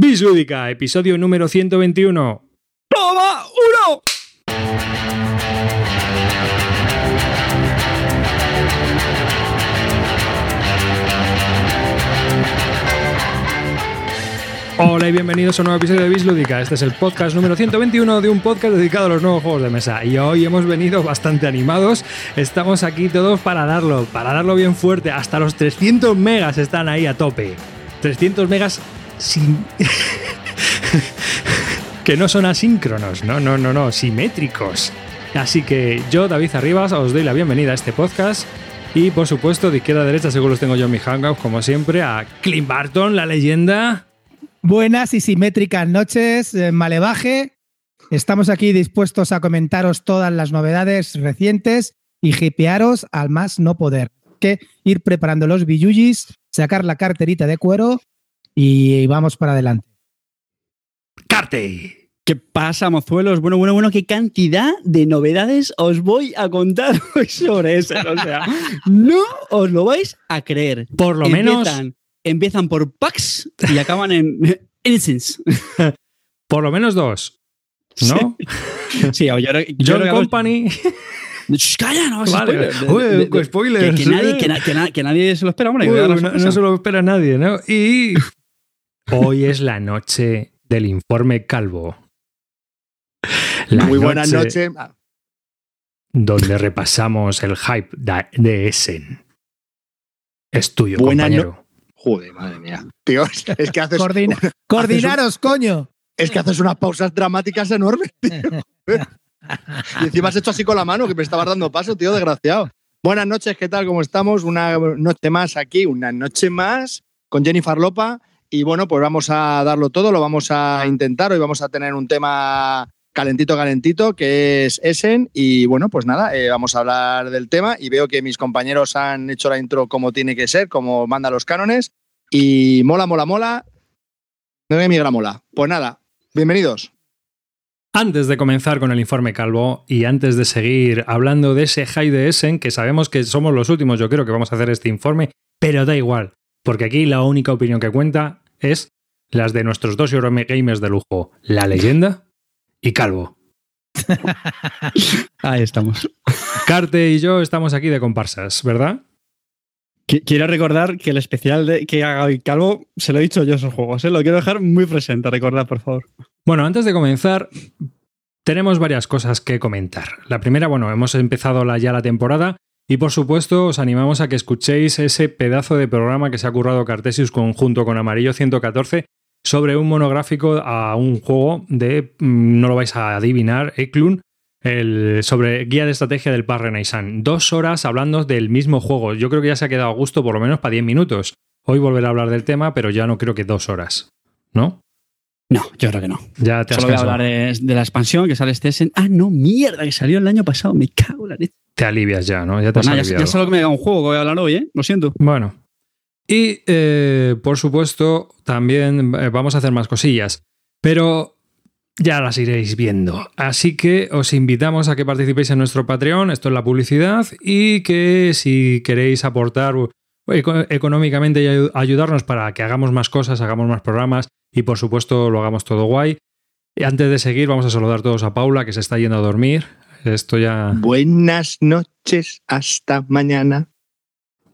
Bislúdica, episodio número 121. ¡Toma! ¡Uno! Hola y bienvenidos a un nuevo episodio de Bislúdica. Este es el podcast número 121 de un podcast dedicado a los nuevos juegos de mesa. Y hoy hemos venido bastante animados. Estamos aquí todos para darlo, para darlo bien fuerte. Hasta los 300 megas están ahí a tope. 300 megas que no son asíncronos, no, no, no, no, simétricos. Así que yo, David Arribas, os doy la bienvenida a este podcast. Y por supuesto, de izquierda a derecha, seguro los tengo yo en mi hangout, como siempre, a Clint Barton, la leyenda. Buenas y simétricas noches, eh, Malevaje. Estamos aquí dispuestos a comentaros todas las novedades recientes y hipearos al más no poder. Que ir preparando los billuyis, sacar la carterita de cuero y vamos para adelante. ¡Carte! ¿Qué pasa, mozuelos? Bueno, bueno, bueno, qué cantidad de novedades os voy a contar hoy sobre eso. O sea, no os lo vais a creer. Por lo menos, Empiezan, empiezan por Pax y acaban en Innocence. por lo menos dos. ¿No? Sí, yo, creo- yo John Company. Shh, calla, no Vale. spoiler. Uy, De- de- de- spoilers, Que, que nadie, que, na- que na- que nadie se lo espera, hombre. Uy, no, no se lo espera nadie, ¿no? Y hoy es la noche del informe calvo. La Muy buenas noche noches. Donde repasamos el hype de Essen. Es tuyo, Buenas no- compañero. Joder, madre mía. Tío, es que haces, Coordina- Coordinaros, coño. es que haces unas pausas dramáticas enormes, tío. Y encima has hecho así con la mano, que me estabas dando paso, tío, desgraciado. Buenas noches, ¿qué tal? ¿Cómo estamos? Una noche más aquí, una noche más con Jennifer Lopa. Y bueno, pues vamos a darlo todo, lo vamos a intentar. Hoy vamos a tener un tema calentito, calentito, que es Essen. Y bueno, pues nada, eh, vamos a hablar del tema. Y veo que mis compañeros han hecho la intro como tiene que ser, como manda los cánones. Y mola, mola, mola. No me migra mola. Pues nada, bienvenidos. Antes de comenzar con el informe calvo y antes de seguir hablando de ese high de Essen, que sabemos que somos los últimos, yo creo que vamos a hacer este informe, pero da igual, porque aquí la única opinión que cuenta es las de nuestros dos Eurogamers de lujo, la leyenda y Calvo. Ahí estamos. Carte y yo estamos aquí de comparsas, ¿verdad? Qui- Quiero recordar que el especial de, que haga hoy Calvo se lo he dicho yo a esos juegos. ¿eh? Lo quiero dejar muy presente, recordad, por favor. Bueno, antes de comenzar, tenemos varias cosas que comentar. La primera, bueno, hemos empezado la- ya la temporada y por supuesto os animamos a que escuchéis ese pedazo de programa que se ha currado Cartesius conjunto con Amarillo 114 sobre un monográfico a un juego de, mm, no lo vais a adivinar, Eklund, el, sobre guía de estrategia del Par Renaissance. Dos horas hablando del mismo juego. Yo creo que ya se ha quedado a gusto por lo menos para 10 minutos. Hoy volveré a hablar del tema, pero ya no creo que dos horas. ¿No? No, yo creo que no. Ya te has Solo voy a hablar de, de la expansión que sale este. Ah, no, mierda, que salió el año pasado. Me cago en la leche. Te alivias ya, ¿no? Ya te Pues has nada, ya, ya solo que me da un juego que voy a hablar hoy, ¿eh? Lo siento. Bueno. Y eh, por supuesto, también eh, vamos a hacer más cosillas. Pero ya las iréis viendo. Así que os invitamos a que participéis en nuestro Patreon. Esto es la publicidad. Y que si queréis aportar eco- económicamente y ayu- ayudarnos para que hagamos más cosas, hagamos más programas y por supuesto lo hagamos todo guay. Y antes de seguir, vamos a saludar todos a Paula que se está yendo a dormir. Esto ya. Buenas noches, hasta mañana.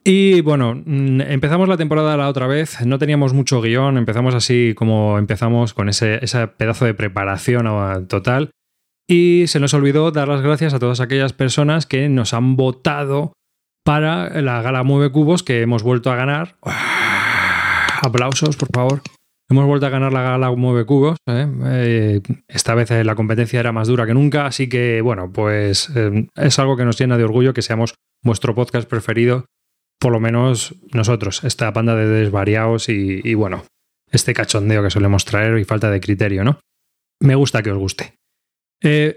Y bueno, mm, empezamos la temporada la otra vez, no teníamos mucho guion, empezamos así como empezamos con ese, ese pedazo de preparación ah, total y se nos olvidó dar las gracias a todas aquellas personas que nos han votado para la gala Mueve Cubos que hemos vuelto a ganar. Aplausos, por favor. Hemos vuelto a ganar la gala Mueve Cubos. ¿eh? Eh, esta vez eh, la competencia era más dura que nunca, así que bueno, pues es algo que nos llena de orgullo que seamos vuestro podcast preferido por lo menos nosotros, esta banda de desvariados y, bueno, este cachondeo que solemos traer y falta de criterio, ¿no? Me gusta que os guste.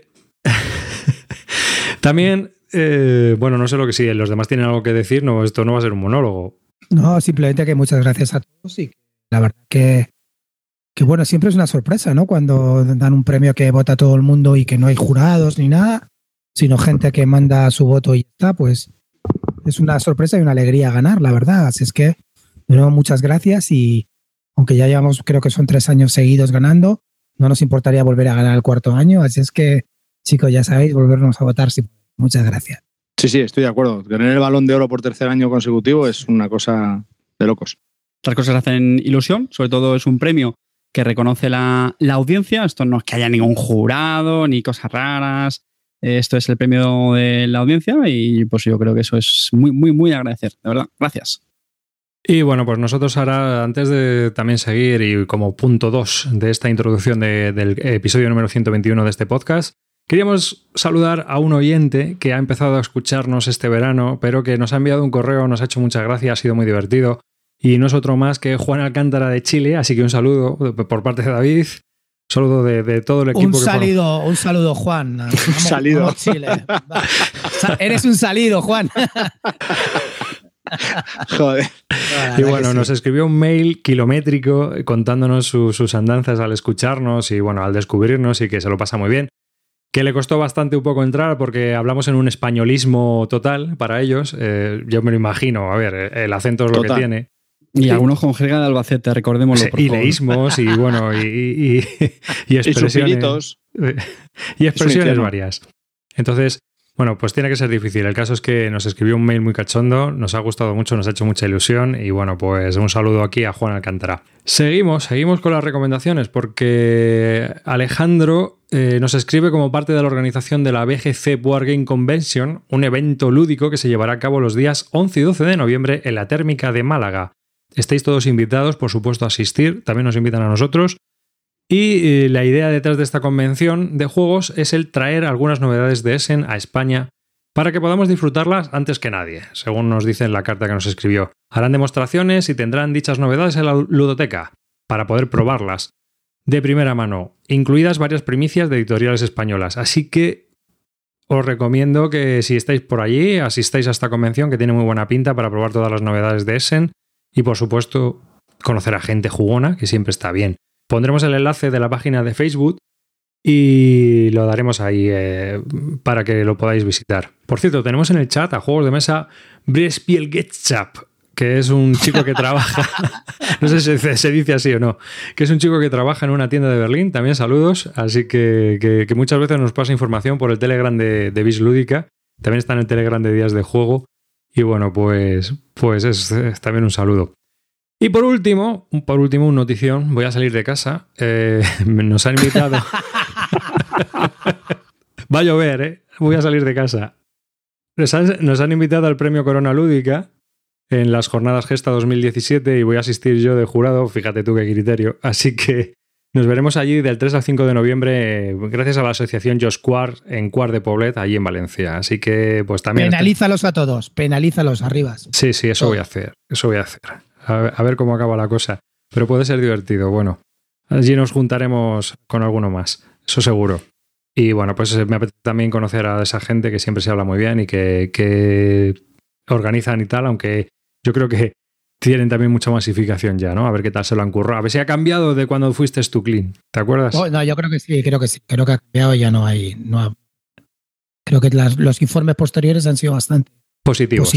También, bueno, no sé lo que si los demás tienen algo que decir, no, esto no va a ser un monólogo. No, simplemente que muchas gracias a todos y la verdad que, que bueno, siempre es una sorpresa, ¿no? Cuando dan un premio que vota todo el mundo y que no hay jurados ni nada, sino gente que manda su voto y ya está, pues es una sorpresa y una alegría ganar, la verdad. Así es que, de nuevo, muchas gracias y, aunque ya llevamos, creo que son tres años seguidos ganando, no nos importaría volver a ganar el cuarto año. Así es que, chicos, ya sabéis, volvernos a votar. Sí. Muchas gracias. Sí, sí, estoy de acuerdo. Tener el balón de oro por tercer año consecutivo es una cosa de locos. Las cosas hacen ilusión, sobre todo es un premio que reconoce la, la audiencia. Esto no es que haya ningún jurado ni cosas raras. Esto es el premio de la audiencia y pues yo creo que eso es muy, muy, muy agradecer, de verdad. Gracias. Y bueno, pues nosotros ahora, antes de también seguir y como punto 2 de esta introducción de, del episodio número 121 de este podcast, queríamos saludar a un oyente que ha empezado a escucharnos este verano, pero que nos ha enviado un correo, nos ha hecho muchas gracias, ha sido muy divertido. Y no es otro más que Juan Alcántara de Chile, así que un saludo por parte de David. Saludo de, de, todo el equipo. Un saludo, un saludo, Juan. un salido. Chile. Eres un salido, Juan. Joder. Y bueno, nos escribió un mail kilométrico contándonos su, sus andanzas al escucharnos y bueno, al descubrirnos y que se lo pasa muy bien. Que le costó bastante un poco entrar porque hablamos en un españolismo total para ellos. Eh, yo me lo imagino, a ver, el acento es lo Total. que tiene. Y Sí. algunos con jerga de Albacete, recordémoslo. Por y favor. leísmos y bueno, y, y- y- y Y expresiones. y expresiones varias. Entonces, bueno, pues tiene que ser difícil. El caso es que nos escribió un mail muy cachondo, nos ha gustado mucho, nos ha hecho mucha ilusión y bueno, pues un saludo aquí a Juan Alcántara. Seguimos, seguimos con las recomendaciones porque Alejandro eh, nos escribe como parte de la organización de la BGC Board Game Convention, un evento lúdico que se llevará a cabo los días 11 y 12 de noviembre en la térmica de Málaga. Estáis todos invitados, por supuesto, a asistir, también nos invitan a nosotros. Y eh, la idea detrás de esta convención de juegos es el traer algunas novedades de Essen a España para que podamos disfrutarlas antes que nadie, según nos dice en la carta que nos escribió. Harán demostraciones y tendrán dichas novedades en la ludoteca para poder probarlas de primera mano, incluidas varias primicias de editoriales españolas. Así que os recomiendo que si estáis por allí, asistáis a esta convención que tiene muy buena pinta para probar todas las novedades de Essen y por supuesto conocer a gente jugona, que siempre está bien. Pondremos el enlace de la página de Facebook y lo daremos ahí eh, para que lo podáis visitar. Por cierto, tenemos en el chat a juegos de mesa Brespielgetschap, que es un chico que trabaja, no sé si se, dice así o no, que es un chico que trabaja en una tienda de Berlín, también saludos, así que, muchas veces nos pasa información por el Telegram de, de Lúdica, también está en el Telegram de Días de Juego, y bueno, pues, pues es, también un saludo. Y por último, por último, una notición. Voy a salir de casa. Eh, nos han invitado. Va a llover, ¿eh? Voy a salir de casa. Nos han invitado al premio Corona Lúdica en las jornadas Gesta 2017 y voy a asistir yo de jurado. Fíjate tú qué criterio. Así que nos veremos allí del 3 al 5 de noviembre, gracias a la asociación Jos Quart en Quart de Poblet, allí en Valencia. Así que, pues también. Penalízalos a todos, penalízalos arribas. Sí, sí, eso voy a hacer. Eso voy a hacer. A ver, a ver cómo acaba la cosa. Pero puede ser divertido. Bueno, allí nos juntaremos con alguno más. Eso seguro. Y bueno, pues me apetece también conocer a esa gente que siempre se habla muy bien y que, que organizan y tal, aunque yo creo que tienen también mucha masificación ya, ¿no? A ver qué tal se lo han currado. A ver si ha cambiado de cuando fuiste tú, Clean. ¿Te acuerdas? Oh, no, yo creo que sí, creo que sí. Creo que ha cambiado y ya no hay. No ha- creo que las- los informes posteriores han sido bastante Positivos.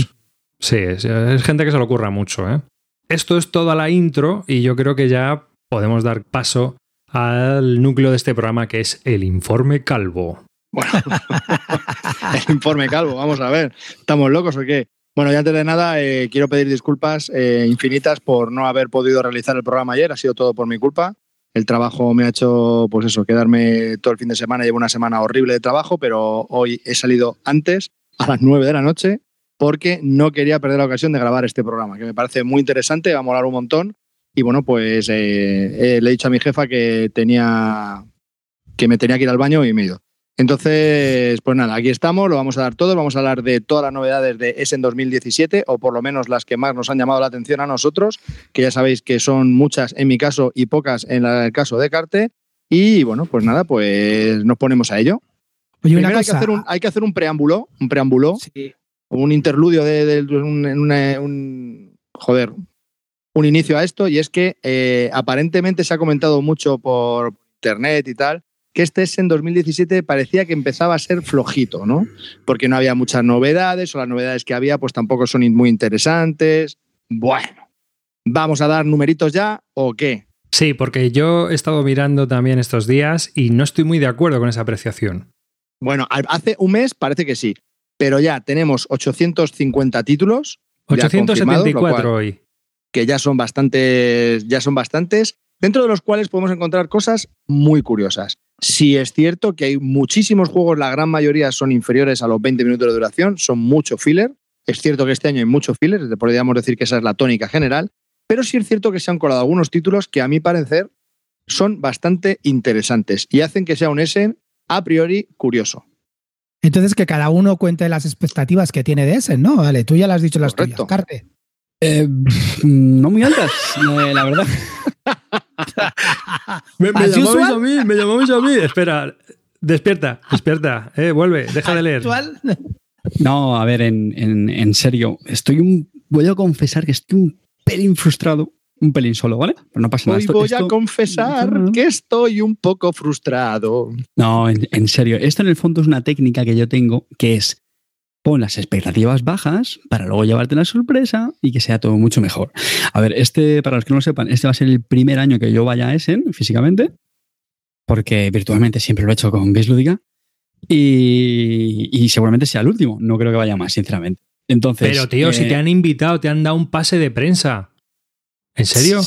Sí, es, es gente que se lo ocurra mucho, ¿eh? Esto es toda la intro y yo creo que ya podemos dar paso al núcleo de este programa que es el informe calvo. Bueno, el informe calvo, vamos a ver. ¿Estamos locos o qué? Bueno, y antes de nada, eh, quiero pedir disculpas eh, infinitas por no haber podido realizar el programa ayer. Ha sido todo por mi culpa. El trabajo me ha hecho, pues eso, quedarme todo el fin de semana. Llevo una semana horrible de trabajo, pero hoy he salido antes, a las 9 de la noche, porque no quería perder la ocasión de grabar este programa, que me parece muy interesante, va a molar un montón. Y bueno, pues eh, eh, le he dicho a mi jefa que tenía que me tenía que ir al baño y me he ido. Entonces, pues nada, aquí estamos, lo vamos a dar todo, vamos a hablar de todas las novedades de Essen 2017, o por lo menos las que más nos han llamado la atención a nosotros, que ya sabéis que son muchas en mi caso y pocas en el caso de Carte. Y bueno, pues nada, pues nos ponemos a ello. Oye, hay, que hacer un, hay que hacer un preámbulo, un preámbulo, Sí. un interludio de, de- de un, una- un- joder, un inicio a esto, y es que eh, aparentemente se ha comentado mucho por internet y tal, que este es en 2017 parecía que empezaba a ser flojito, ¿no? Porque no había muchas novedades, o las novedades que había pues tampoco son muy interesantes. Bueno, ¿Vamos a dar numeritos ya o qué? Sí, porque yo he estado mirando también estos días y no estoy muy de acuerdo con esa apreciación. Bueno, hace un mes parece que sí, pero ya tenemos 850 títulos. ya confirmados, lo 874 cual- hoy. que ya son bastantes, ya son bastantes, dentro de los cuales podemos encontrar cosas muy curiosas. Sí es cierto que hay muchísimos juegos, la gran mayoría son inferiores a los 20 minutos de duración, son mucho filler. Es cierto que este año hay mucho filler, podríamos decir que esa es la tónica general, pero sí es cierto que se han colado algunos títulos que a mi parecer son bastante interesantes y hacen que sea un Essen a priori curioso. Entonces, que cada uno cuente las expectativas que tiene de ese, ¿no? Vale, tú ya las has dicho las Correcto. tuyas, Carte. Eh, no muy altas, eh, la verdad. Me, me llamabais a mí, me llamabais a mí. Espera, despierta, despierta. Eh, vuelve, deja de leer. Actual. No, a ver, en, en- en serio, estoy un. Voy a confesar que estoy un pelín frustrado, un pelín solo, ¿vale? Pero no pasa nada. Hoy esto- voy esto- a confesar que estoy un poco frustrado. No, en, en serio, esto en el fondo es una técnica que yo tengo que es pon las expectativas bajas para luego llevarte la sorpresa y que sea todo mucho mejor. A ver, este, para los que no lo sepan, este va a ser el primer año que yo vaya a Essen físicamente, porque virtualmente siempre lo he hecho con Games Lúdica y, y seguramente sea el último. No creo que vaya más, sinceramente. Entonces, Pero, tío, si eh, te han invitado, te han dado un pase de prensa. ¿En serio?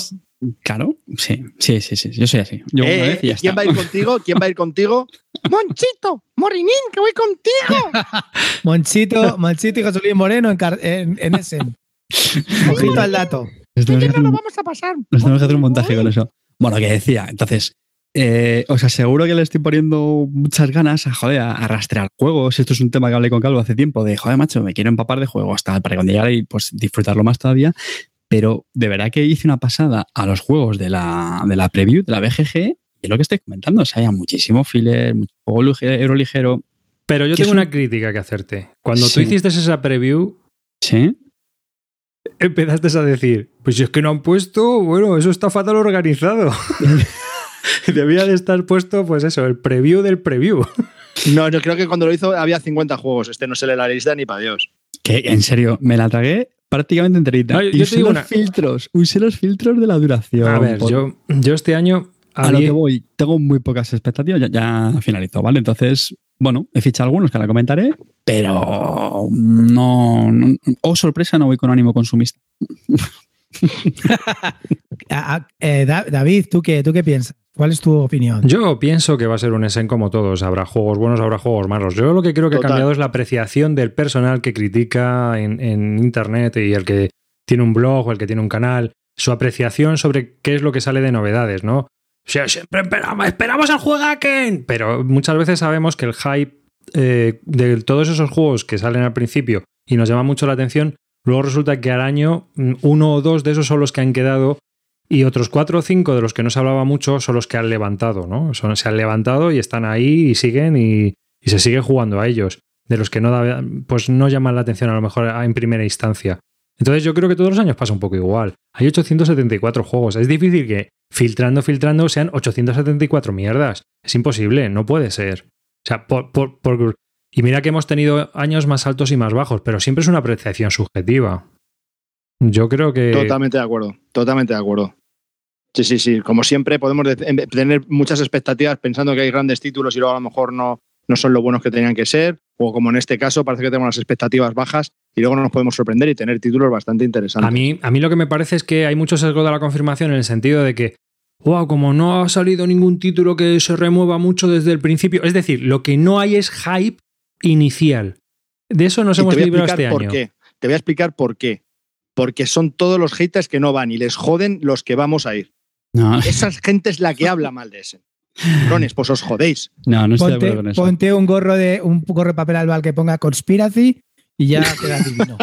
Claro, sí, sí, sí, sí. Yo soy así. Yo una Eh, vez y ya ¿Quién está. va a ir contigo? ¿Quién va a ir contigo? Monchito, Morinín, que voy contigo. Monchito, Monchito y Josolín Moreno en, en, en Essen. Ojito al dato. Que hacer un- vamos a pasar. Nos tenemos que hacer un montaje con eso. Bueno, que decía, entonces, eh, os aseguro que le estoy poniendo muchas ganas a, joder, a, a rastrear juegos. Esto es un tema que hablé con Calvo hace tiempo, de, joder, macho, me quiero empapar de juegos, tal, para cuando llegue y pues disfrutarlo más todavía. Pero de verdad que hice una pasada a los juegos de la, de la preview, de la BGG, y es lo que estoy comentando. O sea, hay muchísimo filler, mucho juego ligero, ligero. Pero yo tengo un- una crítica que hacerte. Cuando Sí. tú hiciste esa preview, Sí. empezaste a decir, pues si es que no han puesto, bueno, eso está fatal organizado. Debía de estar puesto, pues eso, el preview del preview. No, yo creo que cuando lo hizo había 50 juegos. Este no se lee la lista ni para Dios. Que en serio, me la tragué prácticamente enterita. No, yo y usé los una- filtros, usé los filtros de la duración. A ver, por- yo, yo este año a lo que voy, tengo muy pocas expectativas, ya, ya finalizó, ¿vale? Entonces, bueno, he fichado algunos que ahora comentaré, pero no, no- oh sorpresa, no voy con ánimo consumista. Ah, ah, eh, Da- David, ¿tú qué, ¿tú qué piensas? ¿Cuál es tu opinión? Yo pienso que va a ser un Essen como todos. Habrá juegos buenos, habrá juegos malos. Yo lo que creo que Total. ha cambiado es la apreciación del personal que critica en, en Internet y el que tiene un blog o el que tiene un canal. Su apreciación sobre qué es lo que sale de novedades, ¿no? O sea, siempre esperamos, esperamos al juegaken. Pero muchas veces sabemos que el hype eh, de todos esos juegos que salen al principio y nos llama mucho la atención, luego resulta que al año mm, uno o dos de esos son los que han quedado y otros cuatro o cinco de los que no se hablaba mucho son los que han levantado, ¿no? Se han levantado y están ahí y siguen y, se sigue jugando a ellos. De los que no, pues no llaman la atención a lo mejor en primera instancia. Entonces yo creo que todos los años pasa un poco igual. Hay 874 juegos. Es difícil que filtrando, filtrando sean 874 mierdas. Es imposible, no puede ser. O sea, por- por- y mira que hemos tenido años más altos y más bajos, pero siempre es una apreciación subjetiva. Yo creo que... Totalmente de acuerdo. Totalmente de acuerdo. Sí, sí, sí. Como siempre, podemos de- em- tener muchas expectativas pensando que hay grandes títulos y luego a lo mejor no, no son lo buenos que tenían que ser. O como en este caso, parece que tenemos las expectativas bajas y luego no nos podemos sorprender y tener títulos bastante interesantes. A mí, a mí lo que me parece es que hay mucho sesgo de la confirmación en el sentido de que, wow, como no ha salido ningún título que se remueva mucho desde el principio, es decir, lo que no hay es hype inicial. De eso nos Y hemos te voy a librado explicar este por año. qué. Te voy a explicar por qué. Porque son todos los haters que no van y les joden los que vamos a ir. No, Esa gente es la que habla mal de ese. Cabrones, pues os jodéis. no, no estoy de acuerdo con eso. ponte un gorro de un gorro de papel albal que ponga conspiracy y ya queda divino.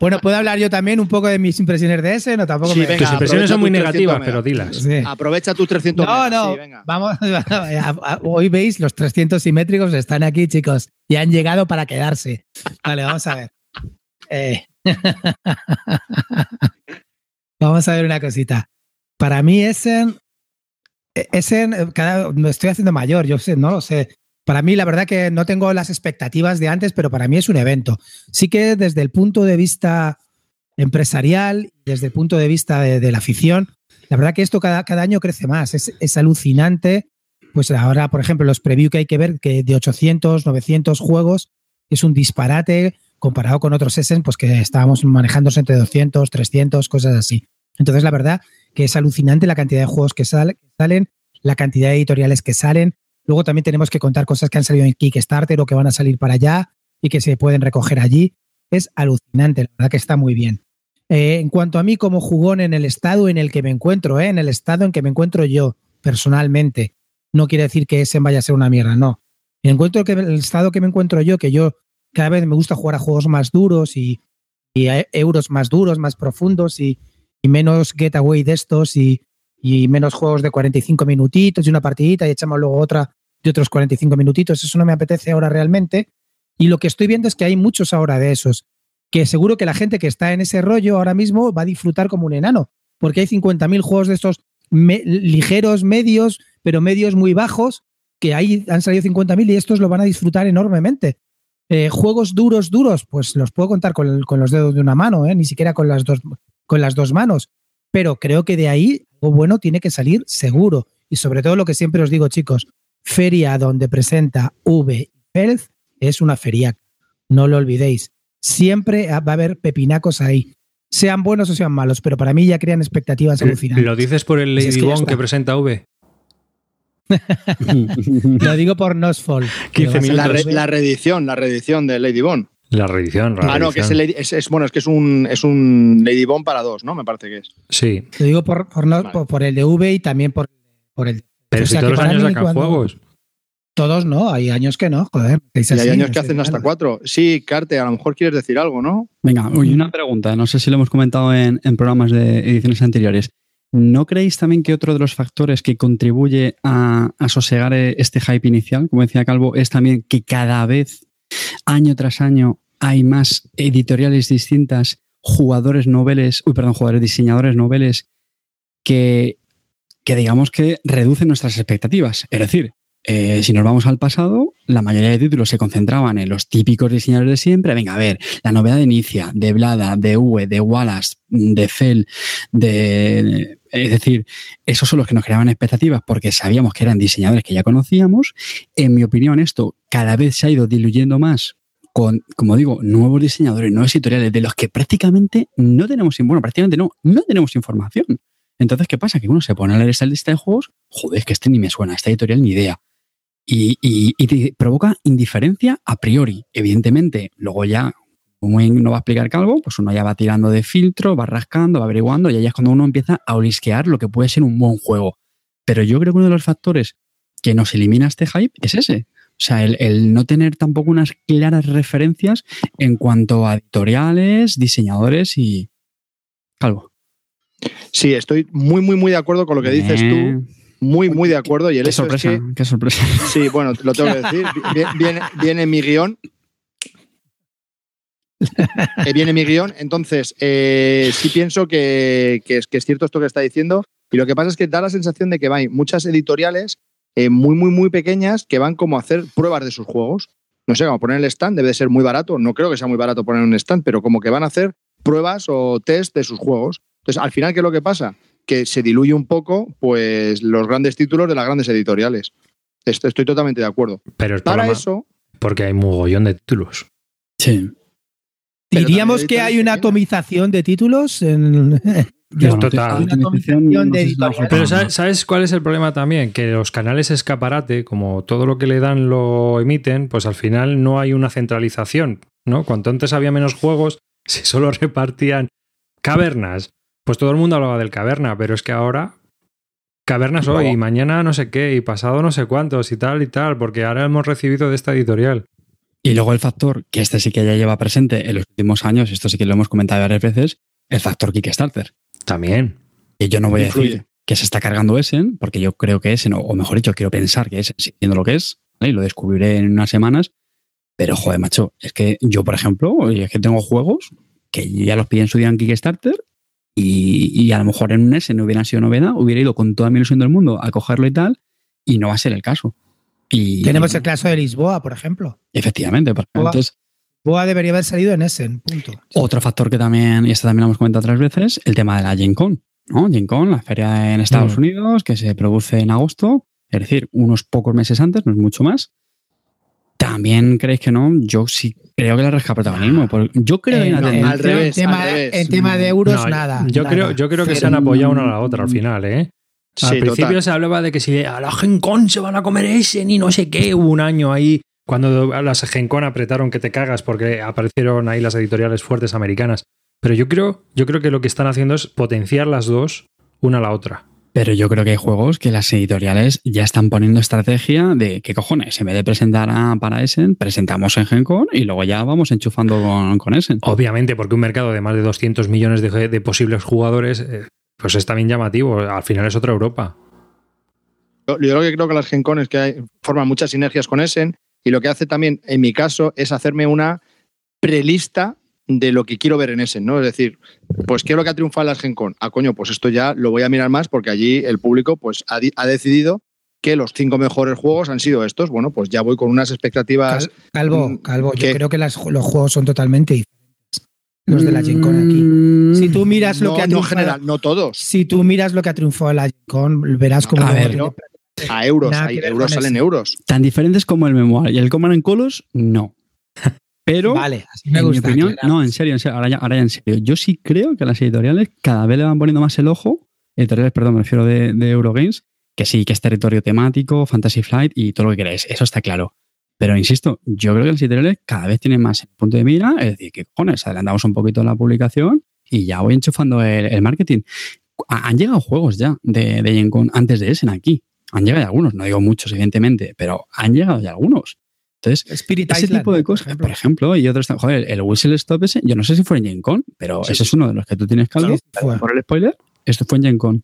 Bueno, puedo hablar yo también un poco de mis impresiones de ese, no tampoco Sí, me- venga, Tus impresiones son muy tus 300 negativas, pero dilas. Sí. Aprovecha tus 300 No, no, sí, venga. vamos, hoy veis los 300 simétricos están aquí, chicos, y han llegado para quedarse. Vale, vamos a ver. Eh, vamos a ver una cosita. Para mí, Essen, Essen, cada, me estoy haciendo mayor, yo sé, no lo sé. Para mí, la verdad que no tengo las expectativas de antes, pero para mí es un evento. Sí que desde el punto de vista empresarial, desde el punto de vista de, la afición, la verdad que esto cada, cada año crece más. Es, es, alucinante. Pues ahora, por ejemplo, los preview que hay que ver, que de 800, 900 juegos, es un disparate comparado con otros Essen, pues que estábamos manejándose entre 200, 300, cosas así. Entonces, la verdad que es alucinante la cantidad de juegos que salen, la cantidad de editoriales que salen. Luego también tenemos que contar cosas que han salido en Kickstarter o que van a salir para allá y que se pueden recoger allí. Es alucinante, la verdad que está muy bien. Eh, en cuanto a mí como jugón en el estado en el que me encuentro, eh, en el estado en que me encuentro yo personalmente, no quiere decir que ese vaya a ser una mierda, no. Encuentro que el estado que me encuentro yo, que yo cada vez me gusta jugar a juegos más duros y, y a euros más duros, más profundos y, y menos getaway de estos y, y, menos juegos de 45 minutitos y una partidita y echamos luego otra de otros 45 minutitos. Eso no me apetece ahora realmente. Y lo que estoy viendo es que hay muchos ahora de esos, que seguro que la gente que está en ese rollo ahora mismo va a disfrutar como un enano, porque hay 50.000 juegos de estos ligeros, medios, pero medios muy bajos, que ahí han salido 50.000 y estos lo van a disfrutar enormemente. Eh, juegos duros, duros, pues los puedo contar con, con los dedos de una mano, ¿eh? ni siquiera con las, dos, con las dos manos. Pero creo que de ahí algo bueno tiene que salir seguro. Y sobre todo lo que siempre os digo, chicos, feria donde presenta V Health es una feria. No lo olvidéis. Siempre va a haber pepinacos ahí. Sean buenos o sean malos, pero para mí ya crean expectativas alucinantes. ¿Lo dices por el Lady Es que presenta V? Lo digo por Nosfall. 15 que va a La, re- la reedición, la reedición de Lady Bone. La reedición. la Ah, no, que es, el es, es- bueno, es que es un, es un Lady Bone para dos, ¿no? Me parece que es. Sí, Lo digo por, por, no- Vale. por- por el de V y también por, por el. pero O si todos los años sacan cuando- juegos. Todos no, hay años que no, joder. Y hay años que hacen hasta cuatro. Sí, Carte, a lo mejor quieres decir algo, ¿no? Venga, uy, una pregunta. No sé si lo hemos comentado en, en programas de ediciones anteriores. ¿No creéis también que otro de los factores que contribuye a, a sosegar eh, este hype inicial, como decía Calvo, es también que cada vez, año tras año, hay más editoriales distintas, jugadores noveles, uy, perdón, jugadores diseñadores noveles que, que digamos que reducen nuestras expectativas? Es decir, eh, si nos vamos al pasado, la mayoría de títulos se concentraban en los típicos diseñadores de siempre. Venga, a ver, la novedad de Inicia, de Blada, de V, de Wallace, de Fell, de. Es decir, esos son los que nos creaban expectativas porque sabíamos que eran diseñadores que ya conocíamos. En mi opinión, esto cada vez se ha ido diluyendo más con, como digo, nuevos diseñadores, nuevos editoriales de los que prácticamente no tenemos, bueno, prácticamente no, no tenemos información. Entonces, ¿qué pasa? Que uno se pone a leer esta lista de juegos, joder, es que este ni me suena, esta editorial ni idea. Y, y- provoca indiferencia a priori. Evidentemente, luego ya, como no va a explicar Calvo, pues uno ya va tirando de filtro, va rascando, va averiguando, y ahí es cuando uno empieza a olisquear lo que puede ser un buen juego. Pero yo creo que uno de los factores que nos elimina este hype es ese. O sea, el, el no tener tampoco unas claras referencias en cuanto a editoriales, diseñadores y. Calvo. Sí, estoy muy, muy, muy de acuerdo con lo que dices tú. Muy, muy de acuerdo. Y el Qué es sorpresa, que- qué sorpresa. Sí, bueno, lo tengo que decir. Vi- Viene, viene mi guion. Eh, viene mi guion. Entonces, eh, sí pienso que, que es, que es cierto esto que está diciendo. Y lo que pasa es que da la sensación de que hay muchas editoriales eh, muy, muy, muy pequeñas que van como a hacer pruebas de sus juegos. No sé, como poner el stand debe de ser muy barato. No creo que sea muy barato poner un stand, pero como que van a hacer pruebas o test de sus juegos. Entonces, al final, ¿qué es lo que pasa? Que se diluye un poco pues, los grandes títulos de las grandes editoriales. Esto- Estoy totalmente de acuerdo. Pero Para eso, porque hay mogollón de títulos. Sí. Pero Diríamos que hay una atomización de títulos. En... Es total. Una de. Pero ¿sabes, sabes cuál es el problema también? Que los canales escaparate, como todo lo que le dan lo emiten, pues al final no hay una centralización, ¿no? Cuanto antes había menos juegos, si solo repartían cavernas, pues todo el mundo hablaba del caverna, pero es que ahora cavernas hoy, y mañana no sé qué, y pasado no sé cuántos, y tal y tal, porque ahora hemos recibido de esta editorial. Y luego el factor, que este sí que ya lleva presente en los últimos años, esto sí que lo hemos comentado varias veces, el factor Kickstarter. También. Y yo no voy a decir que se está cargando Essen, porque yo creo que Essen, o- mejor dicho, quiero pensar que Essen, siendo lo que es, ¿vale? y lo descubriré en unas semanas, pero joder, macho, es que yo, por ejemplo, es que tengo juegos que ya los pillé en su día en Kickstarter y, y a lo mejor en un Essen no hubieran sido novedad, hubiera ido con toda mi ilusión del mundo a cogerlo y tal, y no va a ser el caso. Y, Tenemos el caso de Lisboa, por ejemplo. Efectivamente, antes Boa debería haber salido en Essen, punto. Otro factor que también, y esto también lo hemos comentado otras veces, el tema de la Gen Con. ¿no? Gen Con, la feria en Estados Mm. Unidos, que se produce en agosto, es decir, unos pocos meses antes, no es mucho más. También creéis que no, yo sí creo que le rescata protagonismo. Yo creo Eh, no, al revés. en, tema, al revés. en tema de euros, No, nada. Yo, nada. creo, yo creo que Pero- se han apoyado una a la otra al final, ¿eh? Al Sí, principio total. se hablaba de que si a la Gen Con se van a comer ese ni no sé qué. Hubo un año ahí cuando las Gen Con apretaron que te cagas porque aparecieron ahí las editoriales fuertes americanas. Pero yo creo, yo creo que lo que están haciendo es potenciar las dos una a la otra. Pero yo creo que hay juegos que las editoriales ya están poniendo estrategia de qué cojones, en vez de presentar a, para Essen, presentamos en GenCon y luego ya vamos enchufando con, con Essen. Obviamente, porque un mercado de más de 200 millones de, de posibles jugadores, eh, pues es también llamativo. Al final es otra Europa. Yo, yo lo que creo que las Gen Con es que hay- forman muchas sinergias con Essen y lo que hace también, en mi caso, es hacerme una prelista de lo que quiero ver en Essen, ¿no? Es decir, pues ¿qué es lo que ha triunfado en las Gen Con? Ah, coño, pues esto ya lo voy a mirar más porque allí el público pues ha, di- ha decidido que los cinco mejores juegos han sido estos. Bueno, pues ya voy con unas expectativas. Cal- Calvo, Mm, Calvo, yo creo que las- los juegos son totalmente diferentes. Los de la Gen Con aquí. Mm, Si tú miras lo no, que ha no triunfado, general, no todos. si tú miras lo que ha triunfado en la Gen Con, verás como A luego ver, tiene- no. A euros, Nada hay euros salen euros. Tan diferentes como el Memoir y el Command and Colors, no. Pero, Vale, así me en mi opinión, no, en serio, en serio, ahora ya, ahora ya en serio. Yo sí creo que las editoriales cada vez le van poniendo más el ojo, editoriales, perdón, me refiero de, de Eurogames, que sí, que es territorio temático, Fantasy Flight y todo lo que queráis, eso está claro. Pero insisto, yo creo que las editoriales cada vez tienen más el punto de mira, es decir, que cojones, adelantamos un poquito la publicación y ya voy enchufando el, el marketing. Ha- Han llegado juegos ya de, de Gen Con antes de ese aquí. Han llegado ya algunos, no digo muchos, evidentemente, pero han llegado ya algunos. Entonces, Spirit ese Island, tipo de por cosas, ejemplo. por ejemplo, y otros, joder, el Whistle Stop ese, yo no sé si fue en Gen Con, pero Sí, ese sí. es uno de los que tú tienes. Sí, fue. Por el spoiler, esto fue en Gen Con.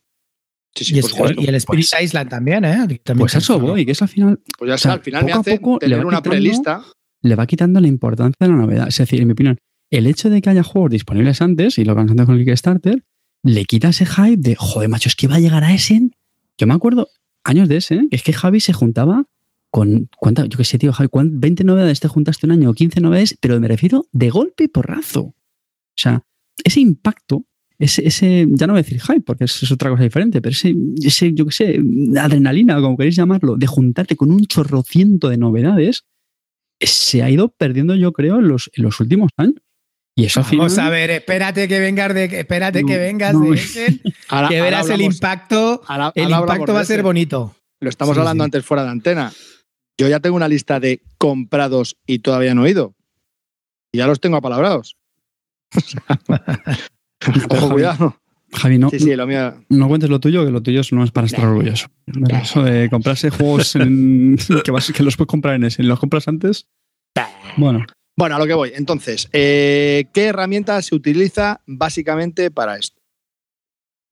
Sí, sí, y, es- el Spirit Pues- Island también, ¿eh? también Pues a eso voy, que es al final Pues ya o sea, al final me hace poco tener una quitando- prelista. le va quitando la importancia de la novedad. Es decir, en mi opinión, el hecho de que haya juegos disponibles antes, y lo hecho con el Kickstarter, le quita ese hype de, joder, macho, es que va a llegar a Essen. Yo me acuerdo años de ese, que es que Javi se juntaba con, ¿cuántas? Yo qué sé, tío, Javi, ¿cuán- 20 novedades te juntaste un año, 15 novedades, pero me refiero de golpe y porrazo. O sea, ese impacto, ese, ese ya no voy a decir hype, porque es, otra cosa diferente, pero ese, ese, yo qué sé, adrenalina, como queréis llamarlo, de juntarte con un chorrociento de novedades, se ha ido perdiendo, yo creo, los, en los últimos años. Y eso al Vamos final- a ver, espérate que vengas de espérate No, que vengas no. de Ahora- que verás el impacto. ahora- El ahora impacto va a ser bonito. Lo estamos Sí, hablando sí. antes fuera de antena. Yo ya tengo una lista de comprados y todavía no he ido. Y ya los tengo apalabrados. Ojo, cuidado. Javi, no, Sí, sí, lo mío. no cuentes lo tuyo, que lo tuyo no es para estar orgulloso. Eso de comprarse juegos en- que, vas- que los puedes comprar en ese, los compras antes. Bueno, Bueno, a lo que voy. Entonces, eh, ¿qué herramienta se utiliza básicamente para esto?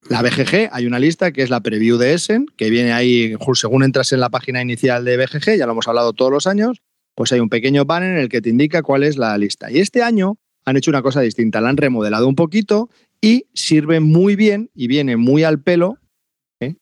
La BGG, hay una lista que es la preview de Essen, que viene ahí, según entras en la página inicial de BGG, ya lo hemos hablado todos los años, pues hay un pequeño banner en el que te indica cuál es la lista. Y este año han hecho una cosa distinta, la han remodelado un poquito y sirve muy bien y viene muy al pelo ¿eh?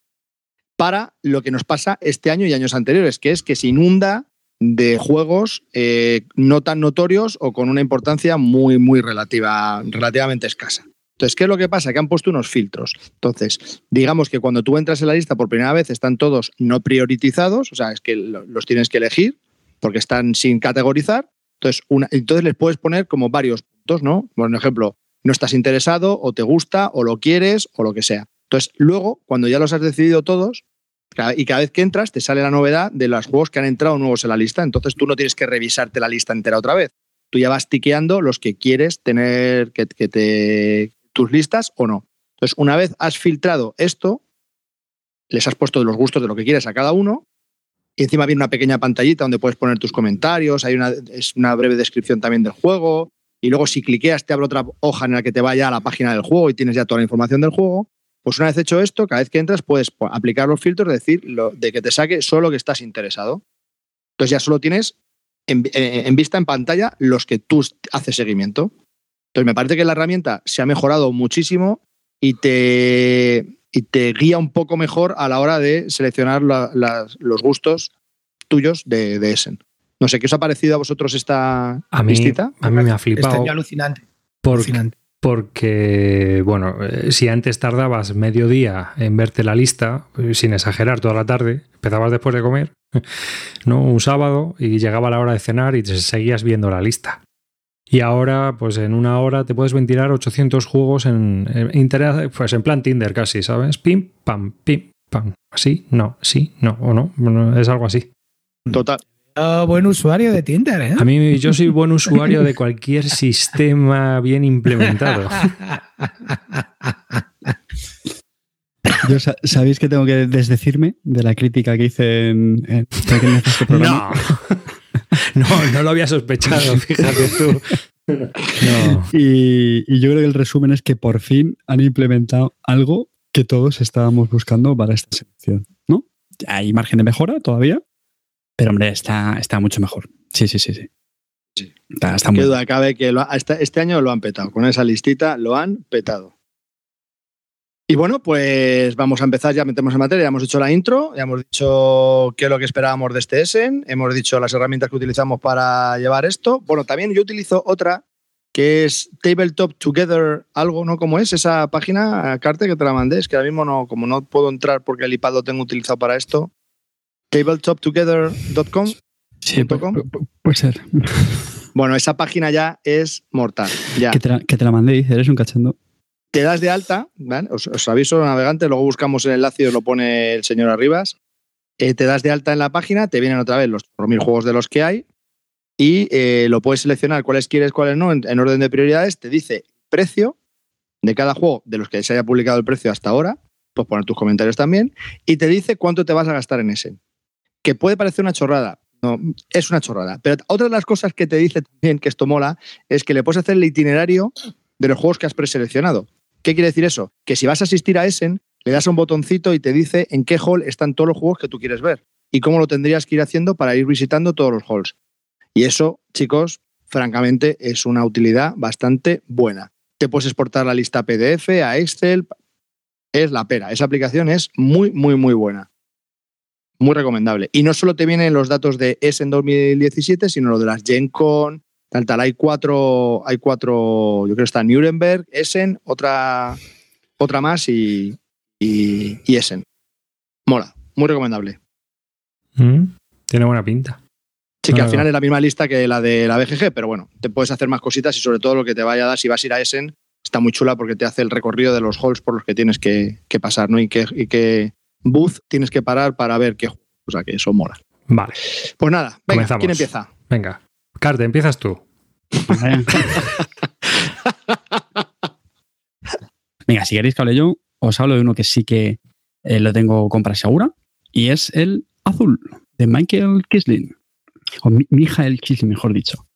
para lo que nos pasa este año y años anteriores, que es que se inunda de juegos eh, no tan notorios o con una importancia muy, muy relativa, relativamente escasa. Entonces, ¿qué es lo que pasa? Que han puesto unos filtros. Entonces, digamos que cuando tú entras en la lista por primera vez están todos no prioritizados, o sea, es que lo- los tienes que elegir porque están sin categorizar. Entonces, una- entonces les puedes poner como varios puntos, ¿no? Por ejemplo, no estás interesado o te gusta o lo quieres o lo que sea. Entonces, luego, cuando ya los has decidido todos, y cada vez que entras te sale la novedad de los juegos que han entrado nuevos en la lista. Entonces tú no tienes que revisarte la lista entera otra vez. Tú ya vas tiqueando los que quieres tener que, te tus listas o no. Entonces, una vez has filtrado esto, les has puesto los gustos de lo que quieres a cada uno. Y encima viene una pequeña pantallita donde puedes poner tus comentarios, hay una, es una breve descripción también del juego. Y luego, si cliqueas, te abre otra hoja en la que te vaya a la página del juego y tienes ya toda la información del juego. Pues una vez hecho esto, cada vez que entras puedes aplicar los filtros, decir lo- de que te saque solo que estás interesado. Entonces ya solo tienes en, eh, en vista en pantalla los que tú haces seguimiento. Entonces me parece que la herramienta se ha mejorado muchísimo y te, y te guía un poco mejor a la hora de seleccionar la- los gustos tuyos de, de Essen. No sé, ¿qué os ha parecido a vosotros esta A mí, listita? a mí me ha Este flipado. año alucinante. por- alucinante. Porque, bueno, eh, si antes tardabas medio día en verte la lista, eh, sin exagerar, toda la tarde, empezabas después de comer, ¿no? Un sábado y llegaba la hora de cenar y seguías viendo la lista. Y ahora, pues en una hora te puedes ventilar 800 juegos en, en intera- pues en plan Tinder casi, ¿sabes? Pim, pam, pim, pam. Así, no, sí, no, o no. Es algo así. Total. Oh, buen usuario de Tinder, ¿eh? A mí, yo soy buen usuario de cualquier sistema bien implementado. Yo sa- ¿Sabéis que tengo que desdecirme de la crítica que hice en, en en este programa? No. no, no lo había sospechado, fíjate tú. No. Y, y yo creo que el resumen es que por fin han implementado algo que todos estábamos buscando para esta selección, ¿no? Hay margen de mejora todavía, pero hombre, está, está mucho mejor. Sí, sí, sí, sí. Sí. Está, está Qué muy duda cabe que lo ha- este, este año lo han petado. Con esa listita lo han petado. Y bueno, pues vamos a empezar, ya metemos en materia. Ya hemos dicho la intro, ya hemos dicho qué es lo que esperábamos de este Essen, hemos dicho las herramientas que utilizamos para llevar esto. Bueno, también yo utilizo otra que es Tabletop Together, algo, ¿no? ¿Cómo es esa página, Carte, que te la mandé? Es que ahora mismo no, como no puedo entrar porque el iPad lo tengo utilizado para esto. Tabletoptogether.com. Sí, puede ser. Bueno, esa página ya es mortal. Ya. Que te, la, que te la mandé, dice, eres un cachondo. te das de alta, ¿vale? os, os aviso, navegante, luego buscamos el enlace y os lo pone el señor Arribas. Eh, te das de alta en la página, te vienen otra vez los 4.000 juegos de los que hay y eh, lo puedes seleccionar cuáles quieres, cuáles no, en, en orden de prioridades. Te dice precio de cada juego, de los que se haya publicado el precio hasta ahora, puedes poner tus comentarios también, y te dice cuánto te vas a gastar en ese. Que puede parecer una chorrada, no, es una chorrada. Pero otra de las cosas que te dice también, que esto mola, es que le puedes hacer el itinerario de los juegos que has preseleccionado. ¿Qué quiere decir eso? Que si vas a asistir a Essen, le das un botoncito y te dice en qué hall están todos los juegos que tú quieres ver y cómo lo tendrías que ir haciendo para ir visitando todos los halls. Y eso, chicos, francamente es una utilidad bastante buena. Te puedes exportar la lista PDF a Excel. Es la pera. Esa aplicación es muy, muy, muy buena. Muy recomendable. Y no solo te vienen los datos de Essen 2017, sino lo de las Gen Con, tal, tal. Hay cuatro, hay cuatro, yo creo que está Nuremberg, Essen, otra, otra más y, y, y Essen. Mola, muy recomendable. Mm, Tiene buena pinta. Sí, que al final es la misma lista que la de la BGG, pero bueno, te puedes hacer más cositas y sobre todo lo que te vaya a dar si vas a ir a Essen está muy chula porque te hace el recorrido de los halls por los que tienes que, que pasar, ¿no? Y qué y qué booth tienes que parar para ver qué juego. O sea, que eso mola. Vale, Pues nada, venga, Comenzamos. ¿quién empieza? venga. Carte, empiezas tú. Venga, si queréis que hable yo, os hablo de uno que sí que eh, lo tengo compra segura y es el azul de Michael Kisling. O Mi- Michael Kisling, mejor dicho.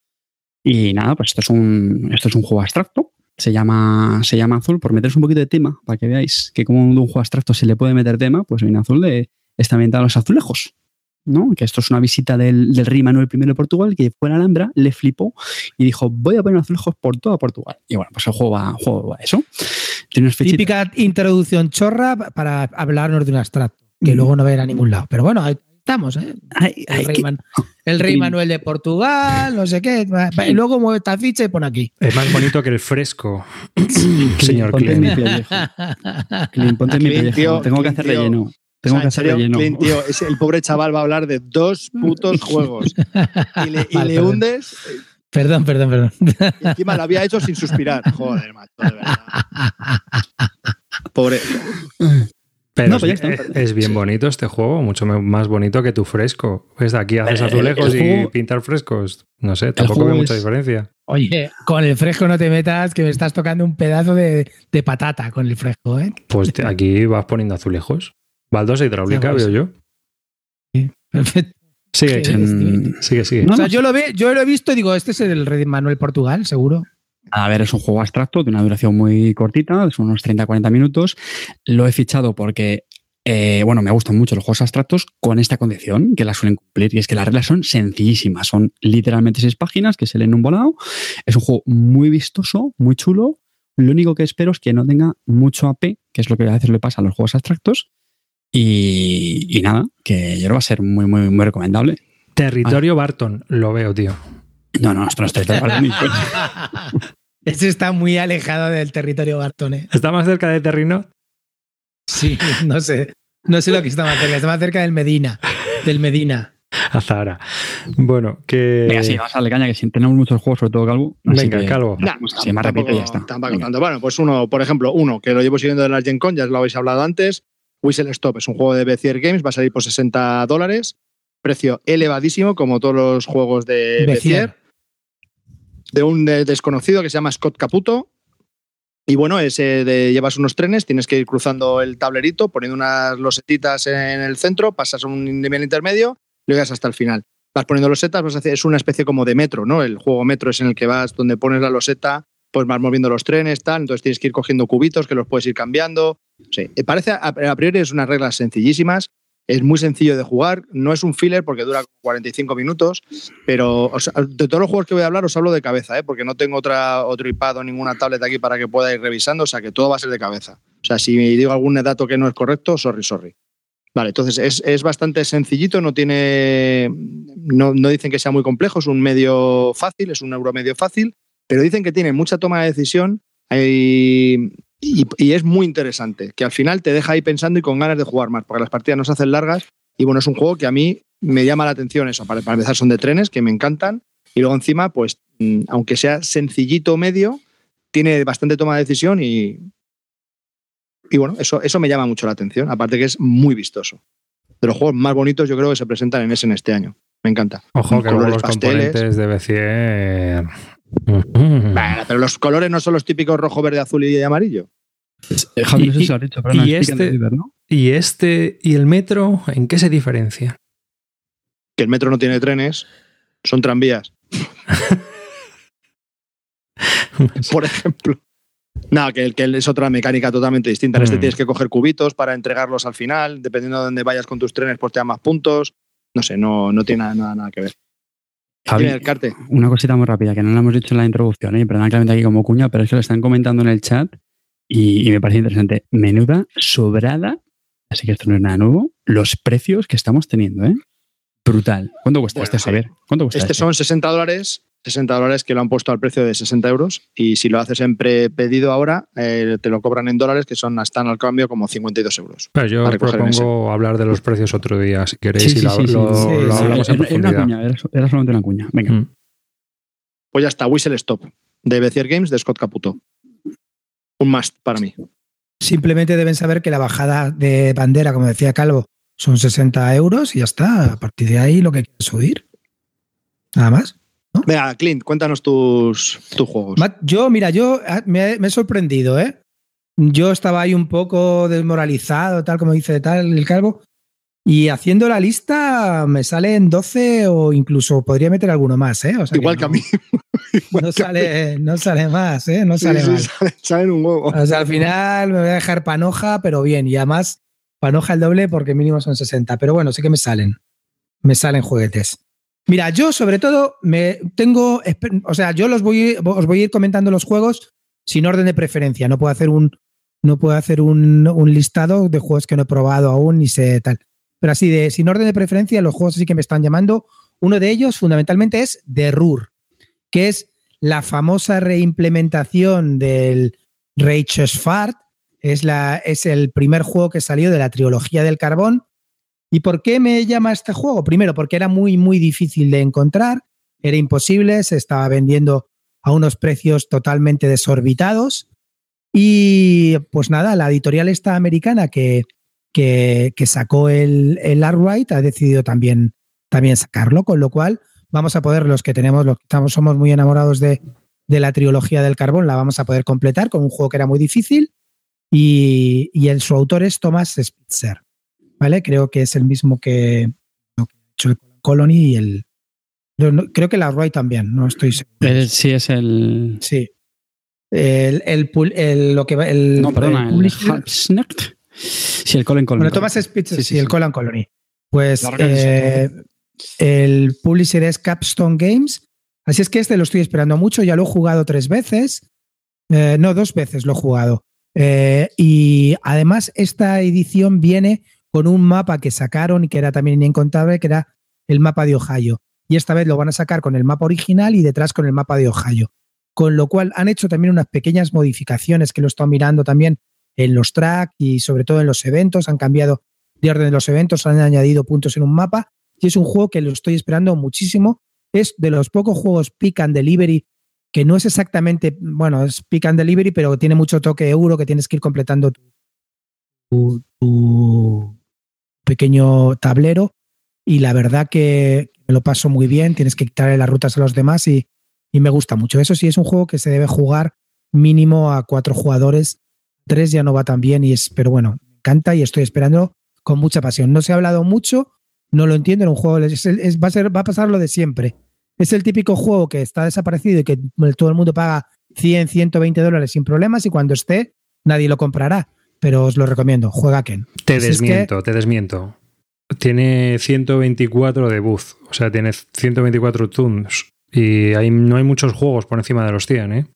Y nada, pues esto es un, esto es un juego abstracto. Se llama, se llama azul por meteros un poquito de tema, para que veáis que como un juego abstracto se le puede meter tema, pues viene azul de, está ambientado a los azulejos. ¿no? Que esto es una visita del, del rey Manuel I de Portugal, que fue a la Alhambra, le flipó y dijo, voy a poner azulejos por toda Portugal. Y bueno, pues el juego va, el juego va a eso. Tiene. Típica introducción chorra para hablarnos de un abstracto, que Mm. luego no va a ir a ningún lado. Pero bueno, ahí estamos, ¿eh? Ay, ay, El rey, que- Man- el rey Sí. Manuel de Portugal, no sé qué. Y luego mueve esta ficha y pone aquí. Es más bonito que el fresco, señor Clint. Clint, ponte en mi tío, Tengo que hacer relleno. Tengo O sea, que hacer relleno. Clint, tío, ese- el pobre chaval va a hablar de dos putos juegos. Y le, y Vale, le perdón. hundes. Perdón, perdón, perdón. Y encima lo había hecho sin suspirar. Joder, macho, de verdad. Pobre. Pero No, pues es, es- es bien bonito este juego, mucho más bonito que tu fresco. Pues de aquí haces Eh, azulejos el y juego- pintar frescos. No sé, tampoco veo mucha es- diferencia. Oye, con el fresco no te metas, que me estás tocando un pedazo de, de patata con el fresco, ¿eh? Pues te- aquí vas poniendo azulejos. Baldosa hidráulica, Ya ves. veo yo. Perfecto. Sigue, Sí. Mm, sigue, sigue. No, o sea, no, yo lo, ve, yo lo he visto y digo, este es el rey Manuel Portugal, seguro. A ver, es un juego abstracto de una duración muy cortita, son unos 30-40 minutos. Lo he fichado porque, eh, bueno, me gustan mucho los juegos abstractos con esta condición que la suelen cumplir. Y es que las reglas son sencillísimas. Son literalmente seis páginas que se leen un volado. Es un juego muy vistoso, muy chulo. Lo único que espero es que no tenga mucho AP, que es lo que a veces le pasa a los juegos abstractos. Y, y nada, que yo creo que va a ser muy, muy, muy recomendable. Territorio Barton, lo veo, tío. No, no, esto no es territorio Barton. Ese está muy alejado del territorio Barton, ¿eh? ¿Está más cerca de Terrino? Sí, no sé. No sé lo que está más cerca. Está más cerca del Medina. Del Medina. Hasta ahora. Bueno, que. Venga, sí, vamos a darle caña, que si tenemos muchos juegos, sobre todo Calvo. Venga, que- Calvo. Nah, Sí, más y ya está. tampoco Venga. tanto. Bueno, pues uno, por ejemplo, uno que lo llevo siguiendo de la Gen Con, ya lo habéis hablado antes. Whistle Stop es un juego de Bezier Games, va a salir por 60 dólares. Precio elevadísimo, como todos los juegos de Bezier. De un eh, desconocido que se llama Scott Caputo. Y bueno, es eh, de llevas unos trenes, tienes que ir cruzando el tablerito, poniendo unas losetitas en el centro, pasas a un nivel intermedio llegas hasta el final. Vas poniendo losetas, vas es una especie como de metro, ¿no? El juego metro es en el que vas, donde pones la loseta, pues vas moviendo los trenes, tal, entonces tienes que ir cogiendo cubitos que los puedes ir cambiando. Sí, eh, parece, a priori es unas reglas sencillísimas, es muy sencillo de jugar, no es un filler porque dura 45 minutos, pero de todos los juegos que voy a hablar os hablo de cabeza, ¿eh? porque no tengo otra, otro iPad o ninguna tablet aquí para que pueda ir revisando, o sea que todo va a ser de cabeza. O sea, si digo algún dato que no es correcto, sorry, sorry. Vale, entonces es, es bastante sencillito, no tiene. No, no dicen que sea muy complejo, es un medio fácil, es un euro medio fácil, pero dicen que tiene mucha toma de decisión y- y es muy interesante, que al final te deja ahí pensando y con ganas de jugar más, porque las partidas no se hacen largas y bueno, es un juego que a mí me llama la atención eso. Para, para empezar, son de trenes que me encantan y luego encima, pues, mm, aunque sea sencillito medio, tiene bastante toma de decisión y. Y bueno, eso, eso me llama mucho la atención, aparte que es muy vistoso. De los juegos más bonitos, yo creo que se presentan en ese en este año. Me encanta. Ojo, que luego Colores los pasteles. componentes de Bezier. Bueno, pero los colores no son los típicos rojo, verde, azul y amarillo. Javi, no sé Y- si lo has dicho, pero y no explica este- el River, ¿no? ¿Y este y el metro en qué se diferencia? Que el metro no tiene trenes, son tranvías. Por ejemplo. No, que, es otra mecánica totalmente distinta. En este Mm. tienes que coger cubitos para entregarlos al final. Dependiendo de dónde vayas con tus trenes, pues te dan más puntos. No sé, no, no tiene nada, nada, nada que ver. Javi, una cosita muy rápida que no la hemos dicho en la introducción, ¿eh? perdón meta aquí como cuña, pero es que lo están comentando en el chat y, y me parece interesante. Menuda sobrada, así que esto no es nada nuevo, los precios que estamos teniendo, ¿eh? Brutal. ¿Cuánto cuesta Bueno, este. Javier? ¿Cuánto cuesta Este este? son 60 dólares. 60 dólares que lo han puesto al precio de 60 euros. Y si lo haces en prepedido ahora, eh, te lo cobran en dólares, que son están al cambio como 52 euros. Pero yo propongo hablar de los precios otro día, si queréis, Sí, y sí, lo, sí, lo- Sí, lo sí. hablamos en Era- era una profundidad. cuña, era, era solamente una cuña. Venga. Mm. Pues ya está, Whistle Stop de Bezier Games de Scott Caputo. Un must para mí. Simplemente deben saber que la bajada de bandera, como decía Calvo, son 60 euros y ya está. A partir de ahí lo que quieras subir. Nada más. Venga, Clint, cuéntanos tus, tus juegos. Matt, yo, mira, yo ah, me, he- me he sorprendido, ¿eh? Yo estaba ahí un poco desmoralizado, tal como dice tal el calvo. Y haciendo la lista me salen 12 o incluso podría meter alguno más, ¿eh? O sea Igual que, no- a mí. No sale, no sale más, ¿eh? No sale sí, más. sale- salen un huevo. O sea, al final me voy a dejar panoja, pero bien. Y además, panoja el doble porque mínimo son 60. Pero bueno, sí que me salen. Me salen juguetes. Mira, yo sobre todo me tengo. O sea, yo los voy, os voy a ir comentando los juegos sin orden de preferencia. No puedo hacer un. No puedo hacer un, listado de juegos que no he probado aún ni sé tal. Pero así de sin orden de preferencia, los juegos así que me están llamando. Uno de ellos, fundamentalmente, es The Rur, que es la famosa reimplementación del Rage Fart. Es, la, es el primer juego que salió de la trilogía del carbón. ¿Y por qué me llama este juego? Primero, porque era muy, muy difícil de encontrar, era imposible, se estaba vendiendo a unos precios totalmente desorbitados. Y pues nada, la editorial esta americana que, que, sacó el, el Arkwright ha decidido también, también sacarlo, con lo cual vamos a poder, los que tenemos, los que estamos, somos muy enamorados de, de la trilogía del carbón, la vamos a poder completar con un juego que era muy difícil. Y, y el, su autor es Thomas Spitzer. ¿Vale? Creo que es el mismo que, ha hecho el Colony y el. creo que el Arkwright también, no estoy seguro. Sí, es el. Sí. El, el, el- lo que va- el, No, perdona, el. Sí, el Colin Colin. Bueno, Thomas Spitzer, Sí, sí, sí, el sí. Colin Colony. Pues La eh, el publisher es Capstone Games. Así es que este lo estoy esperando mucho. Ya lo he jugado tres veces. Eh, no, dos veces lo he jugado. Eh, y además, esta edición viene con un mapa que sacaron y que era también inencontrable, que era el mapa de Ohio. Y esta vez lo van a sacar con el mapa original y detrás con el mapa de Ohio. Con lo cual han hecho también unas pequeñas modificaciones que lo están mirando también en los tracks y sobre todo en los eventos. Han cambiado de orden de los eventos, han añadido puntos en un mapa. Y es un juego que lo estoy esperando muchísimo. Es de los pocos juegos pick and delivery que no es exactamente, bueno, es pick and delivery, pero tiene mucho toque euro que tienes que ir completando tu pequeño tablero. Y la verdad que me lo paso muy bien, tienes que quitarle las rutas a los demás y, y me gusta mucho. Eso sí, es un juego que se debe jugar mínimo a cuatro jugadores. Tres ya no va tan bien, y es, pero bueno, me encanta y estoy esperando con mucha pasión. No se ha hablado mucho, no lo entiendo en un juego, es- es- va, a ser, va a pasar lo de siempre. Es el típico juego que está desaparecido y que todo el mundo paga 100, 120 dólares sin problemas y cuando esté nadie lo comprará. Pero os lo recomiendo, juega Ken. Te Si es que- desmiento, te desmiento. Tiene 124 de booth, o sea, tiene 124 tunes. Y hay, no hay muchos juegos por encima de los 100, ¿eh?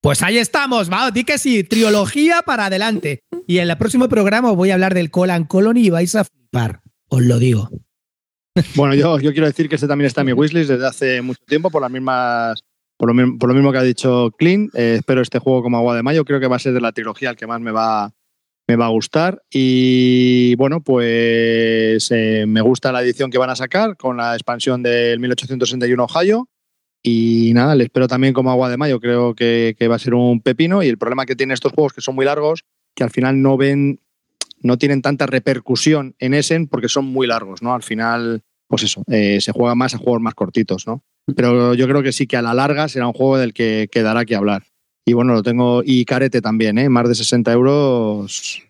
Pues ahí estamos, va, di que sí, trilogía para adelante. Y en el próximo programa os voy a hablar del Colan Colony y vais a flipar, os lo digo. Bueno, yo, yo quiero decir que este también está en mi wishlist desde hace mucho tiempo por las mismas. Por lo, mismo que ha dicho Clint, Eh, espero este juego como agua de mayo. Creo que va a ser de la trilogía el que más me va, me va a gustar. Y bueno, pues eh, me gusta la edición que van a sacar con la expansión del 1861 Ohio. Y nada, le espero también como agua de mayo. Creo que, que va a ser un pepino. Y el problema que tienen estos juegos que son muy largos, que al final no ven, no tienen tanta repercusión en Essen porque son muy largos, ¿no? Al final, pues eso, eh, se juega más a juegos más cortitos, ¿no? Pero yo creo que sí que a la larga será un juego del que quedará que hablar. Y bueno, lo tengo, y carete también, ¿eh? Más de 60 euros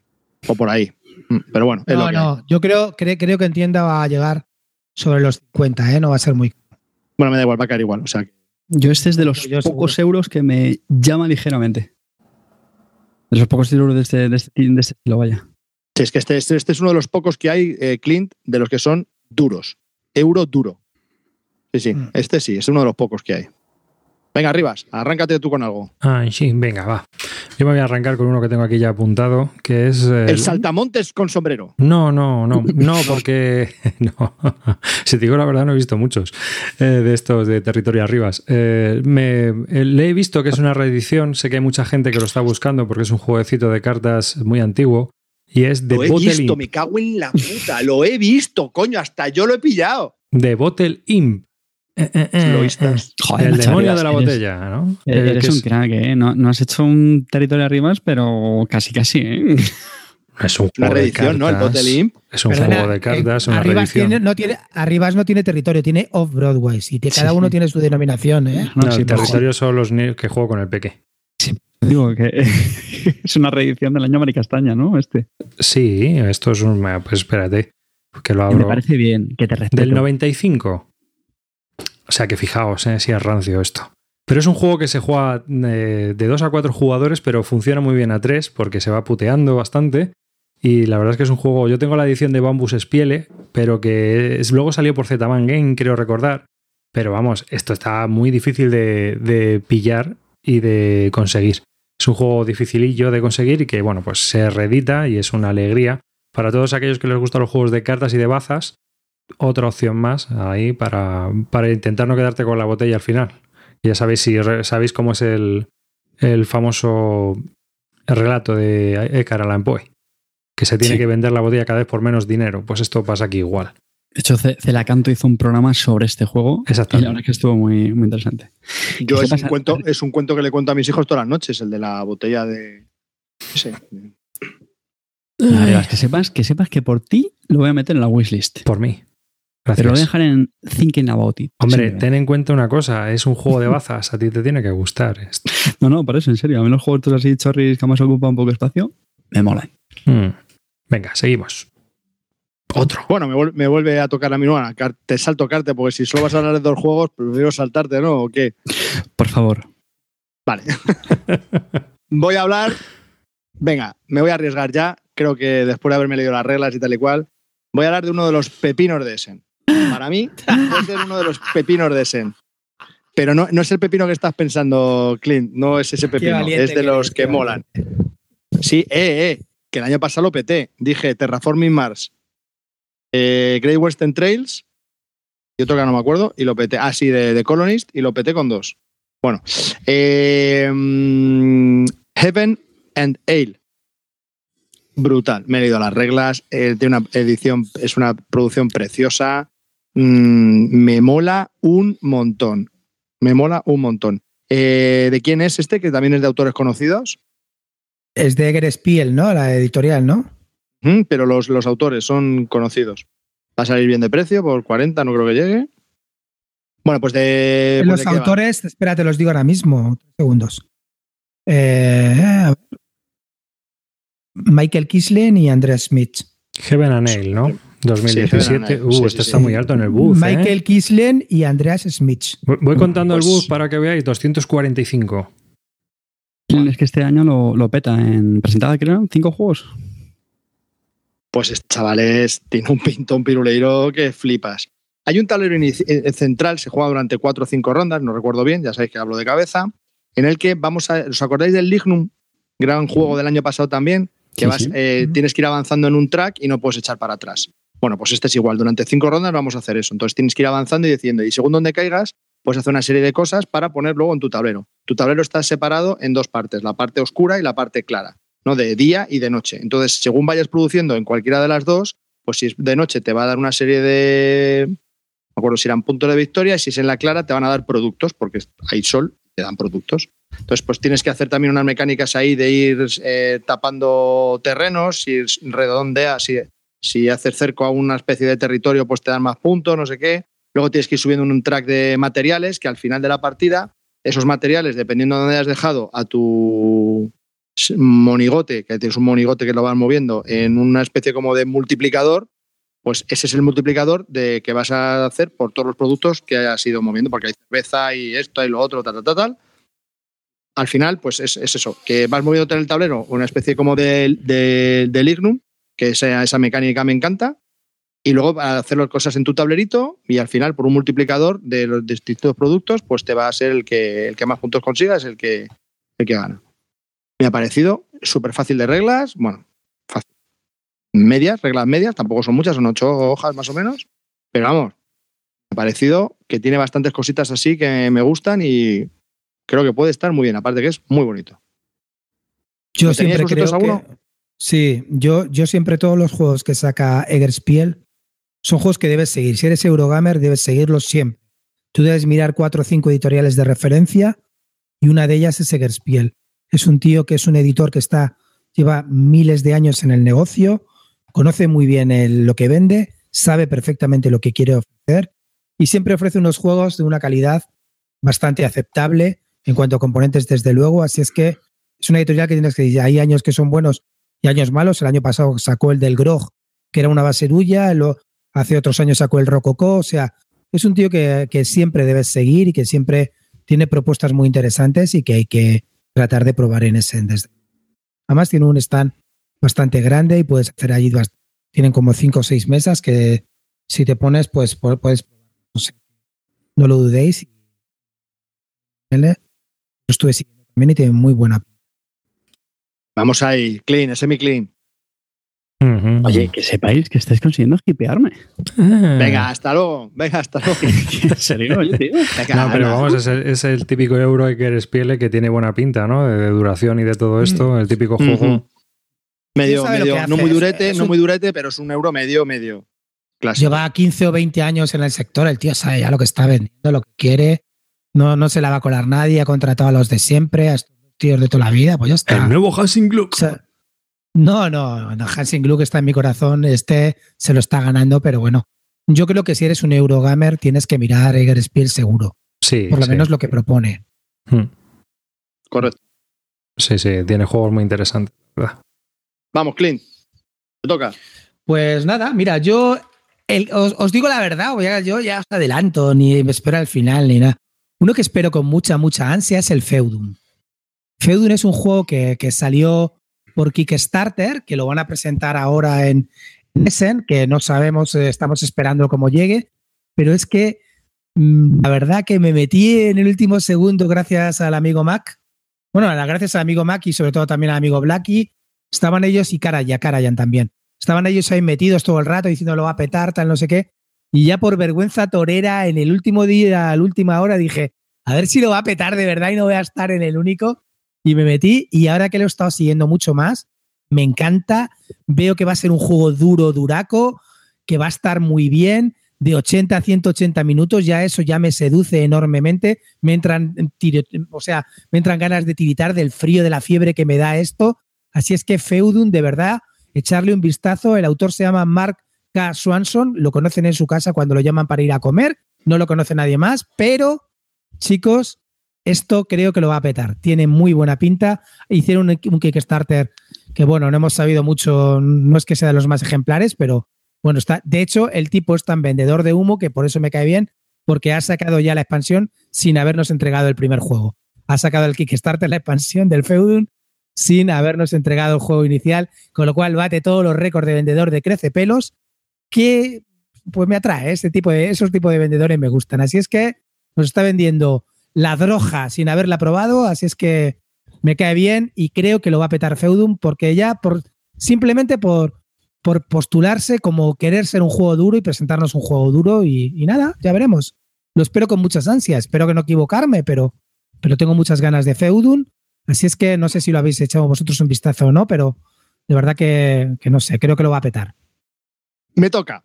o por ahí. Mm, Pero bueno, es lo No, que hay. no, yo creo, cre- creo que en tienda va a llegar sobre los 50, ¿eh? no va a ser muy. Bueno, me da igual, va a caer igual. O sea, Yo este es de los Yo pocos seguro. euros que me llama ligeramente. De los pocos euros de este, de este, de este estilo, vaya. sí, es que este, este, este es uno de los pocos que hay, eh, Clint, de los que son duros. Euro duro. Sí, sí, Mm. este sí, es uno de los pocos que hay. Venga, Rivas, arráncate tú con algo. Ay, sí, venga, va. Yo me voy a arrancar con uno que tengo aquí ya apuntado, que es... El saltamontes con sombrero. No, no, no, no, porque no. Si te digo la verdad, no he visto muchos eh, de estos de Territorio Arribas. Eh, me, eh, le he visto que es una reedición, sé que hay mucha gente que lo está buscando porque es un jueguecito de cartas muy antiguo y es The Lo he Bottle, visto, Imp, me cago en la puta. Lo he visto, coño, hasta yo lo he pillado. The Bottle Imp. Eh, eh, eh, eh. Joder, El demonio de la eres- botella, ¿no? Eres un es, crack, ¿eh? No, no has hecho un territorio arriba, pero casi, casi, ¿eh? es un Una juego de reedición, ¿no? El cartas. Es un Perdona, juego de eh, cartas, una Arribas, reedición. tiene, no tiene, Arribas no tiene territorio, tiene Off-Broadway. Y te- cada Sí, uno sí. tiene su denominación. ¿eh? No, No, sí, el territorio son los que juego con el peque. Digo que es una reedición del año Maricastaña, ¿no? Este. Sí, esto es un. Pues espérate, que lo Que me abro. parece bien, que te respeto. Del 95. O sea que fijaos, eh, si es rancio esto. Pero es un juego que se juega eh, de 2 a 4 jugadores, pero funciona muy bien a 3 porque se va puteando bastante. Y la verdad es que es un juego. Yo tengo la edición de Bambus Spiele, pero que luego salió por Zetaman Game, creo recordar. Pero vamos, esto está muy difícil de, de pillar y de conseguir. Es un juego dificilillo de conseguir y que, bueno, pues se reedita y es una alegría. Para todos aquellos que les gustan los juegos de cartas y de bazas, otra opción más ahí para, para intentar no quedarte con la botella al final. Ya sabéis, si sabéis cómo es el, el famoso relato de Edgar Allan Poe, que se tiene Sí. que vender la botella cada vez por menos dinero. Pues esto pasa aquí igual. De hecho, Ce- Celacanto hizo un programa sobre este juego. Y la Exactamente. verdad es que estuvo muy, muy interesante. Yo ¿Qué es un, cuento, es un cuento que le cuento a mis hijos todas las noches, el de la botella de. Arribas, que sepas, que sepas que por ti lo voy a meter en la wishlist. Por mí. Pero lo voy a Gracias. dejar en Thinking About It. Hombre, ten en cuenta una cosa, es un juego de bazas, a ti te tiene que gustar. esto. No, no, por eso, en serio. A mí los juegos estos así, chorris, que además ocupan poco espacio, me molan. Mm. Venga, seguimos. Otro. Bueno, me, vuel- me vuelve a tocar a mí, no, te salto carte, porque si solo vas a hablar de dos juegos, prefiero saltarte, ¿no? ¿O qué? Por favor. Vale. voy a hablar. Venga, me voy a arriesgar ya. Creo que después de haberme leído las reglas y tal y cual, voy a hablar de uno de los pepinos de Essen. Para mí, puede ser uno de los pepinos de Essen. Pero no, no es el pepino que estás pensando, Clint. No es ese pepino. valiente Es de los que molan. Sí, eh, eh. Que el año pasado lo peté. Dije Terraforming Mars, eh, Great Western Trails y otro que no me acuerdo, y lo peté. Ah, sí, de, de Colonist, y lo peté con dos. Bueno, eh, mm, Heaven and Ale. Brutal. Me he leído las reglas. eh, tiene una edición, es una producción preciosa. Mm, me mola un montón. Me mola un montón. Eh, ¿De quién es este? Que también es de autores conocidos. Es de Eger Spiel, ¿no? La editorial, ¿no? Mm, pero los, los autores son conocidos. Va a salir bien de precio, por 40 no creo que llegue. Bueno, pues de... pues Los de qué va. autores, espera, te los digo ahora mismo. Tres segundos. Eh, a ver. Michael Kislen y Andreas Smith. Heaven and Ale, ¿no? Heaven 2017. and Ale. Uh, Sí, este sí, está sí. muy alto en el booth. ¿eh? Michael Kislen y Andreas Smith. Voy- Voy contando Pues- el booth para que veáis, 245. Es que este año lo, lo peta en presentada, creo, cinco juegos. Pues este chaval es- tiene un pintón piruleiro que flipas. Hay un tablero inici- eh, central, se juega durante cuatro o cinco rondas, no recuerdo bien, ya sabéis que hablo de cabeza, en el que vamos a. ¿Os acordáis del Lignum? Gran juego del año pasado también, que Sí, vas, sí. eh, tienes que ir avanzando en un track y no puedes echar para atrás. Bueno, pues este es igual, durante cinco rondas vamos a hacer eso. Entonces tienes que ir avanzando y diciendo, y según donde caigas, puedes hacer una serie de cosas para poner luego en tu tablero. Tu tablero está separado en dos partes, la parte oscura y la parte clara. ¿no? De día y de noche. Entonces, según vayas produciendo en cualquiera de las dos, pues si es de noche te va a dar una serie de. Me acuerdo si eran puntos de victoria, y si es en la clara te van a dar productos, porque hay sol, te dan productos. Entonces, pues tienes que hacer también unas mecánicas ahí de ir eh, tapando terrenos, si redondeas, si, si haces cerco a una especie de territorio, pues te dan más puntos, no sé qué. Luego tienes que ir subiendo un track de materiales que al final de la partida, esos materiales, dependiendo de dónde hayas dejado a tu monigote, que tienes un monigote que lo vas moviendo en una especie como de multiplicador, pues ese es el multiplicador de que vas a hacer por todos los productos que hayas ido moviendo, porque hay cerveza y esto y lo otro, tal, tal, tal, tal. Al final, pues es, es eso, que vas moviéndote en el tablero una especie como de, de, de lignum, que esa, esa mecánica me encanta, y luego hacer las cosas en tu tablerito y al final por un multiplicador de los distintos productos, pues te va a ser el que, el que más puntos consigas, el que, el que gana. Me ha parecido súper fácil de reglas, bueno, fácil. Medias, reglas medias, tampoco son muchas, son ocho hojas más o menos, pero vamos, me ha parecido que tiene bastantes cositas así que me gustan y creo que puede estar muy bien, aparte que es muy bonito. Yo ¿Lo teníais siempre creo que. Sí, yo, yo siempre todos los juegos que saca Eggerspiel son juegos que debes seguir. Si eres Eurogamer, debes seguirlos siempre. Tú debes mirar cuatro o cinco editoriales de referencia y una de ellas es Eggerspiel. Es un tío que es un editor que está, lleva miles de años en el negocio, conoce muy bien el- lo que vende, sabe perfectamente lo que quiere ofrecer y siempre ofrece unos juegos de una calidad bastante aceptable en cuanto a componentes, desde luego. Así es que es una editorial que tienes que decir, hay años que son buenos y años malos. El año pasado sacó el del Grog, que era una lo, hace otros años sacó el Rococó, o sea, es un tío que, que siempre debes seguir y que siempre tiene propuestas muy interesantes y que hay que tratar de probar en ese. Además tiene un stand bastante grande y puedes hacer allí, tienen como cinco o seis mesas que si te pones, pues pu- puedes, no, no lo dudéis. Yo estuve siguiendo también y tiene muy buena Vamos ahí, clean, semi-clean. Oye, que sepáis que estáis consiguiendo hipearme. Ah. Venga, hasta luego, venga, hasta luego. ¿En serio? Oye, tío. Venga, No, pero vamos, es el, es el típico euro que eres piel que tiene buena pinta, ¿no? De, de duración y de todo esto, el típico juego. Medio, medio, no muy es- durete, es no un- muy durete, pero es un euro medio, medio. Clásico. Lleva 15 o 20 años en el sector, el tío sabe ya lo que está vendiendo, lo que quiere, no, no se la va a colar nadie, ha contratado a los de siempre, a estos tíos de toda la vida, pues ya está. El nuevo Hansing Gluck. O sea, no, no, no, Hansing Gluck está en mi corazón, este se lo está ganando, pero bueno, yo creo que si eres un Eurogamer tienes que mirar Eger Spiel seguro, Sí, por lo sí. menos lo que propone. Hmm. Correcto. Sí, sí, tiene juegos muy interesantes. la verdad. Vamos, Clint. Te toca. Pues nada, mira, yo el- os, os digo la verdad, voy a- yo ya os adelanto, ni me espero al final, ni nada. Uno que espero con mucha, mucha ansia es el Feudum. Feudum es un juego que, que salió por Kickstarter, que lo van a presentar ahora en Essen, que no sabemos, eh, estamos esperando cómo llegue, pero es que mm, la verdad que me metí en el último segundo gracias al amigo Mac. Bueno, gracias al amigo Mac y sobre todo también al amigo Blacky. Estaban ellos y Karayan, Karayan también. Estaban ellos ahí metidos todo el rato diciendo lo va a petar, tal, no sé qué. y ya por vergüenza torera, en el último día, a la última hora, dije, a ver si lo va a petar de verdad y no voy a estar en el único. Y me metí y ahora que lo he estado siguiendo mucho más, me encanta. Veo que va a ser un juego duro, duraco, que va a estar muy bien. De 80 a 180 minutos, ya eso ya me seduce enormemente. Me entran, o sea, me entran ganas de tiritar del frío, de la fiebre que me da esto. Así es que Feudum, de verdad, echarle un vistazo. El autor se llama Mark K. Swanson, lo conocen en su casa cuando lo llaman para ir a comer, no lo conoce nadie más, pero chicos, esto creo que lo va a petar. Tiene muy buena pinta. Hicieron un, Kickstarter que, bueno, no hemos sabido mucho, no es que sea de los más ejemplares, pero bueno, está. De hecho, el tipo es tan vendedor de humo que por eso me cae bien, porque ha sacado ya la expansión sin habernos entregado el primer juego. Ha sacado el Kickstarter, la expansión del Feudum, sin habernos entregado el juego inicial, con lo cual bate todos los récords de vendedor de crece pelos, que pues me atrae, ese tipo de, esos tipos de vendedores me gustan. Así es que nos está vendiendo la droga sin haberla probado, así es que me cae bien y creo que lo va a petar Feudum porque ya por simplemente por, por postularse como querer ser un juego duro y presentarnos un juego duro y, y nada, ya veremos. Lo espero con muchas ansias, espero que no equivocarme, pero, pero tengo muchas ganas de Feudum, así es que no sé si lo habéis echado vosotros un vistazo o no, pero de verdad que, que no sé, creo que lo va a petar. Me toca.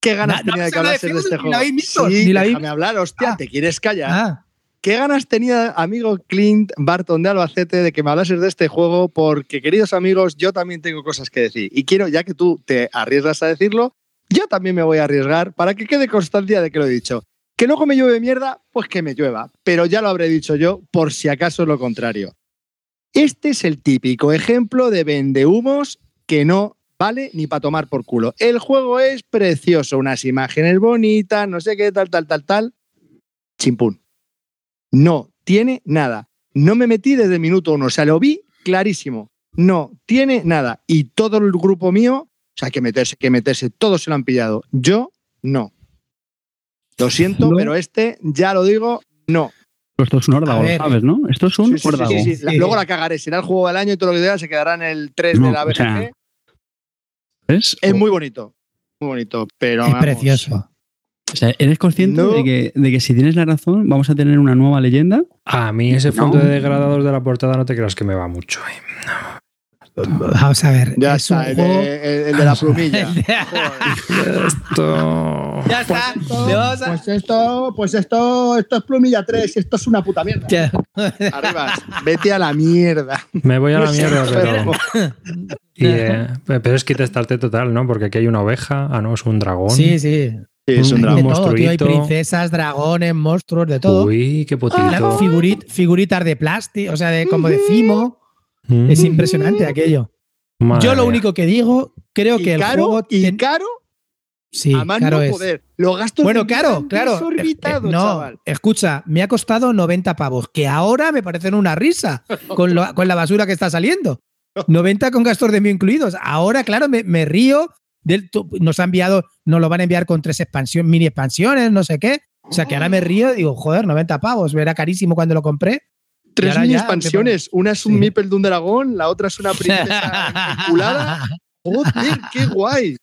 ¿Qué ganas No, tenía de que este ni visto, Sí, ni déjame hablar, hostia, Ah. te quieres callar. Ah, ¿Qué ganas tenía, amigo Clint Barton de Albacete, de que me hablases de este juego? Porque, queridos amigos, yo también tengo cosas que decir. Y quiero, ya que tú te arriesgas a decirlo, yo también me voy a arriesgar para que quede constancia de que lo he dicho. Que luego me llueve mierda, pues que me llueva. Pero ya lo habré dicho yo, por si acaso es lo contrario. Este es el típico ejemplo de vendehumos que no vale ni para tomar por culo. El juego es precioso, unas imágenes bonitas, no sé qué, tal, tal, tal, tal. Chimpún. No tiene nada. No me metí desde el minuto uno, o sea, lo vi clarísimo. No tiene nada. Y todo el grupo mío, o sea, hay que meterse, que meterse, todos se lo han pillado. Yo, no. Lo siento, No. pero este, ya lo digo, no. Pero esto es un órdago. ¿sabes, no? Esto es un Sí, sí, sí, órdago. sí, sí. La- Sí. Luego la cagaré, será el juego del año y todo lo que diga se quedará en el 3 No, de la o BGG. sea, ¿Ves? es muy bonito, muy bonito, pero es vamos, precioso. O sea, ¿eres consciente No. de, que, de que si tienes la razón vamos a tener una nueva leyenda? A mí ese fondo No. de degradados de la portada no te creas que me va mucho. eh. Vamos a ver. Ya es está, un el, juego. de, el- el de la plumilla. Esto... ya está. Le vamos a- Pues esto, pues esto, esto es plumilla 3 y esto es una puta mierda. Ya. Arriba, vete a la mierda. Me voy a la mierda, pero... Y, eh, pero es quitestarte total, ¿no? Porque aquí hay una oveja, ah, no, es un dragón. Sí, sí. Sí, es un Un de todo, tío. Hay princesas, dragones, monstruos, de todo. Uy, qué potito. figurit- figuritas de plástico, o sea, de, como de fimo. Mm, Es impresionante aquello. madre Yo lo único que digo, creo que el caro, juego. y caro, sí, a más caro no es. poder. Los gastos Bueno, de claro, Eh, eh, no, chaval. escucha, me ha costado 90 pavos, que ahora me parecen una risa con, lo- con la basura que está saliendo. 90 con gastos de envío incluidos. Ahora, claro, me, me río. Del, nos ha enviado, nos lo van a enviar con tres expansiones, mini expansiones, no sé qué. O sea que ahora me río y digo, joder, 90 pavos, era carísimo cuando lo compré. Tres mini ya, expansiones. Una es un Sí. Mipel de un dragón, la otra es una princesa enculada. Joder, qué guay.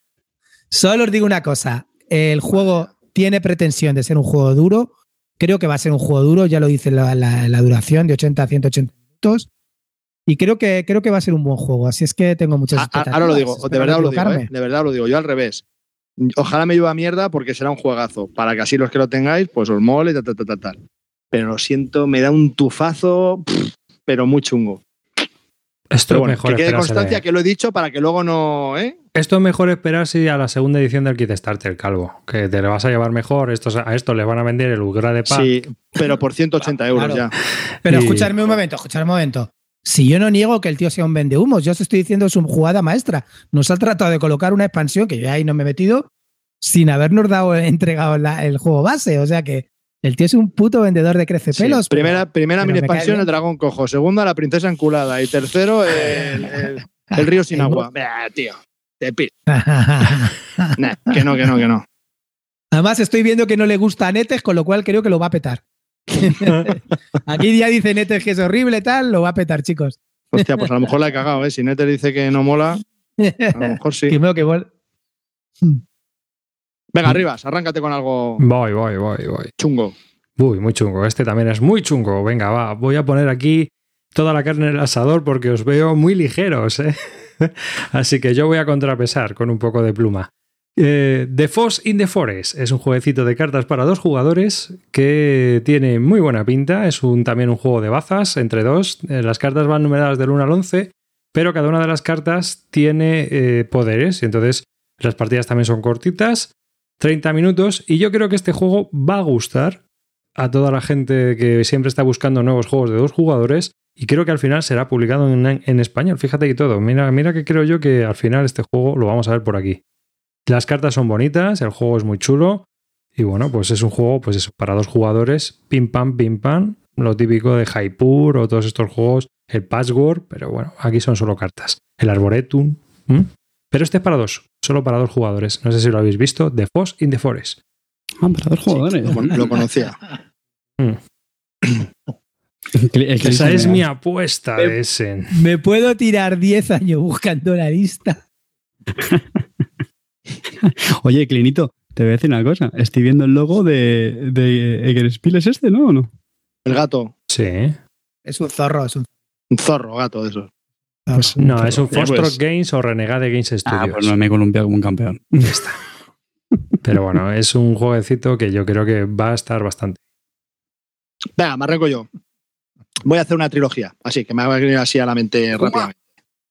Solo os digo una cosa, el juego tiene pretensión de ser un juego duro, creo que va a ser un juego duro, ya lo dice la, la- la duración de 80 a 180 minutos, y creo que, creo que va a ser un buen juego, así es que tengo muchas expectativas. ahora lo digo, de verdad no lo digo. ¿eh? de verdad lo digo, yo al revés. Ojalá me lleve a mierda porque será un juegazo, para que así los que lo tengáis, pues os mole, tal, tal, tal, tal, tal. Pero lo siento, me da un tufazo, pff, pero muy chungo. Esto Pero es bueno, mejor que quede constancia de- que lo he dicho para que luego no, ¿eh? Esto es mejor esperarse a la segunda edición del Kickstarter, calvo. Que te lo vas a llevar mejor. Estos, a esto le van a vender el Ugra de Pack. Sí, pero por 180 euros Claro. ya. Pero Y- escuchadme un momento, escuchadme un momento. Si yo no niego que el tío sea un vendehumos, yo os estoy diciendo su jugada maestra. Nos ha tratado de colocar una expansión que yo ahí no me he metido sin habernos dado entregado la- el juego base. O sea que el tío es un puto vendedor de Sí, crecepelos. pero- primera primera mini expansión, el dragón cojo. Segunda, la princesa enculada. Y tercero, el, el- el río sin agua. Bah, tío, te pi- Nah, que no, que no, que no. Además, estoy viendo que no le gusta a Netes, con lo cual creo que lo va a petar. Aquí ya dice Netes que es horrible, tal, lo va a petar, chicos. Hostia, pues a lo mejor la he cagado, ¿eh? Si Netter dice que no mola, a lo mejor sí. Que igual- Venga, Rivas, arráncate con algo Voy, voy, voy, voy. chungo. Uy, muy chungo. Este también es muy chungo. Venga, va. Voy a poner aquí toda la carne en el asador porque os veo muy ligeros, ¿eh? Así que yo voy a contrapesar con un poco de pluma. Eh, the Foss in the Forest es un jueguecito de cartas para dos jugadores que tiene muy buena pinta. Es también un juego de bazas entre dos. Eh, las cartas van numeradas del 1 al 11, pero cada una de las cartas tiene eh, poderes. Y entonces las partidas también son cortitas, 30 minutos. Y yo creo que este juego va a gustar a toda la gente que siempre está buscando nuevos juegos de dos jugadores. Y creo que al final será publicado en, en español. Fíjate que todo. Mira, mira que creo yo que al final este juego lo vamos a ver por aquí. Las cartas son bonitas, el juego es muy chulo. Y bueno, pues es un juego, pues eso, para dos jugadores, pim pam, pim pam, lo típico de Hypur o todos estos juegos, el Password, pero bueno, aquí son solo cartas. El Arboretum. Pero este es para dos, solo para dos jugadores. No sé si lo habéis visto, The Foss in the Forest. Ah, para dos jugadores. Lo, con- lo conocía. Que Esa es mi apuesta de Essen. Me puedo tirar 10 años buscando la lista. Oye, Clinito, te voy a decir una cosa. Estoy viendo el logo de, de Eggerspiel, ¿es este, no? ¿O no? El gato. Sí. Es un zorro, es un Un zorro, gato de esos. Pues- No, es un pues. Foxtrot Games o Renegade Games Studios. Ah, pues no me he columpiado como un campeón. Ya está. Pero bueno, es un jueguecito que yo creo que va a estar bastante. Venga, me arranco yo. Voy a hacer una trilogía. Así, que me va a venir así a la mente rápidamente.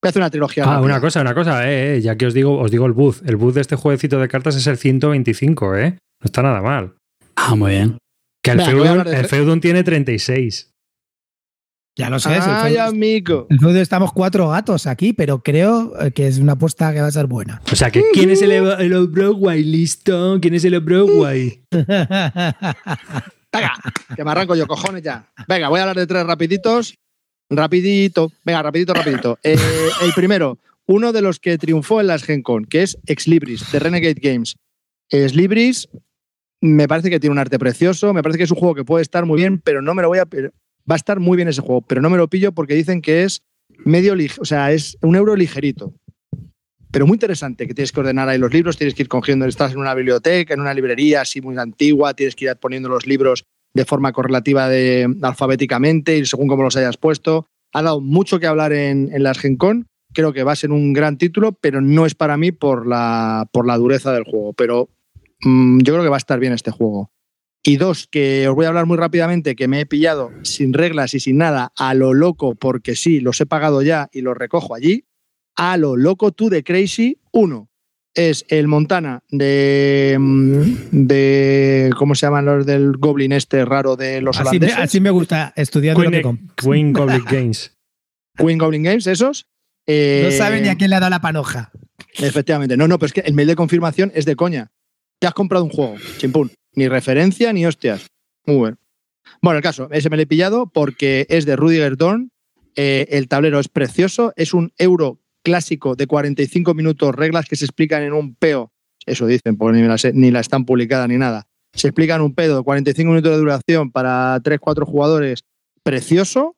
Voy a hacer una trilogía. Ah, rápida. una cosa, una cosa, eh, eh, ya que os digo, os digo el booth. El booth de este jueguecito de cartas es el 125, ¿eh? No está nada mal. Ah, muy bien. Que el Venga, voy a Feudum, de- el Feudum tiene 36. Ya lo sé. el Ay, amigo. El feudo estamos cuatro gatos aquí, pero creo eh, que es una apuesta que va a ser buena. O sea, que ¿quién es el, el Broadway? Listo. ¿Quién es el Broadway? Venga, que me arranco yo, cojones ya. Venga, voy a hablar de tres rapiditos. Rapidito. Venga, rapidito, rapidito. Eh, el primero, uno de los que triunfó en las Gen Con, que es Ex Libris, de Renegade Games. Ex Libris me parece que tiene un arte precioso, me parece que es un juego que puede estar muy bien, pero no me lo voy a... Va a estar muy bien ese juego, pero no me lo pillo porque dicen que es medio o sea, es un euro ligerito. Pero muy interesante, que tienes que ordenar ahí los libros, tienes que ir cogiendo, estás en una biblioteca, en una librería así muy antigua, tienes que ir poniendo los libros de forma correlativa de, alfabéticamente y según cómo los hayas puesto. Ha dado mucho que hablar en, en las Gen Con. Creo que va a ser un gran título, pero no es para mí por la, por la dureza del juego. Pero mm, yo creo que va a estar bien este juego. Y dos, que os voy a hablar muy rápidamente, que me he pillado sin reglas y sin nada, a lo loco, porque sí, los he pagado ya y los recojo allí. A lo loco tú de Crazy 1 es el Montana de, mm, de ¿cómo se llaman los del Goblin este raro de los Así me, así me gusta lo que Queen, Goblin Games. Queen Goblin Games, esos. Eh, No sabe ni a quién le ha dado la panoja. Efectivamente. No, no, pero es que el mail de confirmación es de coña. Te has comprado un juego, chimpún. Ni referencia ni hostias. Muy bueno. Bueno, el caso, ese me lo he pillado porque es de Rudiger Dorn. Eh, el tablero es precioso. Es un euro clásico de 45 minutos, reglas que se explican en un peo. Eso dicen, porque ni la, están publicada ni nada. Se explican un pedo de 45 minutos de duración para 3-4 jugadores. Precioso.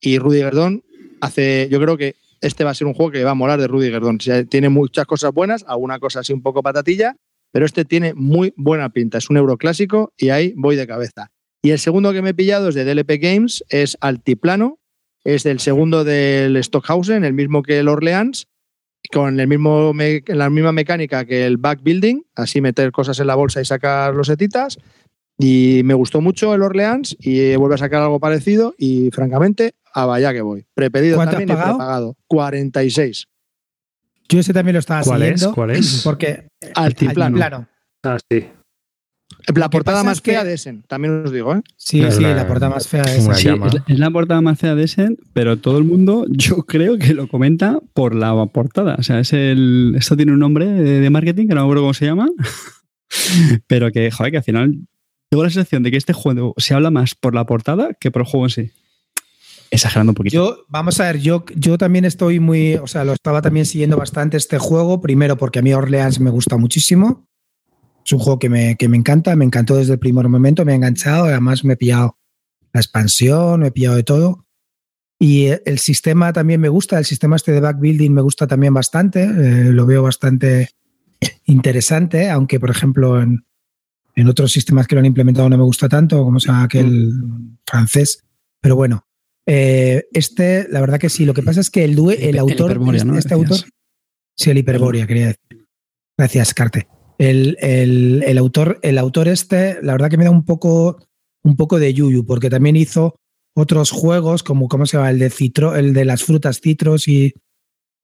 Y Rudiger Dorn hace, yo creo que este va a ser un juego que va a molar de Rudy Gerdón. Tiene muchas cosas buenas, alguna cosa así un poco patatilla, pero este tiene muy buena pinta. Es un euro clásico y ahí voy de cabeza. Y el segundo que me he pillado es de DLP Games, es Altiplano, es el segundo del Stockhausen, el mismo que el Orleans, con el mismo la misma mecánica que el backbuilding, así meter cosas en la bolsa y sacar los setitas. Y me gustó mucho el Orleans y vuelve a sacar algo parecido y francamente, a vaya que voy. Prepedido ¿Cuánto has también y pagado? prepagado. 46. Yo ese también lo estaba ¿Cuál es? ¿Cuál es? Porque Altiplano. Altiplano. Ah, sí. La portada más que- fea de Essen, también os digo, ¿eh? Sí, Es sí, la- la, portada más fea es una Sí, llama. es la, es la portada más fea de Essen, pero todo el mundo yo creo que lo comenta por la portada. O sea, es el. Esto tiene un nombre de, de marketing que no me acuerdo cómo se llama. pero que, joder, que al final tengo la sensación de que este juego se habla más por la portada que por el juego en sí. Exagerando un poquito. Yo, vamos a ver, yo, yo también estoy muy, o sea, lo estaba también siguiendo bastante este juego, primero porque a mí Orleans me gusta muchísimo. Es un juego que me, que me encanta, me encantó desde el primer momento, me ha enganchado, además me he pillado la expansión, me he pillado de todo. Y el sistema también me gusta, el sistema este de backbuilding me gusta también bastante, eh, lo veo bastante interesante, aunque por ejemplo en, en otros sistemas que lo han implementado no me gusta tanto, como sea aquel francés. Pero bueno, eh, este, la verdad que sí. Lo que pasa es que el, due, el, El autor, Hyperborea, este, ¿no? este autor, sí, el Hiperborea, quería decir. Gracias, Carte. El, el- el autor, el autor este, la verdad que me da un poco, un poco de yuyu, porque también hizo otros juegos, como ¿cómo se llama? El de citro, el de las frutas citros y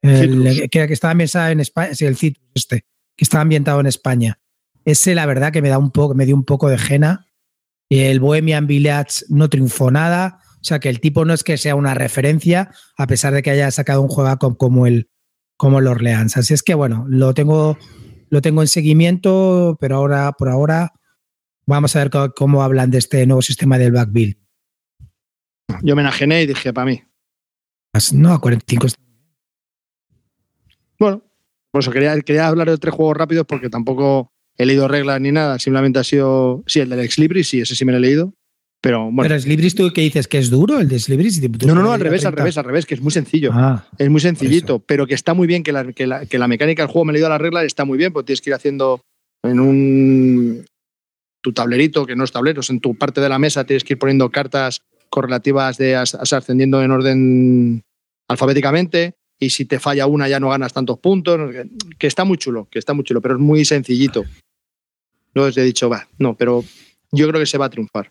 el, Citrus. que, que estaba ambientado en España, sí, el citrus este, que estaba ambientado en España. Ese, la verdad, que me da un poco, me dio un poco de jena. Y el Bohemian Village no triunfó nada. O sea que el tipo no es que sea una referencia, a pesar de que haya sacado un juego com- como el, como el Orleans. Así es que bueno, lo tengo, lo tengo en seguimiento, pero ahora, por ahora, vamos a ver cómo, cómo hablan de este nuevo sistema del backbill. Yo me enajené y dije, para mí. No, a 45 está- Bueno, por eso quería, quería hablar de tres juegos rápidos porque tampoco he leído reglas ni nada. Simplemente ha sido. Sí, el del Ex Libris, sí, ese sí me lo he leído. Pero bueno. Pero es Libris, ¿tú qué dices? ¿Que es duro el de Libris? no, no, no, al revés, al revés, al revés, que es muy sencillo. Ah, Es muy sencillito, pero que está muy bien, que la, que la- que la mecánica del juego, me leído las reglas, está muy bien, porque tienes que ir haciendo en un tu tablerito, que no es tableros, en tu parte de la mesa tienes que ir poniendo cartas correlativas de as- as- ascendiendo en orden alfabéticamente, y si te falla una ya no ganas tantos puntos, que está muy chulo, que está muy chulo, pero es muy sencillito. Os he dicho, va, no, pero yo creo que se va a triunfar.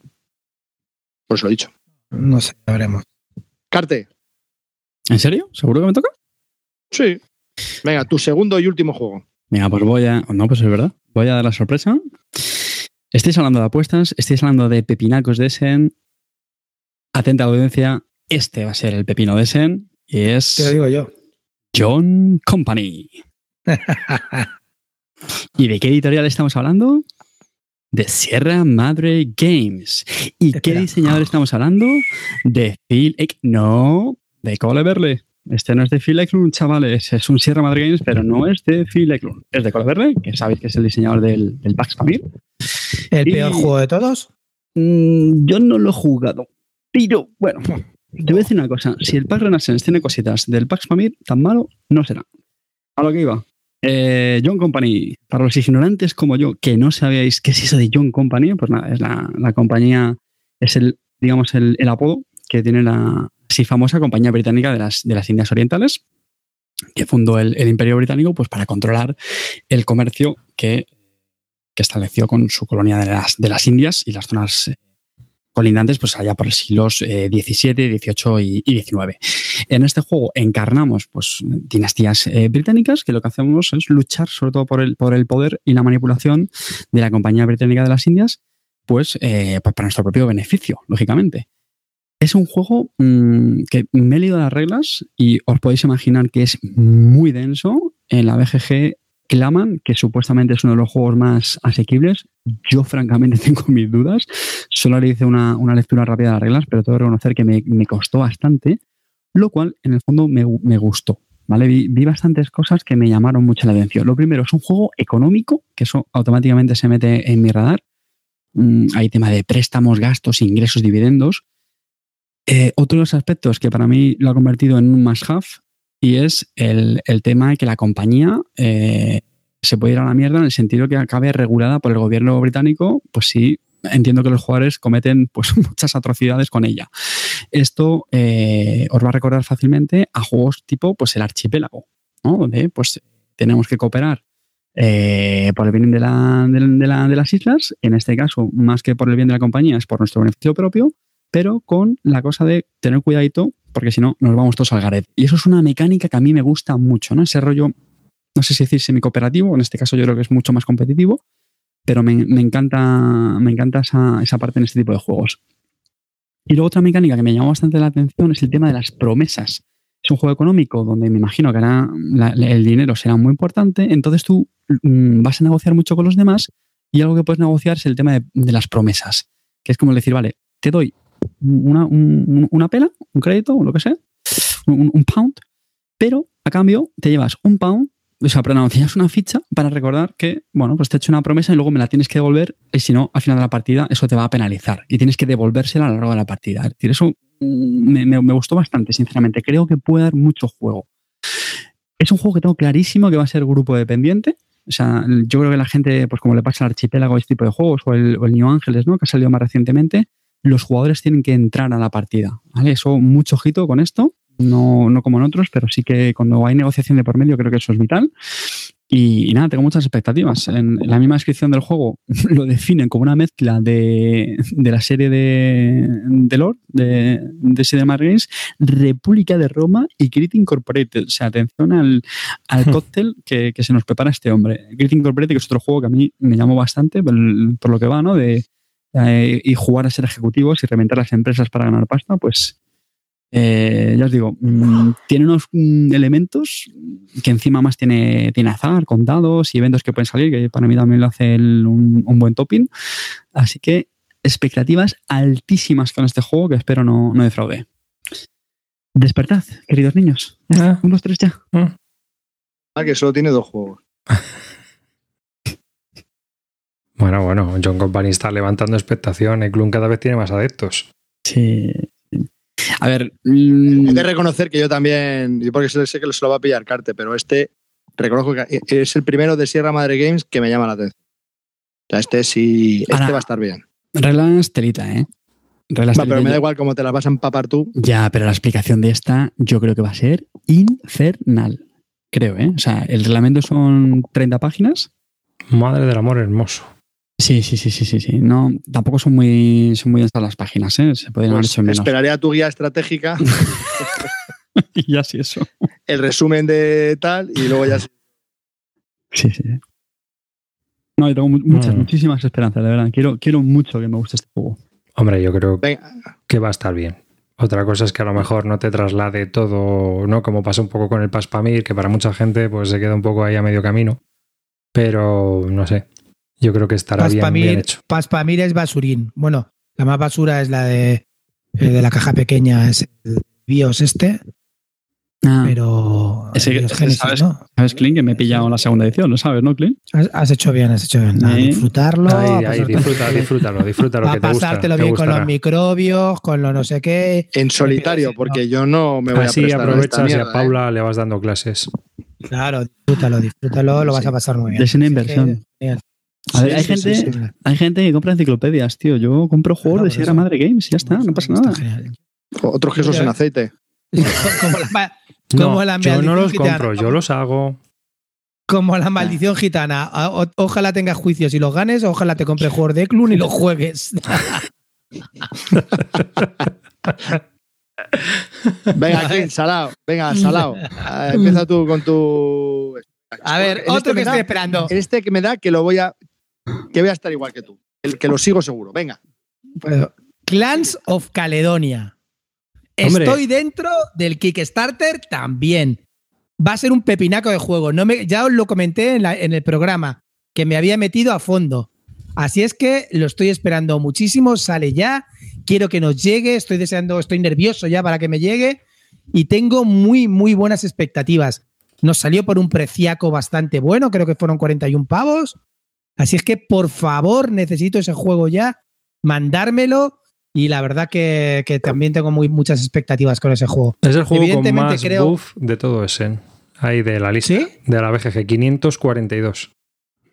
Por eso lo he dicho. no sé, ya veremos. Carte, ¿En serio? ¿Seguro que me toca? sí. Venga, tu segundo y último juego. Venga, pues voy a. No, pues es verdad. Voy a dar la sorpresa. Estáis hablando de apuestas, estáis hablando de pepinacos de Essen. Atenta audiencia, este va a ser el pepino de Essen y Te lo es digo yo. John Company. ¿Y de qué editorial estamos hablando? De Sierra Madre Games. ¿Y qué diseñador estamos hablando? De Phil Eck. No, de Cole Verle. Este no es de Phil Eklund, chavales. Es un Sierra Madre Games, pero no es de Phil Eklund. Es de Cole Verle, que sabéis que es el diseñador del, del Pax Pamir. ¿El Y- peor juego de todos? Mm, yo no lo he jugado. Pero bueno, te voy a decir una cosa. Si el Pax Renaissance tiene cositas del Pax Pamir, tan malo no será. A lo que iba. Eh, John Company, para los ignorantes como yo, que no sabíais qué es eso de John Company, pues nada, es la, la compañía, es el, digamos, el, el apodo que tiene la así famosa compañía británica de las, de las Indias Orientales, que fundó el, el Imperio Británico pues para controlar el comercio que, que estableció con su colonia de las, de las Indias y las zonas colindantes pues allá por los siglos eh, XVII, XVIII y, y XIX. En este juego encarnamos pues dinastías eh, británicas que lo que hacemos es luchar sobre todo por el, por el poder y la manipulación de la compañía británica de las Indias pues, eh, pues para nuestro propio beneficio, lógicamente. Es un juego mm, que me he leído las reglas y os podéis imaginar que es muy denso. En la BGG claman que supuestamente es uno de los juegos más asequibles. Yo francamente tengo mis dudas. Solo le hice una, una lectura rápida de las reglas, pero tengo que reconocer que me, me costó bastante, lo cual en el fondo me, me gustó. ¿vale? Vi, vi bastantes cosas que me llamaron mucho la atención. Lo primero, es un juego económico, que eso automáticamente se mete en mi radar. Mm, hay tema de préstamos, gastos, ingresos, dividendos. Eh, otro de los aspectos que para mí lo ha convertido en un must-have y es el, el tema de que la compañía eh, se puede ir a la mierda en el sentido que acabe regulada por el gobierno británico, pues sí, entiendo que los jugadores cometen pues, muchas atrocidades con ella. Esto eh, os va a recordar fácilmente a juegos tipo pues, el archipiélago, ¿no? donde pues, tenemos que cooperar eh, por el bien de, la, de, la- de las islas, en este caso, más que por el bien de la compañía, es por nuestro beneficio propio, pero con la cosa de tener cuidadito, porque si no, nos vamos todos al garete. Y eso es una mecánica que a mí me gusta mucho, ¿no? Ese rollo, no sé si decir semi-cooperativo, en este caso yo creo que es mucho más competitivo, pero me, encanta, me encanta esa, esa parte en este tipo de juegos. Y luego otra mecánica que me llamó bastante la atención es el tema de las promesas. Es un juego económico donde me imagino que el dinero será muy importante, entonces tú mm, vas a negociar mucho con los demás y algo que puedes negociar es el tema de, las promesas, que es como decir, vale, te doy una, un- una pela, un crédito o lo que sea, un, un pound, pero a cambio te llevas un pound, o sea, llevas una ficha para recordar que, bueno, pues te he hecho una promesa y luego me la tienes que devolver y si no, al final de la partida eso te va a penalizar y tienes que devolvérsela a lo largo de la partida. Es decir, eso mm, me, gustó bastante, sinceramente. Creo que puede dar mucho juego. Es un juego que tengo clarísimo que va a ser grupo dependiente. O sea, yo creo que la gente, pues como le pasa al archipiélago este tipo de juegos, o el, o el New Ángeles, ¿no? Que ha salido más recientemente, los jugadores tienen que entrar a la partida. ¿vale? Eso, mucho ojito con esto. No, no como en otros, pero sí que cuando hay negociación de por medio, creo que eso es vital. Y, y nada, tengo muchas expectativas. En, la misma descripción del juego lo definen como una mezcla de, de la serie de, de Lord, de, de Cinemar Games, República de Roma y Grit Incorporated. O sea, atención al, al cóctel que, que se nos prepara este hombre. Grit Incorporated, que es otro juego que a mí me llamó bastante por, por lo que va, ¿no? De, eh, y jugar a ser ejecutivos y reventar las empresas para ganar pasta, pues eh, ya os digo, mm, tiene unos mm, elementos que encima más tiene, tiene azar, contados y eventos que pueden salir, que para mí también lo hace el- un, un buen topping. Así que expectativas altísimas con este juego que espero no, no defraude. Despertad, queridos niños. Ah, Un, dos, tres ya. Ah, que solo tiene dos juegos. Bueno, bueno, John Company está levantando expectación. El Club cada vez tiene más adeptos. Sí. A ver, mm, He de reconocer que yo también, yo porque sé que se lo va a pillar Carte, pero este reconozco que es el primero de Sierra Madre Games que me llama la atención. O sea, este sí, este va a estar bien. reglas telita, ¿eh? Reglas Va, pero telita. me da igual cómo te las vas a empapar tú. Ya, pero la explicación de esta yo creo que va a ser infernal. Creo, ¿eh? O sea, el reglamento son 30 páginas. Madre del amor hermoso. Sí, sí, sí, sí, sí, sí. No, tampoco son muy, son muy densas las páginas, ¿eh? Se pueden haber Pues hecho menos. esperaré a tu guía estratégica, y ya sí eso. el resumen de tal y luego ya. Sí, sí. sí. No, yo tengo mu- muchas, Mm. muchísimas esperanzas, de verdad. Quiero, quiero mucho que me guste este juego. Hombre, yo creo Venga, que va a estar bien. Otra cosa es que a lo mejor no te traslade todo, ¿no? Como pasa un poco con el Paspamir, que para mucha gente pues se queda un poco ahí a medio camino. Pero no sé. Yo creo que estará bien, bien Paspamir, hecho. Paspamir es basurín. Bueno, la más basura es la de, eh, de la caja pequeña, es el BIOS este, Ah, pero Ese- Genesis, ¿sabes? ¿no? ¿Sabes, Clint? Que me he pillado la segunda edición, ¿lo sabes, no, Clint? Has, has hecho bien, has hecho bien. A disfrutarlo, a Ahí, ahí, pasártelo disfruta, bien, disfrútalo, disfrútalo, a que te gusta. pasártelo te bien con los microbios, con lo no sé qué. en solitario, porque yo no me voy Así a prestar a esta aprovechas y mierda, a ¿eh? Paula le vas dando clases. Claro, disfrútalo, disfrútalo, lo vas a pasar muy bien. Es una inversión. A ver, Sí, hay sí, gente, sí. hay gente que compra enciclopedias, tío. Yo compro juegos Claro, de Sierra eso. Madre Games y ya está, no pasa nada. Otros quesos en aceite. como la, como No, la yo no los gitana. compro, yo los hago. Como la maldición gitana. O- Ojalá tengas juicios y los ganes, ojalá te compre juegos de Clun y los juegues. Venga, aquí, salao. Venga, salao. Ah, empieza tú con tu. A ver, este otro que da- estoy esperando. Este que me da que lo voy a. que voy a estar igual que tú. El que lo sigo seguro. Venga. Bueno, Clans of Caledonia. Hombre. Estoy dentro del Kickstarter también. Va a ser un pepinaco de juego. No me, ya os lo comenté en, la- en el programa, que me había metido a fondo. Así es que lo estoy esperando muchísimo. Sale ya. Quiero que nos llegue. Estoy deseando, estoy nervioso ya para que me llegue. Y tengo muy, muy buenas expectativas. Nos salió por un preciaco bastante bueno. Creo que fueron 41 pavos. Así es que, por favor, necesito ese juego ya. Mandármelo. Y la verdad que, que también tengo muy, muchas expectativas con ese juego. Es el juego con más creo- buff de todo ese. Ahí de la lista. ¿Sí? De la BGG, 542.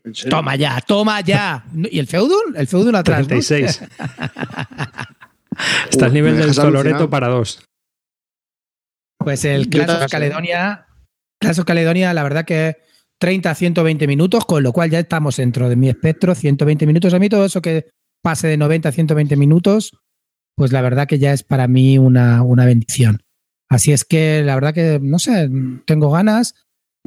¿En serio? Toma ya, toma ya. ¿Y el Feudul? El Feudul atrás. ¿no? 36. Está al nivel del alucinado. para dos. Pues el Clash of. Caledonia. Clash of Caledonia, la verdad que 30 a 120 minutos, con lo cual ya estamos dentro de mi espectro. 120 minutos. A mí todo eso que pase de 90 a 120 minutos, pues la verdad que ya es para mí una, una bendición. Así es que la verdad que, no sé, tengo ganas.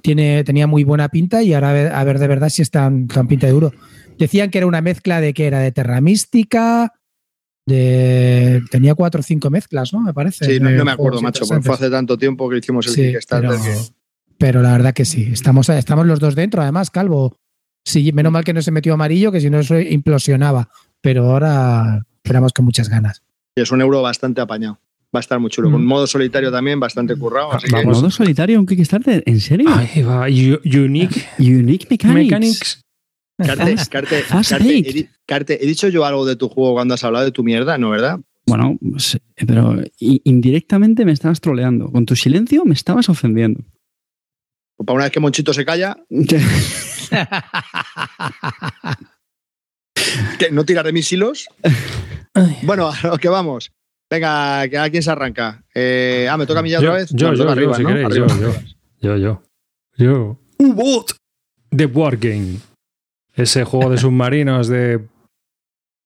Tiene, tenía muy buena pinta y ahora a ver, a ver de verdad si es tan, tan pinta de duro. Decían que era una mezcla de que era de Terra Mística, de, tenía cuatro o cinco mezclas, ¿no? Me parece. Sí, no, no me acuerdo, macho, porque fue hace tanto tiempo que hicimos el Sí, Kickstarter pero, que- pero la verdad que sí. Estamos, estamos los dos dentro, además, Calvo. Sí, menos mal que no se metió amarillo, que si no eso implosionaba. Pero ahora esperamos con muchas ganas. es un euro bastante apañado. Va a estar muy chulo. Con Mm. modo solitario también, bastante currado. Así que. ¿Modo solitario un Kickstarter? ¿En serio? Ahí va. Unique Unique Mechanics. Mechanics. Carte, Carte, Carte, he, di- Carte, he dicho yo algo de tu juego cuando has hablado de tu mierda, ¿no, verdad? Bueno, pero indirectamente me estabas troleando. Con tu silencio me estabas ofendiendo. Pues para una vez que Monchito se calla, ¿Qué, ¿No tiraré mis hilos? Bueno, a lo que vamos. Venga, ¿a quién se arranca? Eh, ah, ¿me toca a mí ya Yo, otra vez? yo, No, yo, yo, arriba, si ¿no? queréis, Arriba. yo, yo. Yo, yo. Yo. U-Boat. The Wargame. Ese juego de submarinos de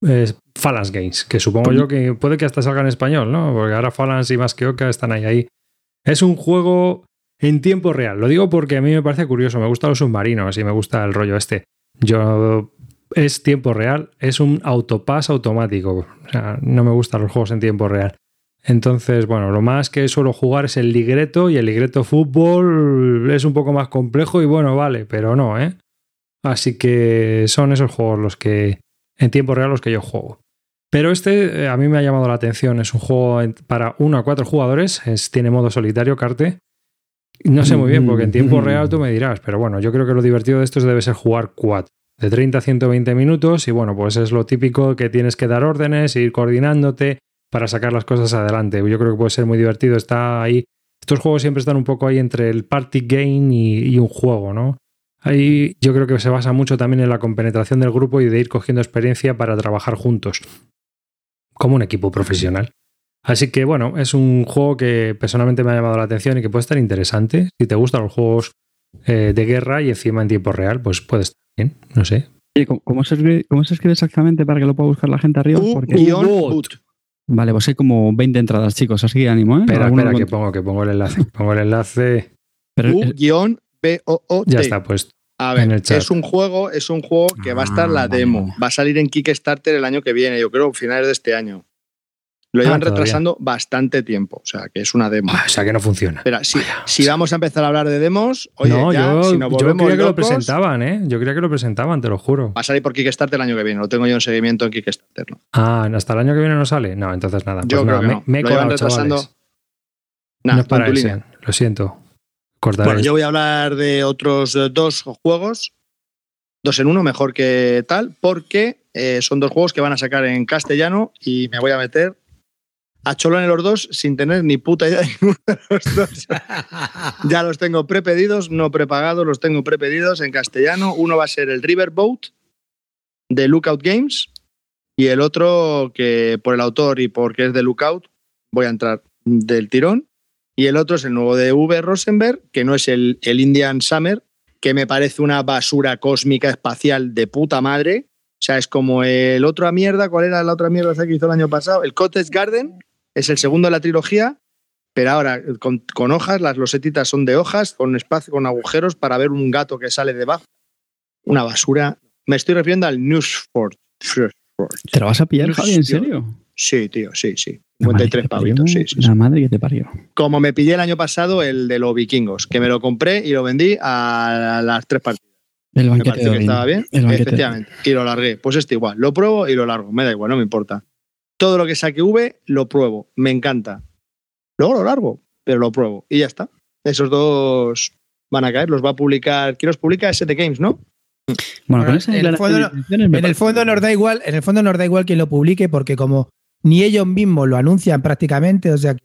eh, Phalanx Games, que supongo yo que puede que hasta salga en español, ¿no? Porque ahora Phalanx y más que Oca están ahí ahí. Es un juego en tiempo real. Lo digo porque a mí me parece curioso. Me gustan los submarinos y me gusta el rollo este. Yo es tiempo real, es un autopass automático. O sea, no me gustan los juegos en tiempo real. Entonces, bueno, lo más que suelo jugar es el ligreto y el ligreto fútbol es un poco más complejo y bueno, vale, pero no, ¿eh? Así que son esos juegos los que en tiempo real los que yo juego. Pero este eh, a mí me ha llamado la atención, es un juego para uno a cuatro jugadores, es, tiene modo solitario, carte. No sé muy bien, porque en tiempo real tú me dirás, pero bueno, yo creo que lo divertido de estos debe ser jugar quad, de 30 a 120 minutos y bueno, pues es lo típico que tienes que dar órdenes, ir coordinándote para sacar las cosas adelante. Yo creo que puede ser muy divertido, está ahí. Estos juegos siempre están un poco ahí entre el party game y, y un juego, ¿no? Ahí yo creo que se basa mucho también en la compenetración del grupo y de ir cogiendo experiencia para trabajar juntos, como un equipo profesional. Así que bueno, es un juego que personalmente me ha llamado la atención y que puede estar interesante. Si te gustan los juegos eh, de guerra y encima en tiempo real, pues puede estar bien, no sé. ¿cómo, cómo se escribe, cómo se escribe exactamente para que lo pueda buscar la gente arriba? Porque-. Vale, pues hay como 20 entradas, chicos, así que ánimo, ¿eh? Espera, espera, que pongo, que pongo el enlace. Pongo el enlace, Pero, U guion B-O-O-T. ya está puesto. A ver, en el chat. es un juego, es un juego que va a estar Ah, la demo. Va a salir en Kickstarter el año que viene, yo creo, finales de este año. Lo Ah, llevan todavía. retrasando bastante tiempo, o sea, que es una demo. Ah, o sea que no funciona. Espera, si, Vaya, si vamos a empezar a hablar de demos, oye, no, ya, yo, si nos yo volvemos creía que lo presentaban, ¿eh? Yo creía que lo presentaban, te lo juro. va a salir por Kickstarter el año que viene. Lo tengo yo en seguimiento en Kickstarter. ¿no? Ah, ¿hasta el año que viene no sale? No, entonces nada. Yo pues creo nada, que no. me he Lo llevan retrasando. chavales. No es para ese, lo siento. Cortaré. Bueno, yo voy a hablar de otros dos juegos, dos en uno, mejor que tal, porque eh, son dos juegos que van a sacar en castellano y me voy a meter a cholo en los dos sin tener ni puta idea de ninguno de los dos. ya los tengo prepedidos, no prepagados, los tengo prepedidos en castellano. Uno va a ser el Riverboat de Lookout Games y el otro que por el autor y porque es de Lookout voy a entrar del tirón. Y el otro es el nuevo de V. Rosenberg, que no es el, el Indian Summer, que me parece una basura cósmica espacial de puta madre. O sea, es como el otro a mierda. ¿Cuál era la otra mierda que hizo el año pasado? El Cottage Garden es el segundo de la trilogía, pero ahora con, con hojas, las losetitas son de hojas, con espacio, con agujeros para ver un gato que sale debajo. Una basura. Me estoy refiriendo al Newsford. ¿Te lo vas a pillar, Javi? ¿En serio? Sí, tío, sí, sí. La madre 53 que te parió, pavitos, sí, sí, sí. La madre que te parió. Como me pillé el año pasado el de los vikingos, que me lo compré y lo vendí a las tres partidas. El Me banquete pareció de que estaba bien. El Efectivamente. Y lo largué. Pues este igual. Lo pruebo y lo largo. Me da igual, no me importa. Todo lo que saque V, lo pruebo. Me encanta. Luego lo largo, pero lo pruebo. Y ya está. Esos dos van a caer. Los va a publicar. ¿Quién los publica? ST Games, ¿no? Bueno, con Bueno, esa en el fondo En el fondo nos da igual, en el fondo nos da igual quien lo publique, porque como ni ellos mismos lo anuncian prácticamente, o sea que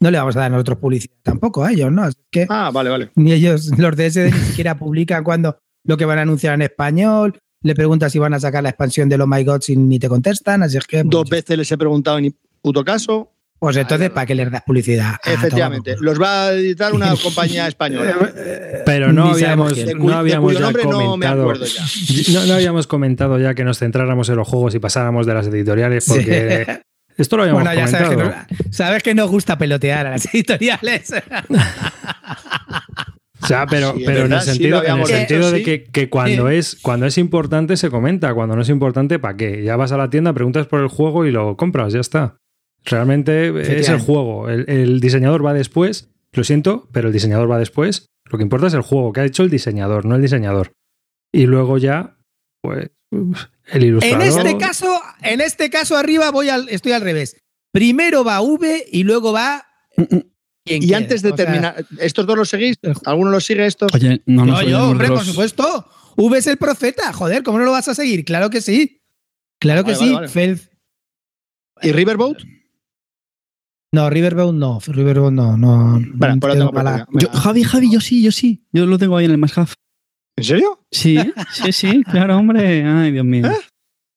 no le vamos a dar nosotros publicidad tampoco a ellos, ¿no? Así que Ah, vale, vale. ni ellos, los de SD, ni siquiera publican cuando lo que van a anunciar en español. Le preguntas si van a sacar la expansión de Oh My God y ni te contestan, así es que. Pues, Dos veces les he preguntado en puto caso. pues entonces, ¿para qué les das publicidad? Efectivamente. Los va a editar una compañía española. culo. Pero no habíamos, no habíamos ya no comentado. ya. No, no habíamos comentado ya que nos centráramos en los juegos y pasáramos de las editoriales Sí. porque esto lo habíamos Bueno, ya sabes que, comentado. nos, sabes que nos gusta pelotear a las editoriales. O sea, pero, Sí, es pero en el sí, sentido, en el sentido hecho, de sí. que, que cuando, es, cuando es importante se comenta, cuando no es importante, ¿para qué? Ya vas a la tienda, preguntas por el juego y lo compras, ya está. Realmente es el juego. El, el diseñador va después, lo siento, pero el diseñador va después. Lo que importa es el juego que ha hecho el diseñador, no el diseñador. Y luego ya, pues, el En ilustrador. este caso, en este caso arriba voy al, estoy al revés. Primero va V y luego va quien Y antes de O sea, terminar, ¿estos dos los seguís? el- ¿Alguno los sigue estos? Oye, no no, yo, hombre, por supuesto. V es el profeta. Joder, ¿cómo no lo vas a seguir? Claro que sí. Claro que Vale, sí. vale, ¿Y Riverboat? No, Riverboat no. Riverboat no. no Vale, pues lo tengo mala-. Yo- Javi, Javi, yo sí, yo sí. Yo lo tengo ahí en el más half. ¿En serio? Sí, sí, sí, claro, hombre. Ay, Dios mío.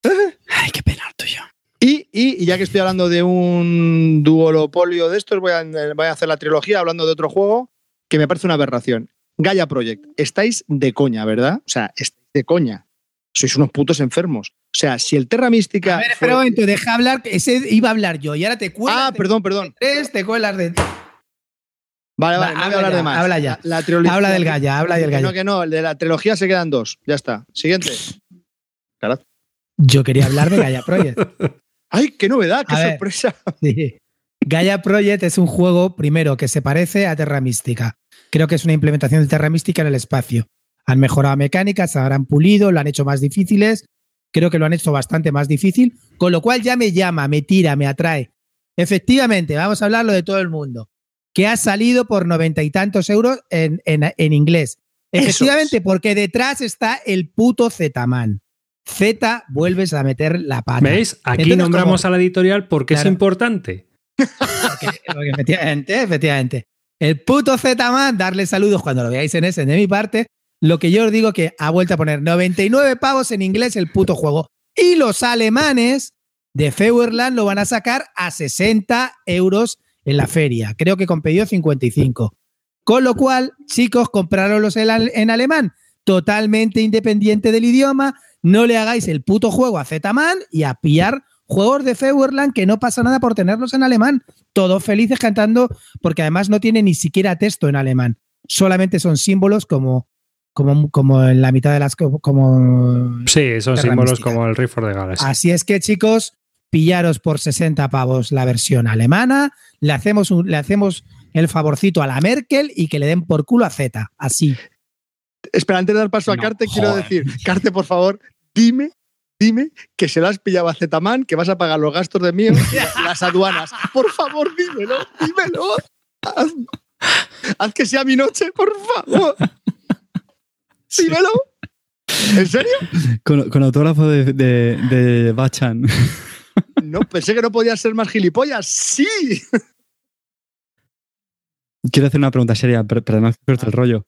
Ay, qué pena tuyo. Y, y- y ya que estoy hablando de un duolopolio de estos, voy a, voy a hacer la trilogía hablando de otro juego que me parece una aberración. Gaia Project. Estáis de coña, ¿verdad? O sea, estáis de coña. Sois unos putos enfermos. O sea, si el Terra Mística. A ver, espera un momento, deja hablar, ese iba a hablar yo y ahora te cuelas. Ah, perdón, perdón. tres, te cuelas de. Vale, Va, vale, no voy a hablar ya, de más. habla ya. La, la trilogía- Habla del Gaia, habla del Gaia. No, que no, el de la trilogía se quedan dos. Ya está. Siguiente. Yo quería hablar de Gaia Project. ¡Ay, qué novedad! ¡Qué A ver. sorpresa! Sí. Gaia Project es un juego, primero, que se parece a Terra Mística. Creo que es una implementación de Terra Mística en el espacio. Han mejorado mecánicas, se habrán pulido, lo han hecho más difíciles. Creo que lo han hecho bastante más difícil, con lo cual ya me llama, me tira, me atrae. Efectivamente, vamos a hablarlo de todo el mundo. Que ha salido por noventa y tantos euros en, en- en inglés. Efectivamente, es. porque detrás está el puto Z-Man. Z, vuelves a meter la pata. ¿Veis? Aquí Entonces, nombramos como- a la editorial porque Claro. es importante. Porque- porque efectivamente, efectivamente. El puto Z-Man, darle saludos cuando lo veáis en ese de mi parte. Lo que yo os digo que ha vuelto a poner 99 pavos en inglés el puto juego. Y los alemanes de Feuerland lo van a sacar a 60 euros en la feria. Creo que con pedido 55. Con lo cual, chicos, comprarlos en, en alemán, totalmente independiente del idioma. No le hagáis el puto juego a Z-Man y a pillar juegos de Feuerland que no pasa nada por tenerlos en alemán. Todos felices cantando, porque además no tiene ni siquiera texto en alemán. Solamente son símbolos como, como, como en la mitad de las. Como, Sí, son símbolos mística. como el Rift for the Galaxy. Así es que, chicos, pillaros por 60 pavos la versión alemana, le hacemos, un- le hacemos el favorcito a la Merkel y que le den por culo a Z. Así. Espera, antes de dar paso a No, Carte, quiero decir, Carte, por favor, dime, dime que se lo has pillado a Zetaman, que vas a pagar los gastos de mío y las aduanas. Por favor, dímelo, dímelo. Haz, haz que sea mi noche, por favor. Dímelo. ¿En serio? Con, con autógrafo de, de, de Bachan. No, pensé que no podía ser más gilipollas. Sí. Quiero hacer una pregunta seria, pero, pero corto el rollo.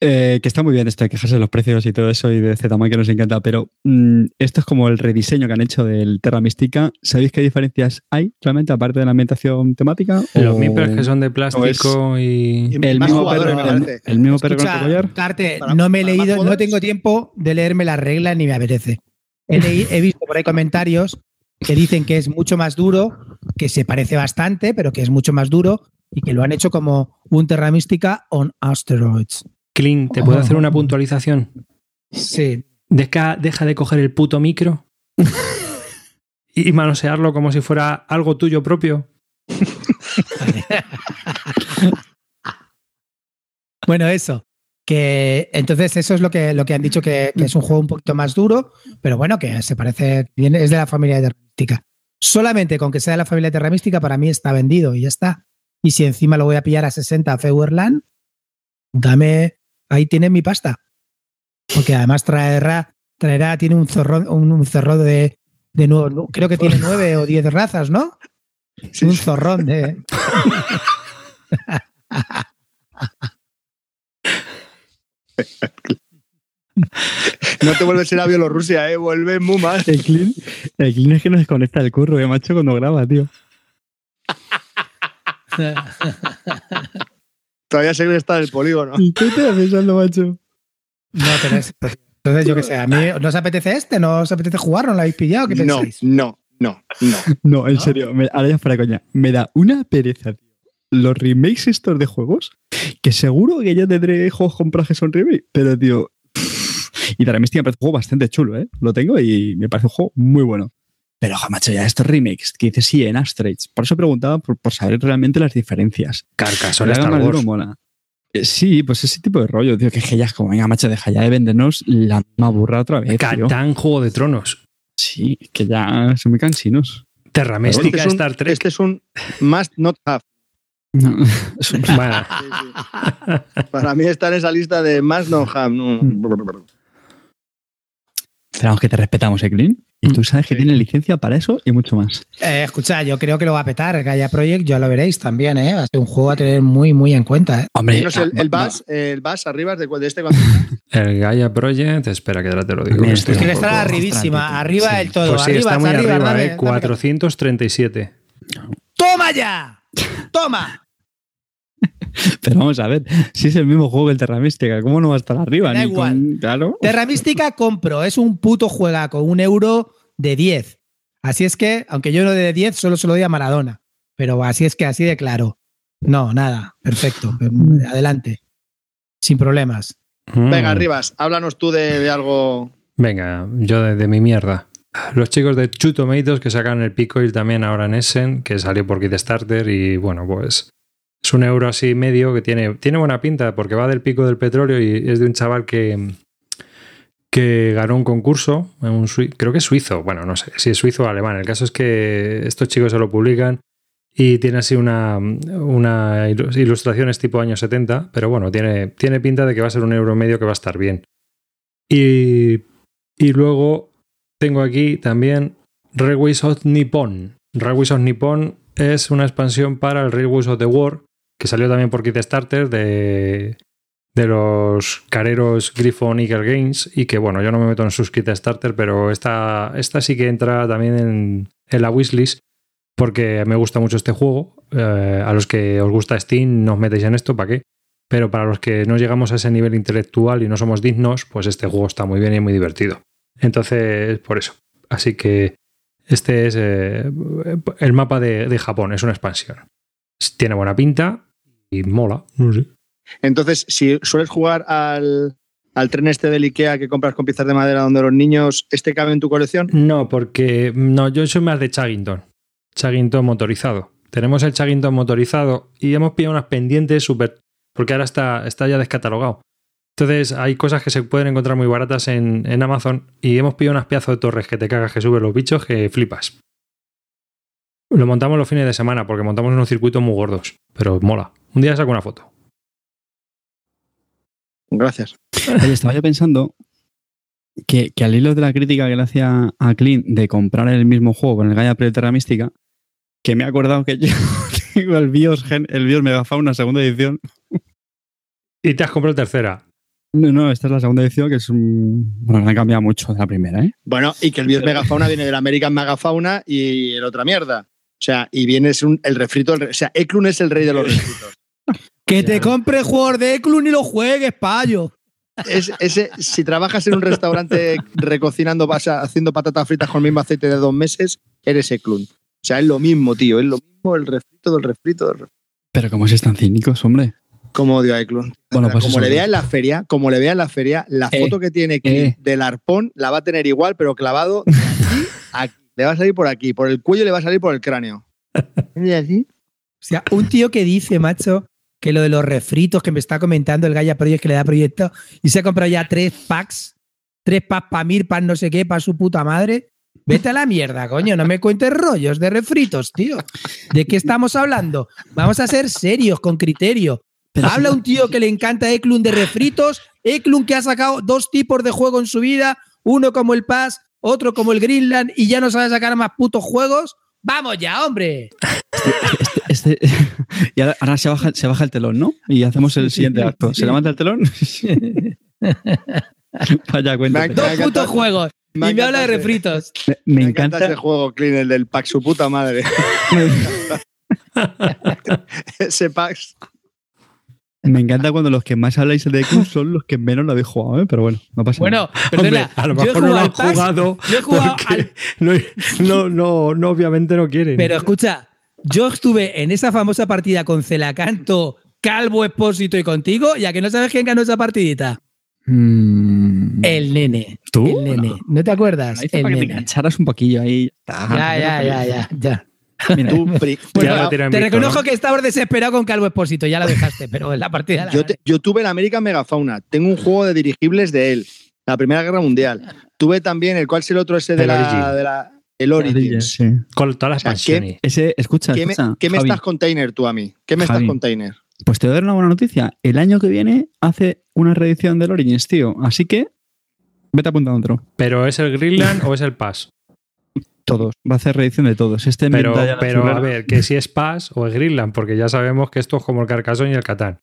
Eh, que está muy bien esto de quejarse de los precios y todo eso y de Zetaman que nos encanta, pero mm, esto es como el rediseño que han hecho del Terra Mística. ¿Sabéis qué diferencias hay realmente aparte de la ambientación temática? Los O- Mimpers que son de plástico y. el mismo perro, el, mismo perro con Escucha, el collar. Carte, no me he leído, no tengo tiempo de leerme las reglas ni me apetece. He, leí- he visto por ahí comentarios que dicen que es mucho más duro, que se parece bastante, pero que es mucho más duro y que lo han hecho como un Terra Mística on asteroids. Clean, ¿te puedo hacer una puntualización? Sí. Deja, deja de coger el puto micro y manosearlo como si fuera algo tuyo propio. Bueno, eso. Que entonces eso es lo que, lo que han dicho que, que es un juego un poquito más duro, pero bueno, que se parece, viene, es de la familia de Terra Mística. Solamente con que sea de la familia de Terra Mística, para mí está vendido y ya está. Y si encima lo voy a pillar a 60 a Feuerland, dame, ahí tiene mi pasta. Porque además traerá, traerá, tiene un zorro, un, un zorro de, de nuevo, creo que tiene nueve o diez razas, ¿no? Sí, un sí. zorrón de. No te vuelves a ir a Bielorrusia, ¿eh? Vuelve muy mal. El clean, el clean es que nos desconecta el curro, eh, macho, cuando graba, tío. Todavía sé que está en el polígono. ¿Y qué te pensando, macho? No, pero es. Entonces, yo qué sé, a mí no os apetece este, no os apetece jugar, no lo habéis pillado, ¿qué No, pensáis? no, no, no. No, en serio, me- ahora ya fuera coña. Me da una pereza, tío. Los remakes estos de juegos, que seguro que yo tendré juegos comprados que son remake, pero tío. pff, Y Terra Mística me parece un juego bastante chulo, ¿eh? Lo tengo y me parece un juego muy bueno. Pero, ojo, macho, ya estos remakes que dices sí en Astrates. Por eso preguntaba por, por saber realmente las diferencias. Carcassonne La Star Wars. duro mola. Eh, sí, pues ese tipo de rollo, tío, que es que ya es como, venga, macho, deja ya de vendernos la misma burra otra vez. Catán, Juego de Tronos. Sí, que ya son muy cansinos. Terra Este Mística, es un- Star Trek. Este es un must not have. No, es un- Bueno, Sí, sí. Para mí está en esa lista de must not have. No. Pero vamos, que te respetamos, ¿eh, Clean? Y tú sabes que tiene licencia para eso y mucho más. Eh, escucha, yo creo que lo va a petar. Gaia Project, ya lo veréis también, ¿eh? Va a ser un juego a tener muy, muy en cuenta, ¿eh? Hombre, el, ah, el bus, el bus arriba de, de este El Gaia Project, espera que ahora te lo digo. Es que un le estará poco- arribísima, arriba sí. del todo. Pues sí, arriba, está muy arriba, arriba, dame, eh, dame. 437. ¡Toma ya! ¡Toma! Pero vamos a ver, si es el mismo juego que el Terra Mística, ¿cómo no va a estar arriba? Da Ni igual. con- claro. Terra Mística compro, es un puto juegaco, un euro de 10. Así es que, aunque yo no de 10, solo se lo doy a Maradona. Pero así es que, así de claro. No, nada, perfecto. Adelante. Sin problemas. Venga, Mm. Arribas, háblanos tú de, de algo. Venga, yo de, de mi mierda. Los chicos de Two Tomatoes que sacan el Picoil también ahora en Essen, que salió por Kickstarter y bueno, pues es un euro así medio que tiene, tiene buena pinta porque va del pico del petróleo y es de un chaval que, que ganó un concurso, creo que es suizo, bueno, no sé si es suizo o alemán. El caso es que estos chicos se lo publican y tiene así una, una tipo años 70, pero bueno, tiene, tiene pinta de que va a ser un euro medio que va a estar bien. Y, y luego tengo aquí también Railways of Nippon. Railways of Nippon es una expansión para el Railways of the War, que salió también por Kickstarter de, de los careros Griffon Eagle Games y que bueno, yo no me meto en sus Kickstarter, pero esta, esta sí que entra también en, la wishlist porque me gusta mucho este juego. Eh, a los que os gusta Steam, no os metéis en esto, ¿para qué? Pero para los que no llegamos a ese nivel intelectual y no somos dignos, pues este juego está muy bien y muy divertido. Entonces, por eso. Así que este es eh, el mapa de, de Japón, es una expansión. Tiene buena pinta y mola, no sé. Entonces, si sueles jugar al, al tren este del Ikea que compras con piezas de madera donde los niños, ¿este cabe en tu colección? No, porque no, yo soy más de Chaggington. Chaggington motorizado. Tenemos el Chaggington motorizado y hemos pillado unas pendientes súper. Porque ahora está, está ya descatalogado. Entonces hay cosas que se pueden encontrar muy baratas en, en Amazon y hemos pillado unas pedazos de torres que te cagas que suben los bichos que flipas. Lo montamos los fines de semana porque montamos unos circuitos muy gordos, pero mola. Un día saco una foto. Gracias. Oye, estaba yo pensando que, que al hilo de la crítica que le hacía a Clint de comprar el mismo juego con el Gaia Project Terra Mística, que me he acordado que yo tengo el BIOS, Gen- el BIOS Megafauna segunda edición. Y te has comprado tercera. No, no, esta es la segunda edición que es un... Bueno, me ha cambiado mucho de la primera, ¿eh? Bueno, y que el Bios Megafauna viene del American Megafauna y el otra mierda. O sea, y viene es un- el refrito. del re- o sea, Eklund es el rey de los refritos. Que te compre jugador de Eclun y lo juegues, payo. Es, ese, si trabajas en un restaurante recocinando, pasa- haciendo patatas fritas con el mismo aceite de dos meses, eres Eklund. O sea, es lo mismo, tío. Es lo mismo el refrito del refrito del refrito. Pero como es tan cínicos, hombre. Como odio a Eklund. Bueno, pues como le vea en la feria, como le vea en la feria, la Eh, foto que tiene aquí eh. del arpón la va a tener igual, pero clavado de aquí a aquí. Le va a salir por aquí, por el cuello le va a salir por el cráneo. ¿Y así? O sea, un tío que dice, macho, que lo de los refritos que me está comentando el Gaia Project que le da proyecto y se ha comprado ya tres packs, tres packs para Mir, para no sé qué, para su puta madre. Vete a la mierda, coño, no me cuentes rollos de refritos, tío. ¿De qué estamos hablando? Vamos a ser serios, con criterio. Habla un tío que le encanta Eklund de refritos, Eklund que ha sacado dos tipos de juego en su vida, uno como el Pass, otro como el Greenland y ya no sabe sacar más putos juegos. ¡Vamos ya, hombre! Este, y ahora, se, baja, se baja el telón, ¿no? Y hacemos el siguiente acto. Se levanta el telón. Vaya, cuéntate. Me Dos encanta- putos juegos. me y me habla de refritos. Me, me Me encanta, encanta. ese juego, Clean, el del pack, su puta madre. ese pack. Me encanta cuando los que más habláis de Eklund son los que menos lo habéis jugado, ¿eh? pero bueno, no pasa Bueno, nada. perdona. Hombre, a lo mejor no lo han jugado. Yo he jugado al- no, no, no, obviamente no quieren. Pero escucha, yo estuve en esa famosa partida con Celacanto, Calvo Expósito y contigo, ya que no sabes quién ganó esa partidita. Mm, El nene. ¿Tú? El nene. ¿No te acuerdas? Ahí El para que te nene. engancharas un poquillo ahí. Ya, ya, ya, ya, ya. Mira, Tú, pri- Bueno, Ya lo tiran te visto, reconozco ¿no? que estabas desesperado con Calvo Expósito, ya lo dejaste, pero en la partida la yo, te- yo tuve el American Megafauna. Tengo un juego de dirigibles de él. La Primera Guerra Mundial. Tuve también el cual es el otro ese de El la, de la- el Origins. Sí. Con todas las O sea, expansiones. Ese, escucha, ¿Qué me, qué me estás container tú a mí? ¿Qué me Javi. estás container? Pues te voy a dar una buena noticia. El año que viene hace una reedición del Origins, tío. Así que Vete apuntando otro. ¿Pero es el Greenland o es el Pass? Todos. Va a hacer reedición de todos. Este Pero, pero a ver, que si es Pass o es Greenland, porque ya sabemos que esto es como el Carcassonne y el Catán.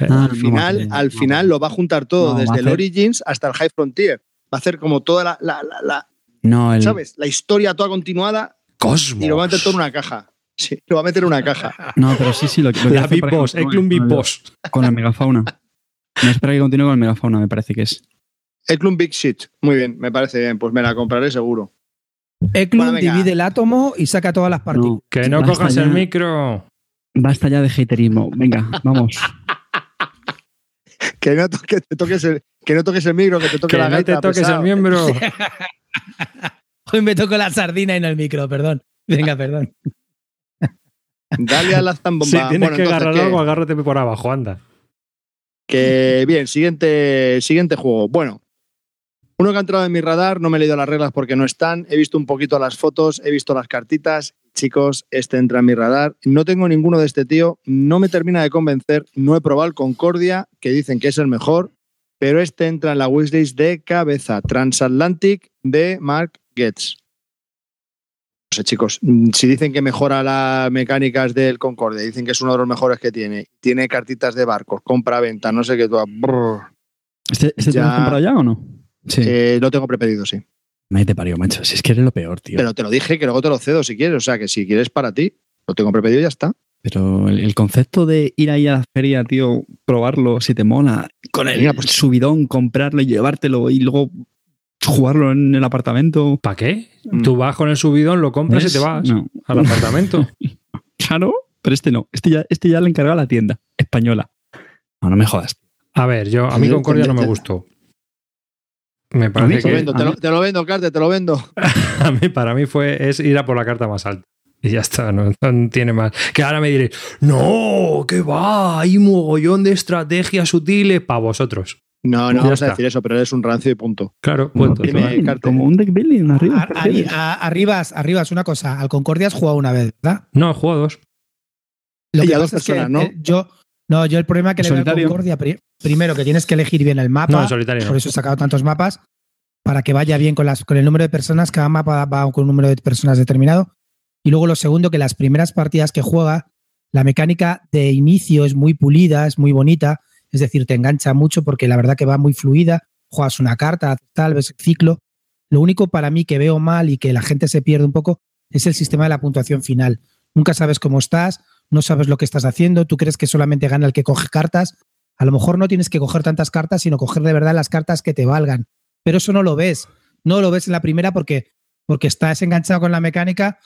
Ah, al no, final, no, al no. final lo va a juntar todo, No, desde el hacer- Origins hasta el High Frontier. Va a hacer como toda la, la- la- la- No, el, ¿sabes? La historia toda continuada Cosmos. y lo va a meter todo en una caja. Sí, lo va a meter en una caja. no, pero sí, sí. Lo, lo que La ejemplo, Eklund Big con- Boss. Con la megafauna. No espera que continúe con la megafauna, me parece que es. Eklund Big Shit. Muy bien, me parece bien. Pues me la compraré seguro. Eklund Bueno, divide el átomo y saca todas las partículas. No, Que no basta cojas ya- el micro. Basta ya de haterismo. Venga, vamos. Que no, te toques el, que no toques el micro, que te toque Que la no te gaita. toques pesado. el miembro. Hoy me tocó la sardina y no el micro, perdón. Venga, perdón. Dale a la zambomba. Si tienes Bueno, que agarrar ¿qué? algo, agárrate por abajo, anda. Que bien, siguiente, siguiente juego. Bueno, uno que ha entrado en mi radar, no me he leído las reglas porque no están, he visto un poquito las fotos, he visto las cartitas. Chicos, este entra en mi radar. No tengo ninguno de este tío, no me termina de convencer. No he probado el Concordia, que dicen que es el mejor, pero este entra en la wishlist de cabeza. Transatlantic de Mark Getz. No sé, chicos, si dicen que mejora las mecánicas del Concordia, dicen que es uno de los mejores que tiene, tiene cartitas de barcos, compra-venta, no sé qué, ¿Este, este te Ya. lo has comprado ya o no? Sí. eh, lo tengo prepedido, sí. Nadie te parió, macho. Si es que eres lo peor, tío. Pero te lo dije que luego te lo cedo si quieres, o sea que si quieres para ti, lo tengo prepedido y ya está. Pero el, el concepto de ir ahí a la feria, tío, probarlo, si te mola, con el pues- subidón, comprarlo y llevártelo y luego jugarlo en el apartamento. ¿Para qué? Mm. Tú vas con el subidón, lo compras ¿ves? y te vas No. al apartamento. Claro, pero este no. Este ya, este ya le encargaba la tienda española. No, no me jodas. A ver, yo a mí Concordia no me gustó. Me parece Te lo que vendo, te lo, te lo vendo, Carte, te lo vendo. a mí, para mí fue es ir a por la carta más alta. Y ya está, no, no tiene más. Que ahora me diréis, no, que va, hay un mogollón de estrategias sutiles para vosotros. No, no Ya vamos está. a decir eso, pero eres un rancio y punto. Claro, Como, punto. Como- un deck building arriba. Ar- Arribas, arribas, una cosa. Al Concordia has jugado una vez, ¿verdad? No, juego a dos. Lo Y que a dos es que, personas, ¿no? eh, yo, no, yo el problema que le veo Solitario. Concordia, pri- primero que tienes que elegir bien el mapa. No, en solitario. Por eso he sacado tantos mapas, para que vaya bien con, las, con el número de personas. Cada mapa va con un número de personas determinado. Y luego lo segundo, que las primeras partidas que juega, la mecánica de inicio es muy pulida, es muy bonita. Es decir, te engancha mucho porque la verdad que va muy fluida. Juegas una carta, tal, ves el ciclo. Lo único para mí que veo mal y que la gente se pierde un poco es el sistema de la puntuación final. Nunca sabes cómo estás, no sabes lo que estás haciendo, tú crees que solamente gana el que coge cartas. A lo mejor no tienes que coger tantas cartas, sino coger de verdad las cartas que te valgan. Pero eso no lo ves. No lo ves en la primera porque, porque estás enganchado con la mecánica.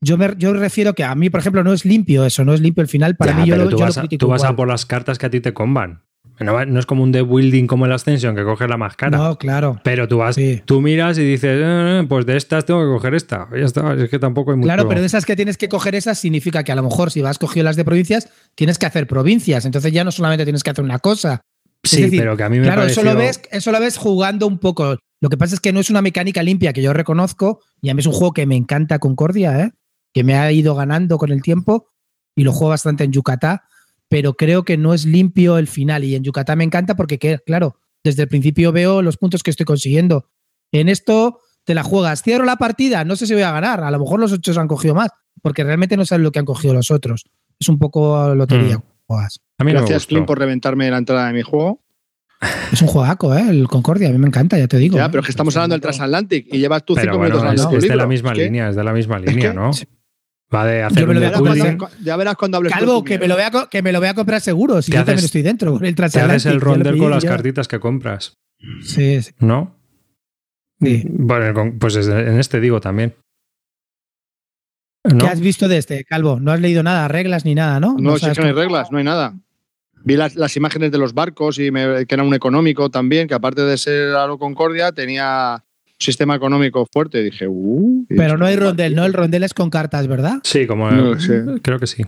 Yo me yo refiero que a mí, por ejemplo, no es limpio eso, no es limpio el final. Para Ya, mí yo pero lo, tú yo lo vas, a, tú vas a por las cartas que a ti te comban. No, es como un de building como el Ascension que coge la más cara. No, claro. Pero tú vas, Sí. tú miras y dices, "Eh, pues de estas tengo que coger esta. Ya está, es que tampoco hay mucho. Claro, pero de esas que tienes que coger esas significa que a lo mejor si vas cogido las de provincias, tienes que hacer provincias. Entonces ya no solamente tienes que hacer una cosa. Sí, decir, pero que a mí me Claro, pareció... eso lo, ves, eso lo ves jugando un poco. Lo que pasa es que no es una mecánica limpia que yo reconozco y a mí es un juego que me encanta Concordia, ¿eh? que me ha ido ganando con el tiempo y lo juego bastante en Yucatán, pero creo que no es limpio el final y en Yucatán me encanta porque, que, claro, desde el principio veo los puntos que estoy consiguiendo. En esto te la juegas, cierro la partida, no sé si voy a ganar, a lo mejor los otros han cogido más, porque realmente no sabes lo que han cogido los otros. Es un poco lotería. Mm. juegas. A mí Gracias. Clint, por reventarme la entrada de mi juego. Es un juegaco, ¿eh? El Concordia, a mí me encanta, ya te digo. Ya, ¿eh? pero es que estamos hablando del Transatlantic y llevas tú Pero cinco bueno, minutos es, hablando es de la misma Es que- línea, es de la misma línea, que- ¿no? Va de hacer Yo me un lo de voy a Ya verás comprar. cuando- Ya verás cuando hables Calvo, que me, lo voy a, que me lo voy a comprar seguro. Si ¿Qué yo también estoy dentro. El Te haces el rondel con las ya. cartitas que compras, Sí, sí. ¿no? Sí. Bueno, pues es- en este digo también. ¿No? ¿Qué has visto de este, Calvo? No has leído nada, reglas ni nada, ¿no? No, es sabes que no hay reglas, no hay nada. Vi las, las imágenes de los barcos y me- que era un económico también, que aparte de ser a lo Concordia, tenía sistema económico fuerte. Y dije, uh. y Pero no hay rondel, ¿no? El rondel es con cartas, ¿verdad? Sí, como No creo que sí.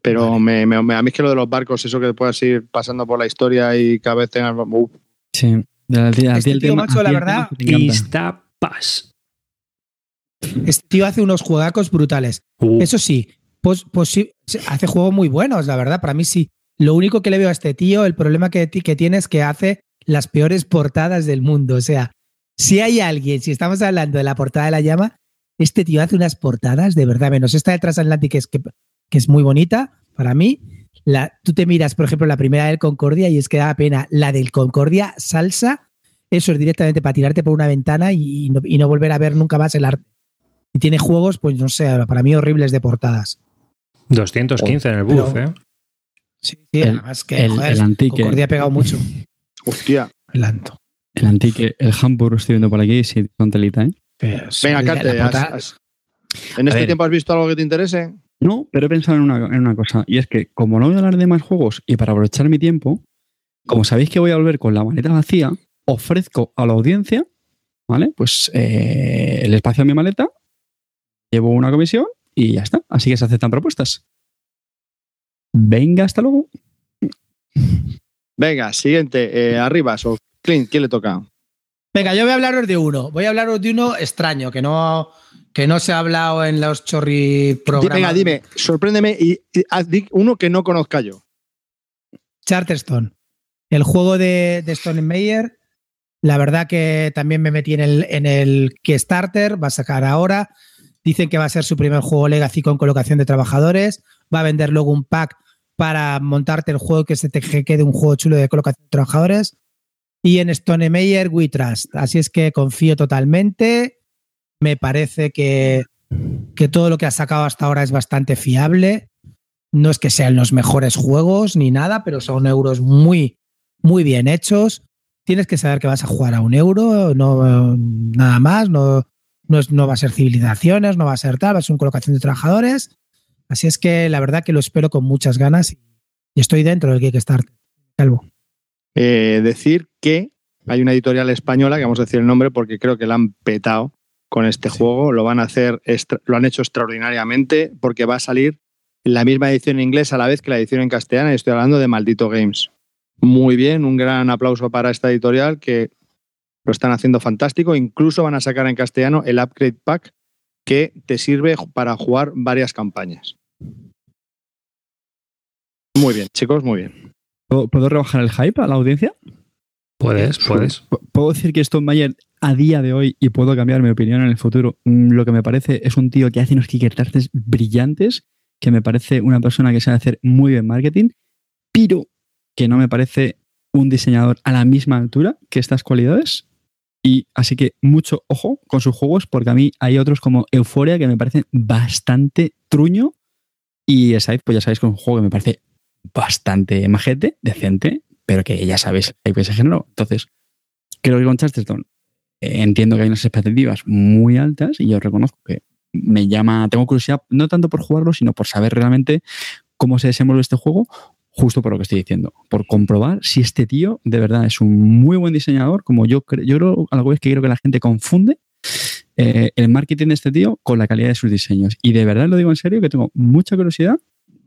Pero me, me- me- a mí es que lo de los barcos, eso que puedas ir pasando por la historia y cada vez tengas. uh, Sí. Ti Este el tío, macho, la verdad, encanta. Insta Pass. Este tío hace unos juegacos brutales. Uh, Eso sí, pues, pues sí, hace juegos muy buenos, la verdad. Para mí sí. Lo único que le veo a este tío, el problema que, que tiene es que hace las peores portadas del mundo. O sea, si hay alguien, si estamos hablando de la portada de la llama, este tío hace unas portadas de verdad, menos esta de Transatlantic, que es, que, que es muy bonita para mí. La, tú te miras, por ejemplo, la primera del Concordia y es que da pena. La del Concordia salsa, eso es directamente para tirarte por una ventana y, y no, y no volver a ver nunca más el arte. Y tiene juegos, pues no sé, para mí horribles de portadas. 215 en el Pero- buff, ¿eh? Sí, sí, El- además que el- joder, el. Concordia ha pegado mucho. Hostia. El Anto. El antique, el Hamburg, estoy viendo por aquí, sí, con telita, ¿eh? Venga, la has- has- ¿en este ver. tiempo has visto algo que te interese? No, pero he pensado en una, en una cosa, y es que como no voy a hablar de más juegos y para aprovechar mi tiempo, como sabéis que voy a volver con la maleta vacía, ofrezco a la audiencia, ¿vale? Pues eh, el espacio de mi maleta, llevo una comisión y ya está. Así que se aceptan propuestas. Venga, hasta luego. Venga, siguiente. eh, arriba, so, Clint, ¿quién le toca? Venga, yo voy a hablaros de uno. Voy a hablaros de uno extraño, que no, que no se ha hablado en los chorri programas. Venga, dime, sorpréndeme y, y haz uno que no conozca yo. Charterstone. El juego de, de Stone Meyer. La verdad que también me metí en el, en el Kickstarter. Va a sacar ahora. Dicen que va a ser su primer juego Legacy con colocación de trabajadores. Va a vender luego un pack para montarte el juego que se te quede un juego chulo de colocación de trabajadores. Y en Stone Meyer, We Trust. Así es que confío totalmente. Me parece que, que todo lo que ha sacado hasta ahora es bastante fiable. No es que sean los mejores juegos ni nada, pero son euros muy, muy bien hechos. Tienes que saber que vas a jugar a un euro, no nada más, no, no, es- no va a ser civilizaciones, no va a ser tal, va a ser una colocación de trabajadores. Así es que la verdad que lo espero con muchas ganas y estoy dentro del Kickstarter. Calvo. Eh, decir que hay una editorial española, que vamos a decir el nombre porque creo que la han petado con este juego. Lo van a hacer, lo han hecho extraordinariamente porque va a salir la misma edición en inglés a la vez que la edición en castellana. Y estoy hablando de Maldito Games. Muy bien, un gran aplauso para esta editorial que lo están haciendo fantástico. Incluso van a sacar en castellano el Upgrade Pack que te sirve para jugar varias campañas. Muy bien, chicos, muy bien. ¿Puedo, puedo rebajar el hype a la audiencia? Puedes, puedes. Puedo decir que Stone Mayer a día de hoy, y puedo cambiar mi opinión en el futuro, mm, lo que me parece es un tío que hace unos Kickstarters brillantes, que me parece una persona que sabe hacer muy bien marketing, pero que no me parece un diseñador a la misma altura que estas cualidades. Y así que mucho ojo con sus juegos, porque a mí hay otros como Euphoria que me parecen bastante truño. Y Scythe, pues ya sabéis que es un juego que me parece bastante majete, decente, pero que ya sabéis el hype que se generó. Entonces, creo que con Charterstone eh, entiendo que hay unas expectativas muy altas y yo reconozco que me llama, tengo curiosidad no tanto por jugarlo, sino por saber realmente cómo se desenvuelve este juego, justo por lo que estoy diciendo, por comprobar si este tío de verdad es un muy buen diseñador, como yo creo, yo creo algo es que creo que la gente confunde eh, el marketing de este tío con la calidad de sus diseños. Y de verdad lo digo en serio, que tengo mucha curiosidad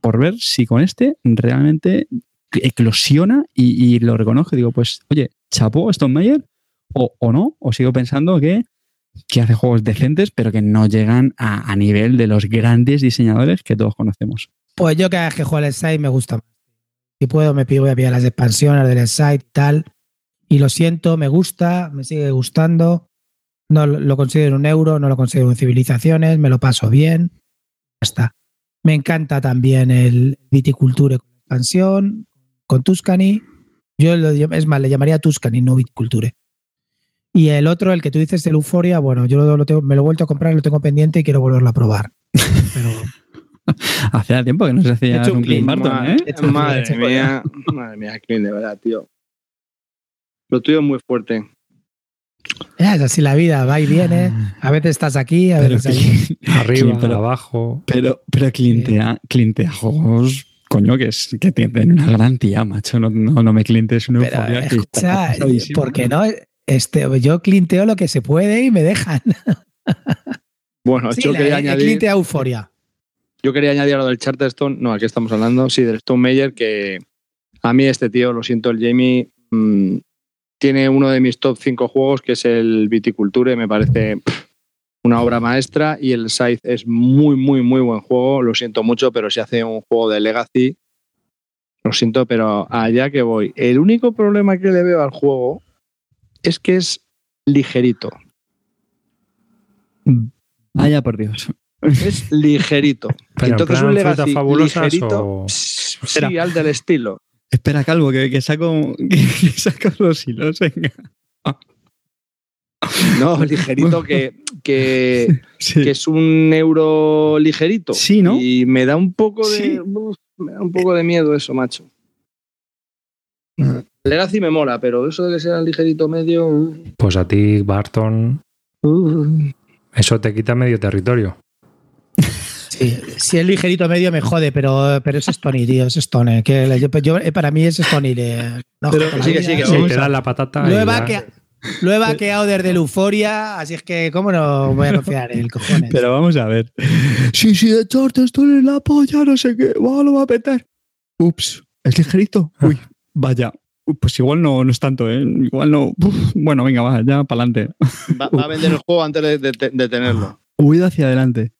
por ver si con este realmente eclosiona y, lo reconozco. Digo, pues, oye, chapó Stone Meyer o, o no, o sigo pensando que, que hace juegos decentes, pero que no llegan a, nivel de los grandes diseñadores que todos conocemos. Pues yo cada vez que juego al site me gusta más. Si puedo, me pido, voy a pillar las expansiones del site tal. Y lo siento, me gusta, me sigue gustando. No lo considero un euro, no lo considero en civilizaciones, me lo paso bien. Ya está. Me encanta también el viticulture con expansión, con Tuscany. Yo lo, es más, le llamaría Tuscany, no viticulture. Y el otro, el que tú dices, el Euphoria, bueno, yo lo, lo tengo- me lo he vuelto a comprar, lo tengo pendiente y quiero volverlo a probar. Pero Hacía tiempo que no se hacía He hecho un clip, Barton, Ma- ¿eh? Madre mía, madre mía, Clint, de verdad, tío. Lo tuyo es muy fuerte. Es así la vida, va y viene. A veces estás aquí, a veces allí. Arriba, pero- abajo. pero, pero clientea, coño, que, es, que tienen una gran tía, macho. No, no, no me clientes una Pero, euforia que está escucha, pasadísima. ¿por qué no? Este, yo clinteo lo que se puede y me dejan. Bueno, Sí, yo, la- quería añadir, clinteado euforia. yo quería añadir a lo del Charterstone. No, aquí estamos hablando, sí, del Stone Meyer, que a mí este tío, lo siento, el Jamie, mm, tiene uno de mis top 5 juegos, que es el Viticulture, me parece pff, una obra maestra, y el Scythe es muy, muy, muy buen juego. Lo siento mucho, pero si hace un juego de Legacy, Lo siento, pero allá que voy. El único problema que le veo al juego es que es ligerito. Vaya por Dios. Es ligerito. Pero en Entonces plan un Legacy ligerito, o- sí, Espera. al del estilo. Espera, Calvo, que, que saco, que saco los hilos. Venga. No, ligerito que, que, Sí. que es un euro ligerito. Sí, ¿no? Y me da un poco de. Sí. uf, me da un poco de miedo eso, macho. Legacy me mola, pero eso de que sea ligerito medio. uf, Pues a ti, Barton, uf. eso te quita medio territorio. Sí, si es ligerito medio me jode, pero, pero es Stony, tío, es Stone. Que yo, yo- eh, para mí es Stony. no, Pero sigue, sigue, Si vamos te a- dan la patata. Lo y he, ya- vaquea- lo he vaqueado desde el Euforia, así es que, ¿cómo no voy a confiar en el cojones? Pero vamos a ver. Sí, sí, de echarte esto en la polla, no sé qué. Lo va a petar. Ups, es ligerito. Uy, vaya. Pues igual no, no es tanto, ¿eh? Igual no. Uf, bueno, venga, va, ya para adelante. Va, va a vender el juego antes de, de- de tenerlo. Huida hacia adelante.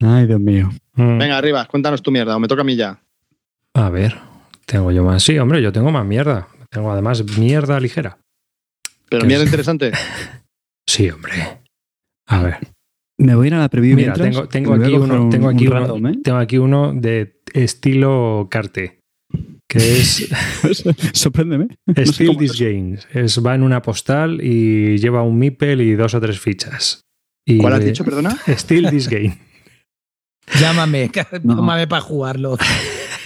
Ay, Dios mío. Mm. Venga, arriba, cuéntanos tu mierda, o me toca a mí ya. A ver, tengo yo más. Sí, hombre, yo tengo más mierda. Tengo además mierda ligera. Pero ¿Qué mierda es? interesante. Sí, hombre. A ver. Me voy a ir a la preview Mira, mientras, tengo, aquí uno, un- tengo aquí un uno, random, ¿eh? tengo aquí uno de estilo carte, que es Sorpréndeme. Steal cómo These Games. Es, va en una postal y lleva un meeple y dos o tres fichas. Y ¿Cuál has de- dicho, perdona? Steal This Game. Llámame, No. llámame para jugarlo.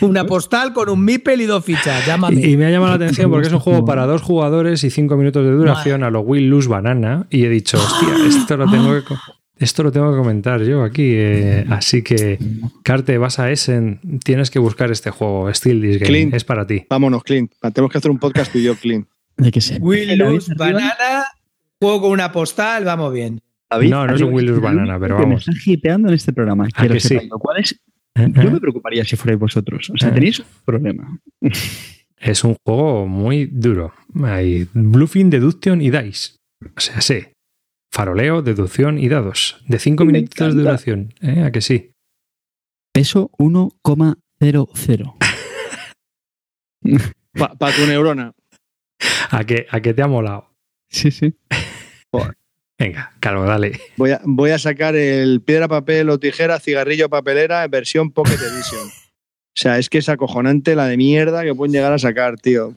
Una postal con un mipel y dos fichas, llámame. Y, y me ha llamado la atención porque es un juego para dos jugadores y cinco minutos de duración a lo Will Lose Banana. Y he dicho, hostia, esto lo tengo que, esto lo tengo que comentar yo aquí. eh, así que, Carte, vas a Essen, tienes que buscar este juego, Steal This Game. Clint. Es para ti. Vámonos, Clint. Tenemos que hacer un podcast tú y yo, Clint. De que sé. Will arriba. banana, juego con una postal, vamos bien. David, No, no es un Will Lose que Banana, pero vamos. Me están hipeando en este programa. ¿A Quiero que sí? separar. Lo cual es, Eh, yo eh. me preocuparía si fuerais vosotros. O sea, Eh. tenéis un problema. Es un juego muy duro. Hay bluffing, deduction y dice. O sea, sí. Faroleo, deducción y dados. De cinco Me minutos de duración. ¿Eh? ¿A que sí? Peso 1,00. Para tu neurona. ¿A que, ¿A que te ha molado? Sí, sí. Venga, Calvo, dale. Voy a, voy a sacar el piedra, papel o tijera, cigarrillo, papelera, versión Pocket Edition. O sea, es que es acojonante la de mierda que pueden llegar a sacar, tío.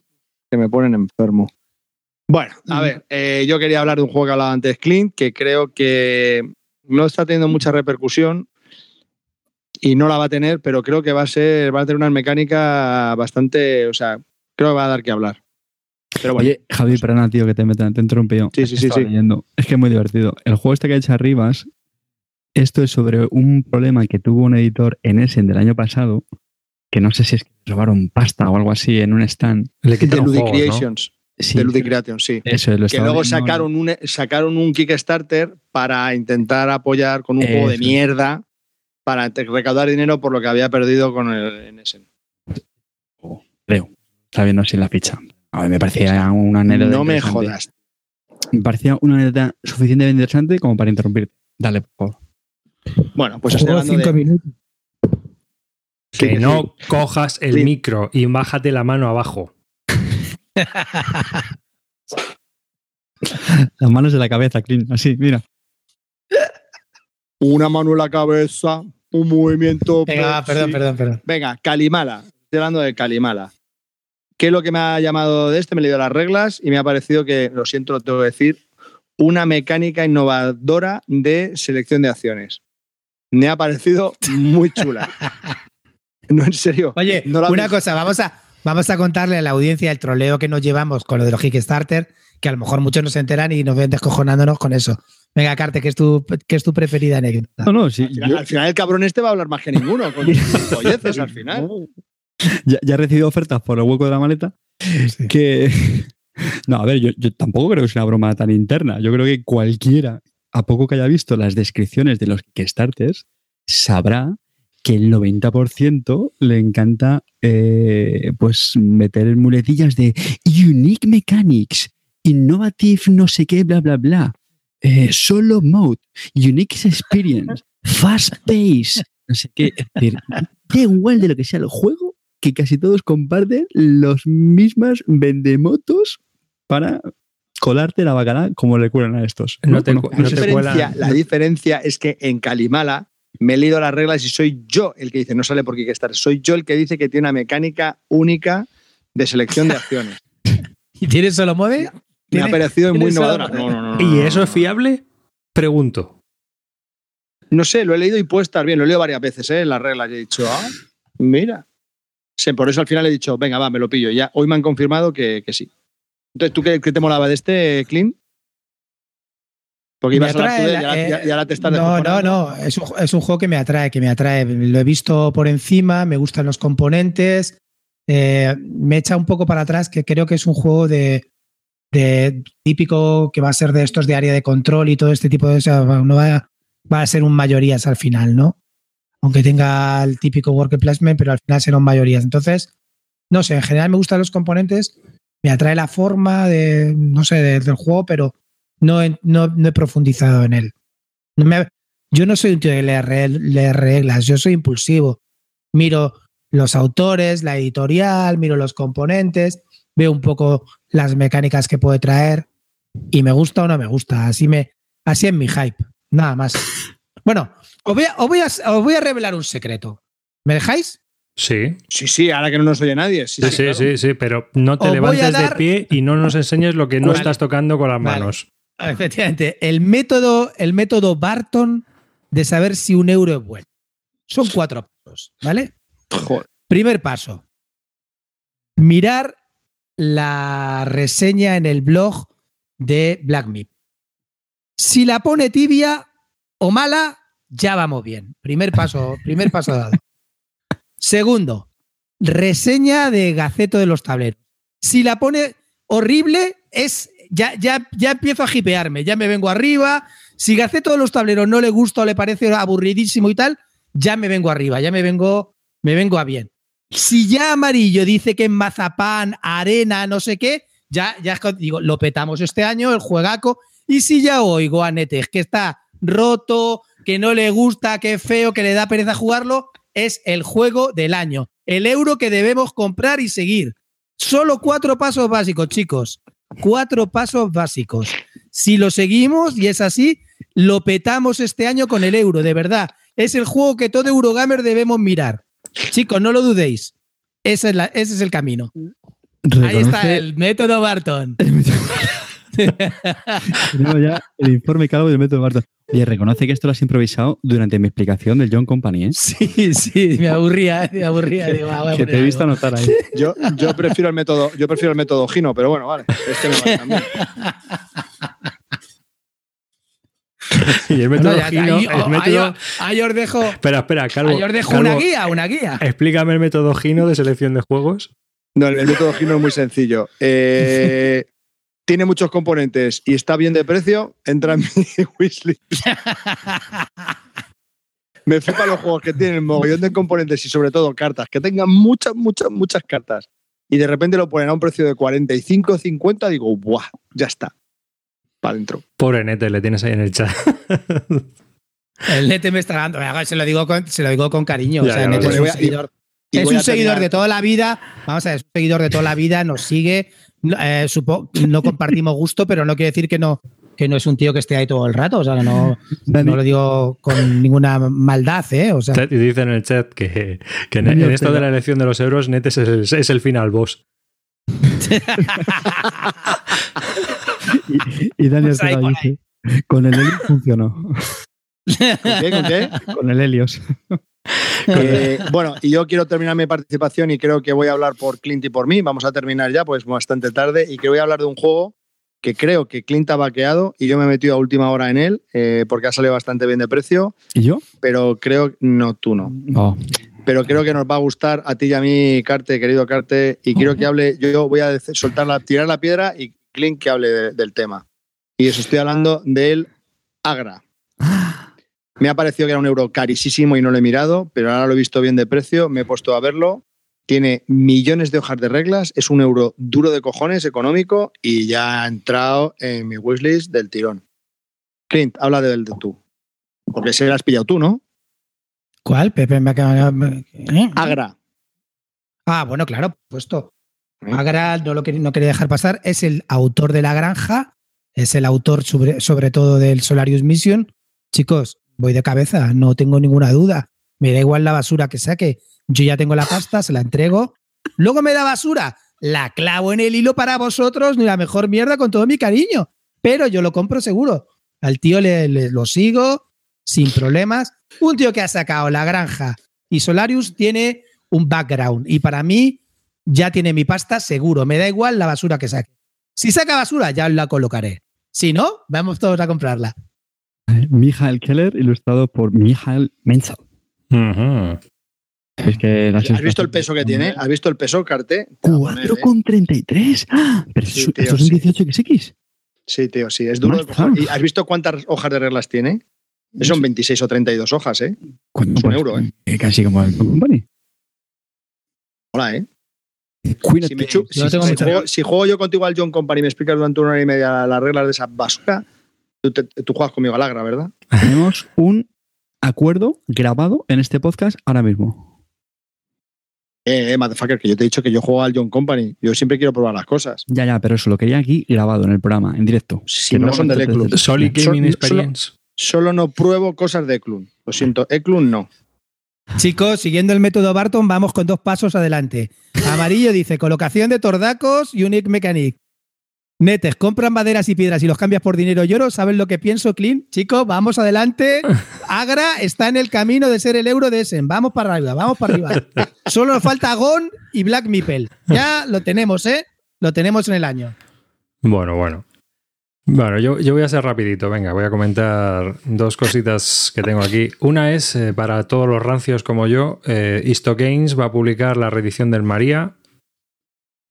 Que me ponen enfermo. Bueno, a ver, eh, yo quería hablar de un juego que hablaba antes Clint, que creo que no está teniendo mucha repercusión y no la va a tener, pero creo que va a ser, va a tener una mecánica bastante, o sea, creo que va a dar que hablar. Pero bueno, Oye, Javi, perdona, tío, que te metan, te he interrumpido. Sí, sí, sí, Estaba sí. leyendo. Es que es muy divertido. El juego este que ha hecho Arribas, esto es sobre un problema que tuvo un editor en Essen del año pasado, que no sé si es que robaron pasta o algo así en un stand. Le de quitaron Ludic juegos, ¿no? Creations. Sí, De Ludic Creation, sí. Eso es, lo que luego sacaron un, sacaron un Kickstarter para intentar apoyar con un juego de Eso. mierda para recaudar dinero por lo que había perdido con el en ese. Creo. Estaba viendo así la ficha. A ver, me parecía una anécdota. No me jodas. Me parecía una anécdota suficientemente interesante como para interrumpir. Dale, por favor. Bueno, pues Juego hablando cinco de, minutos. Que Sí, no cojas el Sí. micro y bájate la mano abajo. Las manos de la cabeza, Clint. Así, mira. una mano en la cabeza, un movimiento. Venga, perdón, perdón, perdón. Venga, Kalimala. Estoy hablando de Kalimala. ¿Qué es lo que me ha llamado de este? Me he leído las reglas y me ha parecido que, lo siento, lo tengo que decir, una mecánica innovadora de selección de acciones. Me ha parecido muy chula. No, en serio. Oye, No una cosa, vamos a, vamos a contarle a la audiencia el troleo que nos llevamos con lo de los Kickstarter, que a lo mejor muchos no se enteran y nos ven descojonándonos con eso. Venga, Carte, ¿qué es tu, qué es tu preferida anécdota? No, no, sí. Al final, yo- al final el cabrón este va a hablar más que ninguno, con al final. Ya, ya he recibido ofertas por el hueco de la maleta que... No, a ver, yo, yo tampoco creo que sea una broma tan interna. Yo creo que cualquiera, a poco que haya visto las descripciones de los Kickstarters, sabrá que el 90% le encanta eh, pues meter muletillas de unique mechanics, innovative no sé qué, bla, bla, bla, eh, solo mode, unique experience, fast pace, no sé qué. Es decir, da igual de lo que sea el juego, que casi todos comparten los mismas vendemotos para colarte la bacala como le cuelan a estos. No te ¿O cu- La, no te diferencia, cuelan. la diferencia es que en Kalimala me he leído las reglas y soy yo el que dice, no sale por Kickstarter, soy yo el que dice que tiene una mecánica única de selección de acciones. ¿Y tienes solo mueve? Me ha ¿Tiene- parecido muy tiene innovadora. solo- No, no, no, no, ¿Y eso es fiable? Pregunto. No sé, lo he leído y puede estar bien. Lo he leído varias veces, ¿eh? Las reglas. Y he dicho, ah, mira. Por eso al final he dicho, venga, va, me lo pillo. Ya hoy me han confirmado que, que sí. Entonces, ¿tú qué, qué te molaba de este, Clint? Porque ibas a hablar tú de él, la- ya- eh, ya la te estás No, no, no. Es un, es un juego que me atrae, que me atrae. Lo he visto por encima, me gustan los componentes. eh, me echa un poco para atrás, que creo que es un juego de, de típico que va a ser de estos de área de control y todo este tipo de. O sea, no va, va a ser un mayorías al final, ¿no? Aunque tenga el típico worker placement, pero al final serán mayorías. Entonces, no sé, en general me gustan los componentes, me atrae la forma de, no sé, de- del juego, pero no he, no, no he profundizado en él. No me- yo no soy un tío de leer, re- leer reglas, yo soy impulsivo. Miro los autores, la editorial, miro los componentes, veo un poco las mecánicas que puede traer y me gusta o no me gusta. Así, me, así es mi hype, nada más. Bueno, os voy a, os voy a, os voy a revelar un secreto. ¿Me dejáis? Sí, Sí, sí, ahora que no nos oye nadie. Sí, sí, sí, sí, claro. sí, sí, pero no te Os levantes de pie y no nos enseñes lo que no Vale. estás tocando con las Vale. manos. Efectivamente, el método, el método Barton de saber si un euro es bueno. Son cuatro pasos, ¿vale? Joder. Primer paso. Mirar la reseña en el blog de Black Meep. Si la pone tibia o mala, ya vamos bien. Primer paso, primer paso dado. Segundo, reseña de Gaceto de los Tableros. Si la pone horrible, es ya, ya, ya empiezo a hipearme, ya me vengo arriba. Si Gaceto de los Tableros no le gusta o le parece aburridísimo y tal, ya me vengo arriba, ya me vengo, me vengo a bien. Si ya amarillo dice que en mazapán, arena, no sé qué, ya, ya digo, lo petamos este año, el juegaco. Y si ya oigo a Netes que está roto, que no le gusta, que es feo, que le da pereza jugarlo, es el juego del año. El euro que debemos comprar y seguir. Solo cuatro pasos básicos, chicos. Cuatro pasos básicos. Si lo seguimos y es así, lo petamos este año con el euro, de verdad. Es el juego que todo Eurogamer debemos mirar. Chicos, no lo dudéis. Ese es, la- ese es el camino. Ahí está el método Barton. Tenemos ya el informe calvo del método Barton. Oye, reconoce que esto lo has improvisado durante mi explicación del John Company, ¿eh? Sí, sí, me aburría, me aburría. Digo, ah, Que te he visto algo. anotar ahí. Yo, yo prefiero el método, yo prefiero el método Gino, pero bueno, vale. Este me vale también. Y el método No, ya- Gino, ahí, el ahí- método- ahí os dejo, Espera, espera, Calvo. ahí os dejo Calvo, una guía, una guía. Explícame el método Gino de selección de juegos. No, el, el método Gino es muy sencillo. Eh, tiene muchos componentes y está bien de precio, entra en mi wishlist. Me flipan los juegos que tienen mogollón de componentes y sobre todo cartas, que tengan muchas, muchas, muchas cartas. Y de repente lo ponen a un precio de 45, 50, digo, ¡buah! Ya está. Para adentro. Pobre Nete, le tienes ahí en el chat. El Nete me está dando, se lo digo con, se lo digo con cariño. Ya, o sea, ya, Nete lo es un Voy a- seguidor. Y es un seguidor terminar- de toda la vida. Vamos a ver, es un seguidor de toda la vida, nos sigue. eh, supo- no compartimos gusto, pero no quiere decir que no, que no es un tío que esté ahí todo el rato. O sea, no, no lo digo con ninguna maldad, ¿eh? O sea, Y dice en el chat que, que en, esto de la elección de los euros, Nete es el, es el final boss. y, y Dani Pues ahí Ortega por dice, con el Helios funcionó. ¿Con qué? ¿Con qué? Con el Helios. Eh, bueno, y yo quiero terminar mi participación y creo que voy a hablar por Clint y por mí. Vamos a terminar ya, pues bastante tarde, y que voy a hablar de un juego que creo que Clint ha vaqueado y yo me he metido a última hora en él eh, porque ha salido bastante bien de precio, ¿Y yo? pero creo, no, tú no, Oh. pero creo que nos va a gustar a ti y a mí, Carte, querido Carte, y quiero que hable, yo, voy a soltar la, tirar la piedra y Clint que hable de- del tema. Y eso estoy hablando del Agra. Me ha parecido que era un euro carísimo y no lo he mirado, pero ahora lo he visto bien de precio, me he puesto a verlo. Tiene millones de hojas de reglas, es un euro duro de cojones, económico, y ya ha entrado en mi wishlist del tirón. Clint, habla del de tú. Porque se lo has pillado tú, ¿no? ¿cuál? Pepe me acaba. ¿eh? Agra. Ah, bueno, claro, por supuesto. ¿Eh? Agra no lo quería, no quería dejar pasar. Es el autor de La Granja, es el autor sobre, sobre todo del Solarius Mission. Chicos, voy de cabeza, no tengo ninguna duda. Me da igual la basura que saque. Yo ya tengo la pasta, se la entrego. Luego me da basura, la clavo en el hilo para vosotros, ni la mejor mierda con todo mi cariño. Pero yo lo compro seguro. Al tío le, le- lo sigo sin problemas. Un tío que ha sacado La Granja y Solarius tiene un background. Y para mí ya tiene mi pasta seguro. Me da igual la basura que saque. Si saca basura, ya la colocaré. Si no, vamos todos a comprarla. Michael Keller, ilustrado por Michael Menzel. Es que ¿Has visto el peso que tiene? ¿Has visto el peso, Carte? 4,33. ¡Ah! Pero Sí, tío, eso son sí. 18XX. Sí, tío, sí, es duro. ¿Y ¿Has visto cuántas hojas de reglas tiene? Son 26 o 32 hojas, ¿eh? ¿Cuánto Es un cuesta? euro, ¿eh? Eh, Casi como el Company. Hola, ¿eh? Si, me si- si juego, si juego yo contigo al John Company y me explicas durante una hora y media las reglas de esa basura, tú, te- tú juegas conmigo al Agra, ¿verdad? Tenemos un acuerdo grabado en este podcast ahora mismo. Eh, eh, motherfucker, que yo te he dicho que yo juego al John Company. Yo siempre quiero probar las cosas. Ya, ya, pero eso lo quería aquí grabado en el programa, en directo. Si Que no son del te- Solid Gaming solo- Experience. Solo no pruebo cosas de Eklund. Lo siento, Eklund no. Chicos, siguiendo el método Barton, vamos con dos pasos adelante. Amarillo dice colocación de tordacos, Unique Mechanic. Netes, compran maderas y piedras y los cambias por dinero y oro. ¿Saben lo que pienso, Clean? Chicos, vamos adelante. Agra está en el camino de ser el euro de Essen. Vamos para arriba, vamos para arriba. Solo nos falta Gon y Black Meeple. Ya lo tenemos, ¿eh? Lo tenemos en el año. Bueno, bueno. Bueno, yo, yo voy a ser rapidito, venga, voy a comentar dos cositas que tengo aquí. Una es, eh, para todos los rancios como yo, eh, Isto Games va a publicar la reedición del María,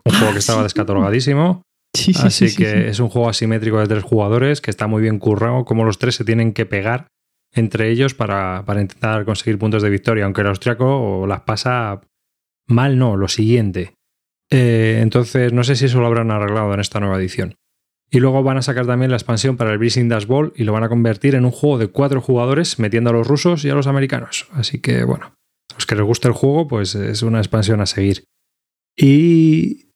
un juego que estaba descatalogadísimo. Sí, sí, Así sí, sí, que es un juego asimétrico de tres jugadores que está muy bien currado, como los tres se tienen que pegar entre ellos para, para intentar conseguir puntos de victoria, aunque el austriaco las pasa mal, no, lo siguiente. Eh, entonces, no sé si eso lo habrán arreglado en esta nueva edición. Y luego van a sacar también la expansión para el Breezing Dash Ball y lo van a convertir en un juego de cuatro jugadores, metiendo a los rusos y a los americanos. Así que, bueno, a los que les guste el juego, pues es una expansión a seguir. Y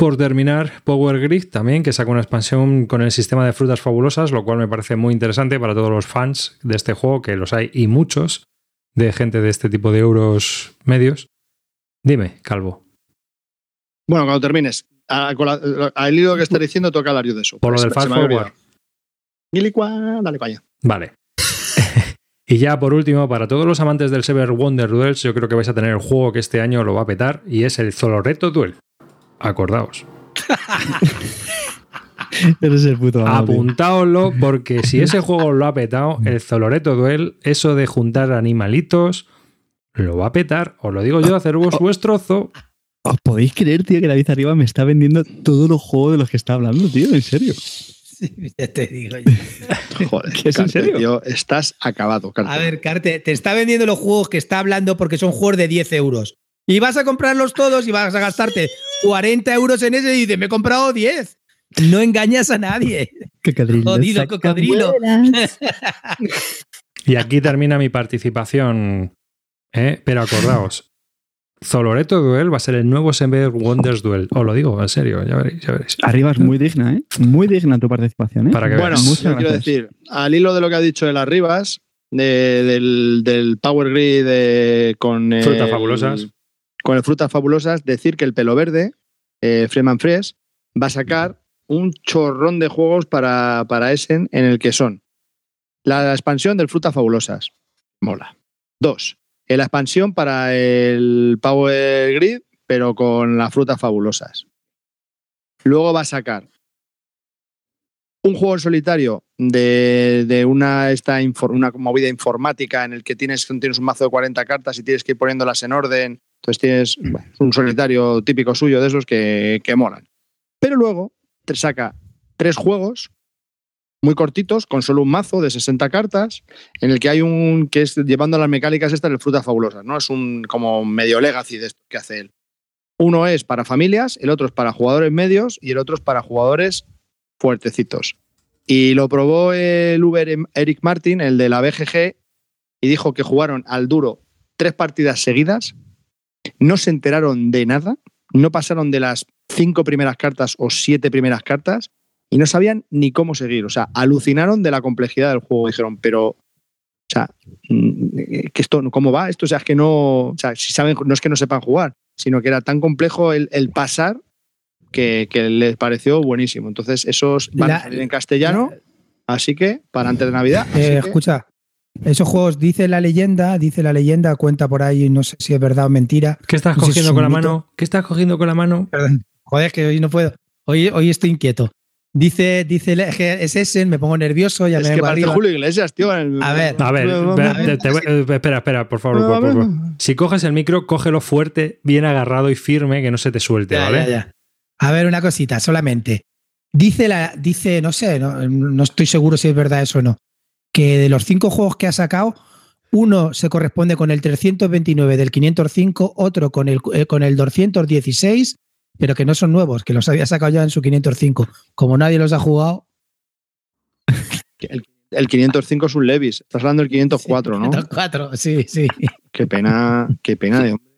por terminar, Power Grid también, que saca una expansión con el sistema de frutas fabulosas, lo cual me parece muy interesante para todos los fans de este juego, que los hay y muchos, de gente de este tipo de euros medios. Dime, Calvo. Bueno, cuando termines, al hilo que estás diciendo, toca hablar yo de eso. Por lo del Fast Forward. dale para allá. Vale. y ya por último, para todos los amantes del Sever Wonder Duels, yo creo que vais a tener el juego que este año lo va a petar y es el Zoloreto Duel. Acordaos. Eres el puto. Apuntaoslo porque si ese juego lo ha petado, el Zoloreto Duel, eso de juntar animalitos, lo va a petar. Os lo digo yo, hacer vos vuestro trozo. ¿Os podéis creer, tío, que David Arriba me está vendiendo todos los juegos de los que está hablando, tío? En serio. Sí, ya te digo yo. Joder, ¿Que es en serio? tío, estás acabado, Carte. A ver, Carte, te está vendiendo los juegos que está hablando porque son juegos de 10 euros. Y vas a comprarlos todos y vas a gastarte 40 euros en ese y dices, me he comprado 10. No engañas a nadie. Cocodrilo. Jodido cocodrilo. Y aquí termina mi participación. ¿eh? Pero acordaos, Zoloreto Duel va a ser el nuevo Sever Wonders Duel. Os lo digo, en serio, ya veréis, ya veréis. Arriba es muy digna, ¿eh? Muy digna tu participación, ¿eh? Para que Bueno, yo quiero decir, al hilo de lo que ha dicho el Arribas, de- del, del Power Grid de- con el- Frutas fabulosas. Con el Frutas Fabulosas, decir que el pelo verde, eh, Freeman Fresh, va a sacar un chorrón de juegos para, para Essen en el que son la expansión del Frutas Fabulosas. Mola. Dos, eh, la expansión para el Power Grid, pero con las frutas fabulosas. Luego va a sacar un juego en solitario de, de una, esta una movida informática en el que tienes, tienes un mazo de 40 cartas y tienes que ir poniéndolas en orden. Entonces tienes bueno, un solitario típico suyo de esos que, que molan. Pero luego te saca tres juegos muy cortitos, con solo un mazo de 60 cartas, en el que hay un que es llevando las mecánicas estas de frutas fabulosas, ¿no? Es un como medio legacy de esto que hace él. Uno es para familias, el otro es para jugadores medios y el otro es para jugadores fuertecitos. Y lo probó el Uber Eric Martin, el de la BGG, y dijo que jugaron al duro tres partidas seguidas no se enteraron de nada, no pasaron de las cinco primeras cartas o siete primeras cartas y no sabían ni cómo seguir. O sea, alucinaron de la complejidad del juego. Dijeron, pero, o sea, mm, que esto, ¿cómo va? Esto, o sea, es que no, o sea, si saben, no es que no sepan jugar, sino que era tan complejo el, el pasar que, que les pareció buenísimo. Entonces, esos van La- a salir en castellano, así que para antes de Navidad. Eh, escucha, esos juegos, dice la leyenda, dice la leyenda, cuenta por ahí, no sé si es verdad o mentira. ¿Qué estás No sé si cogiendo es con la mano? ¿Qué estás cogiendo con la mano? Perdón. Joder, es que hoy no puedo. Hoy, hoy estoy inquieto. Dice, dice, es ese, me pongo nervioso, ya es me que arriba. Julio Iglesias, tío. el- A ver, A ver, te- te eh, espera, espera, por favor, por. Si coges el micro, cógelo fuerte, bien agarrado y firme, que no se te suelte, Ya, ¿vale? ya, ya. A ver, una cosita, solamente. Dice la, dice, no sé, no, no estoy seguro si es verdad eso o no, que de los cinco juegos que ha sacado, uno se corresponde con el 329 del 505, otro con el, eh, con el 216, pero que no son nuevos, que los había sacado ya en su 505. Como nadie los ha jugado, El, el 505 es un Levis. Estás hablando del 504, ¿no? los cuatro, sí, sí. Qué pena, qué pena de hombre.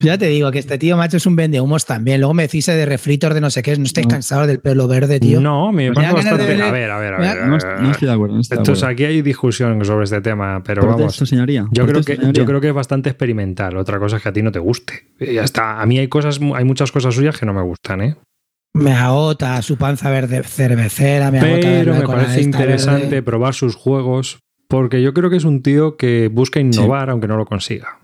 Ya te digo que este tío macho es un vendehumos también. Luego me decís de refritos de no sé qué, no estáis No. cansados del pelo verde, tío. No, me parece de bastante. ver- A ver, a ver, a ver. No, est- no estoy de acuerdo. No estoy de Entonces acuerdo. aquí hay discusión sobre este tema, pero vamos. Señoría. Yo creo, que, señoría. yo creo que es bastante experimental. Otra cosa es que a ti no te guste. Y ya está. A mí hay cosas, hay muchas cosas suyas que no me gustan, ¿eh? Me agota su panza verde cervecera, me agota Pero me parece interesante verde. probar sus juegos porque yo creo que es un tío que busca innovar aunque no lo consiga.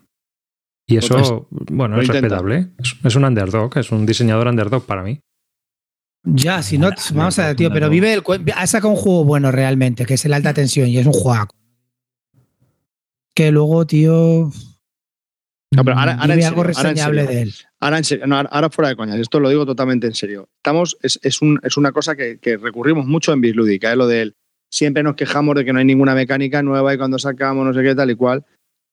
Y eso, bueno, es intenta. respetable. Es, es un underdog, es un diseñador underdog para mí. Ya, si no, vamos a ver, tío, pero vive el ha sacado un juego bueno realmente, que es el alta tensión y es un juego. Que luego, tío. No, pero ahora- ahora en serio, algo ahora en reseñable serio. de él. Ahora, en serio, no, ahora- ahora fuera de coñas, esto lo digo totalmente en serio. Estamos, es, es, un- es una cosa que, que recurrimos mucho en Bislúdica, ¿eh? lo de él. Siempre nos quejamos de que no hay ninguna mecánica nueva y cuando sacamos no sé qué tal y cual.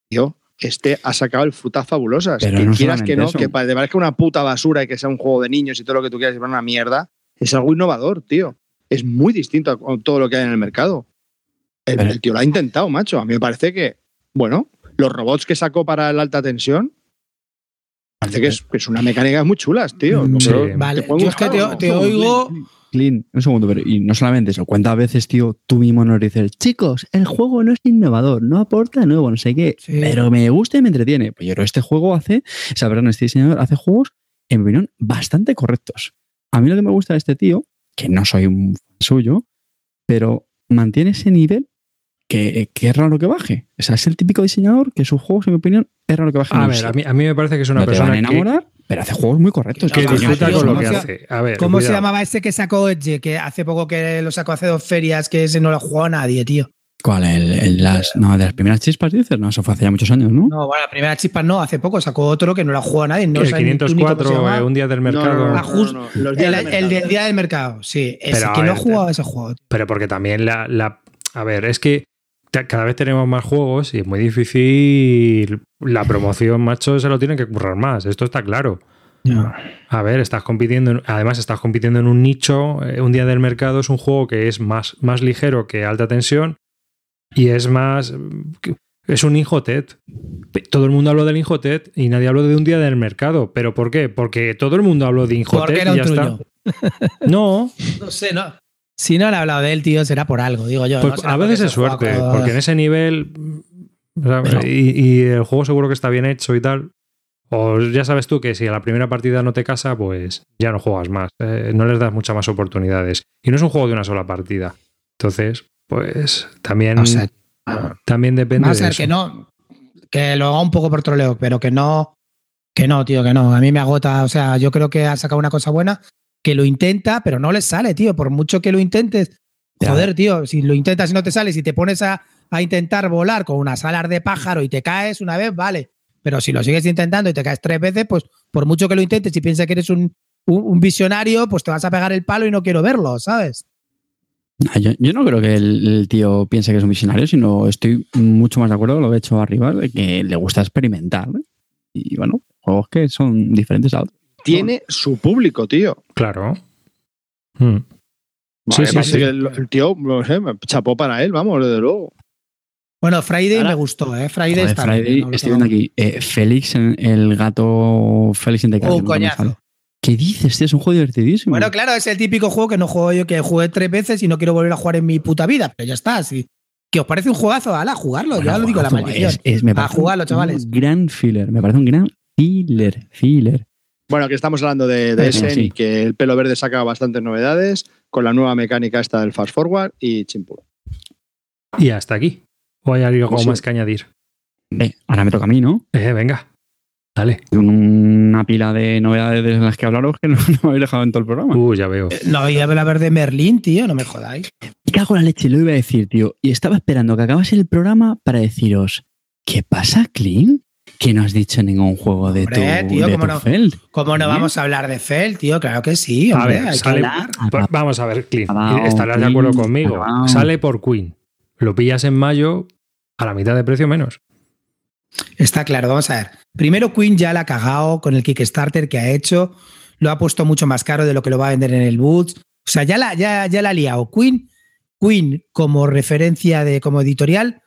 Tío, este ha sacado el frutas fabulosas. Pero que no quieras que no, eso. que parezca una puta basura y que sea un juego de niños y todo lo que tú quieras y una mierda, es algo innovador, tío. Es muy distinto a todo lo que hay en el mercado. El, Pero- el tío lo ha intentado, macho. A mí me parece que, bueno, los robots que sacó para la alta tensión, parece que es, que es una mecánica muy chulas, tío. Mm, Sí. Vale, ¿te pueden yo es que te oigo. Clean, un segundo, pero y no solamente eso, cuántas veces, tío, tú mismo nos dices, chicos, el juego no es innovador, no aporta nuevo, no sé qué, Sí. pero me gusta y me entretiene. Pues yo creo este juego hace, o sea, perdón, este diseñador hace juegos, en mi opinión, bastante correctos. A mí lo que me gusta de este tío, que no soy un fan suyo, pero mantiene ese nivel que, que es raro que baje. O sea, es el típico diseñador que sus juegos, en mi opinión, es raro que baje. A No ver, a mí, a mí me parece que es una no te persona van a que, enamorar, pero hace juegos muy correctos. que disfruta con lo ¿cómo que se- hace. A ver, ¿Cómo se llamaba ese que sacó Edge? Que hace poco que lo sacó hace dos ferias, que ese no lo ha jugado nadie, tío. ¿Cuál? El, el- las, no, de las primeras chispas, dices. No, eso fue hace ya muchos años, ¿no? No, bueno, la primera chispa no, hace poco sacó otro que no lo ha jugado nadie. No el sabe ni tú ni cómo se 504, llama. eh, un día del mercado. no, no, Ah, no, días El, del día del mercado, sí. Ese Pero, que no ha jugado ese juego. Pero porque también la, la- A ver, es que cada vez tenemos más juegos y es muy difícil. La promoción, macho, se lo tienen que currar más. Esto está claro. A ver, estás compitiendo, en- además estás compitiendo en un nicho. eh, Un día del mercado es un juego que es más, más ligero que alta tensión y es más. Es un Injotet. Todo el mundo habló del Injotet y nadie habló de un día del mercado. ¿Pero por qué? Porque todo el mundo habló de Porque Injotet era y ya está. No, No sé, no. Si no han hablado de él, tío, será por algo, digo yo. pues no a veces es suerte, con- porque en ese nivel. o sea, Pero- y, y el juego seguro que está bien hecho y tal. O ya sabes tú que si a la primera partida no te casa, pues ya no juegas más. eh, no les das muchas más oportunidades. Y no es un juego de una sola partida. Entonces, pues también, No sé. también depende a de eso. que no, que lo haga un poco por troleo, pero que no, que no, tío, que no. A mí me agota. O sea, yo creo que ha sacado una cosa buena, que lo intenta, pero no le sale, tío. Por mucho que lo intentes, joder, tío, si lo intentas y no te sale, si te pones a, a intentar volar con unas alas de pájaro y te caes una vez, vale. Pero si lo sigues intentando y te caes tres veces, pues por mucho que lo intentes y pienses que eres un, un, un visionario, pues te vas a pegar el palo y no quiero verlo, ¿sabes? Ah, Yo, yo no creo que el, el tío piense que es un visionario, sino estoy mucho más de acuerdo con lo que ha hecho arriba, de que le gusta experimentar. ¿eh? Y bueno, juegos que son diferentes a otros. Tiene su público, tío. Claro. Mm. Sí, Vale, sí, sí. que El, el tío, no sé, me chapó para él, vamos, desde luego. Bueno, Friday Ahora- me gustó, ¿eh? Friday Joder, está Friday, bien, no estoy viendo aquí. eh, Félix, en- el gato Félix en Oh, coñazo. ¿Qué dices, tío? Es un juego divertidísimo. Bueno, claro, es el típico juego que no juego yo, que jugué tres veces y no quiero volver a jugar en mi puta vida, pero ya está, sí. ¿Que os parece un juegazo? Ala, jugarlo, Bueno, ya lo digo, la maldición. es- es- me A jugarlo, un- chavales. Un gran filler. Me parece un gran filler. Filler. Bueno, que estamos hablando de, de Eh, Essen sí. y que el pelo verde saca bastantes novedades con la nueva mecánica esta del fast forward y chimpú. Y hasta aquí. ¿O hay algo Pues sí. más que añadir? Eh, ahora me toca a mí, ¿no? Eh, venga. Dale. Una pila de novedades de las que hablaros que no, no me habéis dejado en todo el programa. Uh, ya veo. No, voy a hablar de Merlín, tío, no me jodáis. Me cago en la leche, lo iba a decir, tío. Y estaba esperando que acabase el programa para deciros, ¿qué pasa, Clean? Que no has dicho ningún juego de Hombre, tu, tío, de cómo tu no. Feld. ¿Cómo no vamos a hablar de Fel, tío? Claro que sí, A ver, hay que sale- hablar. Vamos a ver, Clint. Acabao, Estarás de acuerdo conmigo. acabao. Sale por Queen. Lo pillas en mayo a la mitad de precio menos. Está claro, vamos a ver. Primero, Queen ya la ha cagado con el Kickstarter que ha hecho. Lo ha puesto mucho más caro de lo que lo va a vender en el Boots. O sea, ya la, ya, ya la ha liado. Queen, Queen, como referencia de como editorial,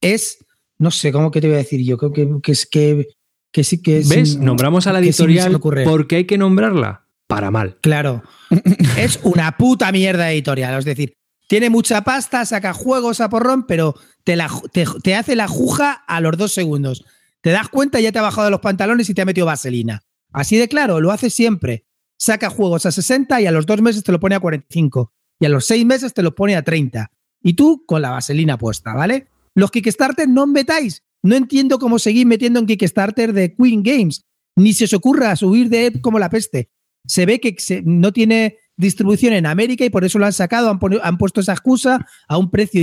es. No sé, ¿cómo que te voy a decir yo? Creo que, que es que. que sí que es- ¿Ves? Nombramos a la sí editorial porque hay que nombrarla. Para mal. Claro. es una puta mierda editorial. Es decir, tiene mucha pasta, saca juegos a porrón, pero te, la, te, te hace la juja a los dos segundos. Te das cuenta y ya te ha bajado de los pantalones y te ha metido vaselina. Así de claro, lo hace siempre. Saca juegos a 60 y a los dos meses te lo pone a 45. Y a los seis meses te lo pone a 30. Y tú con la vaselina puesta, ¿vale? Los Kickstarter no metáis. No entiendo cómo seguir metiendo en Kickstarter de Queen Games. Ni se os ocurra subir de Ep como la peste se ve que se- no tiene distribución en América y por eso lo han sacado, han, han puesto esa excusa a un precio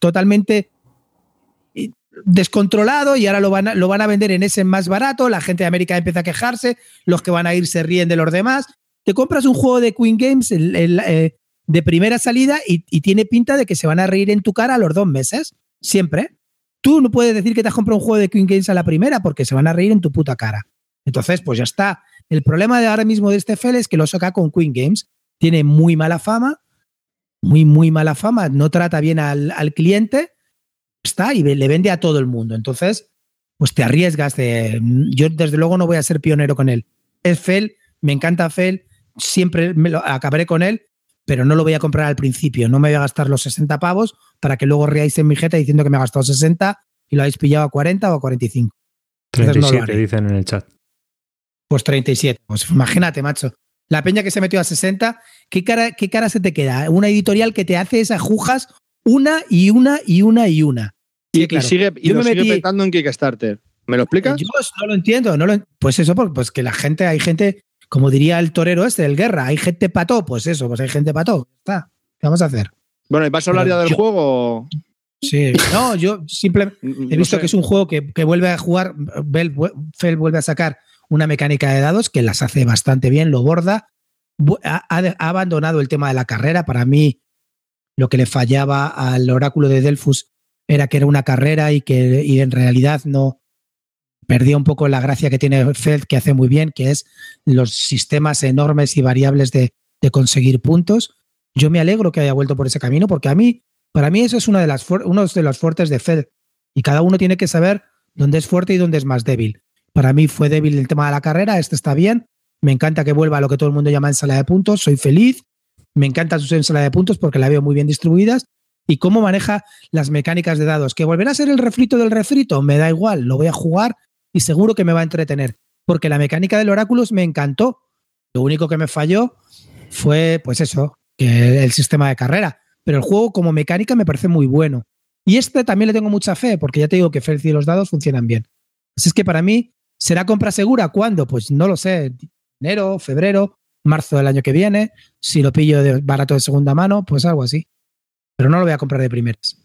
totalmente i- descontrolado y ahora lo van, a, lo van a vender en ese más barato, la gente de América empieza a quejarse, los que van a ir se ríen de los demás. Te compras un juego de Queen Games eh, de primera salida y, y tiene pinta de que se van a reír en tu cara a los dos meses, siempre. Tú no puedes decir que te has comprado un juego de Queen Games a la primera porque se van a reír en tu puta cara. Entonces, pues ya está. El problema de ahora mismo de este FEL es que lo saca con Queen Games. Tiene muy mala fama, muy, muy mala fama. No trata bien al, al cliente. Está y le vende a todo el mundo. Entonces, pues te arriesgas de. Yo, desde luego, no voy a ser pionero con él. Es FEL, me encanta FEL, siempre me lo, acabaré con él, pero no lo voy a comprar al principio. No me voy a gastar los 60 pavos para que luego reáis en mi jeta diciendo que me ha gastado 60 y lo habéis pillado a 40 o a 45. Entonces no lo 37 haré. dicen en el chat. Pues 37. Pues imagínate, macho. La peña que se metió a 60, ¿qué cara, ¿qué cara se te queda? Una editorial que te hace esas jujas una y una y una y una. Y, Sí, y claro. sigue, y Yo lo me sigue metí- petando en Kickstarter. ¿Me lo explicas? Yo no lo entiendo. No lo- pues eso, porque- pues que la gente, hay gente, como diría el torero este, el guerra, hay gente pató, pues eso, pues hay gente pató. Está. ¿Qué vamos a hacer? Bueno, ¿y vas a hablar Pero ya del yo- juego? Sí. No, yo simplemente. He visto que es un juego que, que vuelve a jugar, Bell- Fel vuelve a sacar una mecánica de dados que las hace bastante bien, lo borda. Ha abandonado el tema de la carrera. Para mí, lo que le fallaba al oráculo de Delfus era que era una carrera y que y en realidad no perdió un poco la gracia que tiene Feld, que hace muy bien, que es los sistemas enormes y variables de, conseguir puntos. Yo me alegro que haya vuelto por ese camino, porque a mí, para mí, eso es una de las uno de los fuertes de Feld. Y cada uno tiene que saber dónde es fuerte y dónde es más débil. Para mí fue débil el tema de la carrera, este está bien. Me encanta que vuelva a lo que todo el mundo llama ensalada de puntos, soy feliz. Me encanta sus ensaladas de puntos porque la veo muy bien distribuidas. Y cómo maneja las mecánicas de dados. Que volverá a ser el refrito del refrito, me da igual, lo voy a jugar y seguro que me va a entretener. Porque la mecánica del oráculos me encantó. Lo único que me falló fue, pues eso, el sistema de carrera. Pero el juego como mecánica me parece muy bueno. Y este también le tengo mucha fe, porque ya te digo que Felci y los dados funcionan bien. Así es que para mí, ¿será compra segura? ¿Cuándo? Pues no lo sé. Enero, febrero, marzo del año que viene. Si lo pillo de barato de segunda mano, pues algo así. Pero no lo voy a comprar de primeras.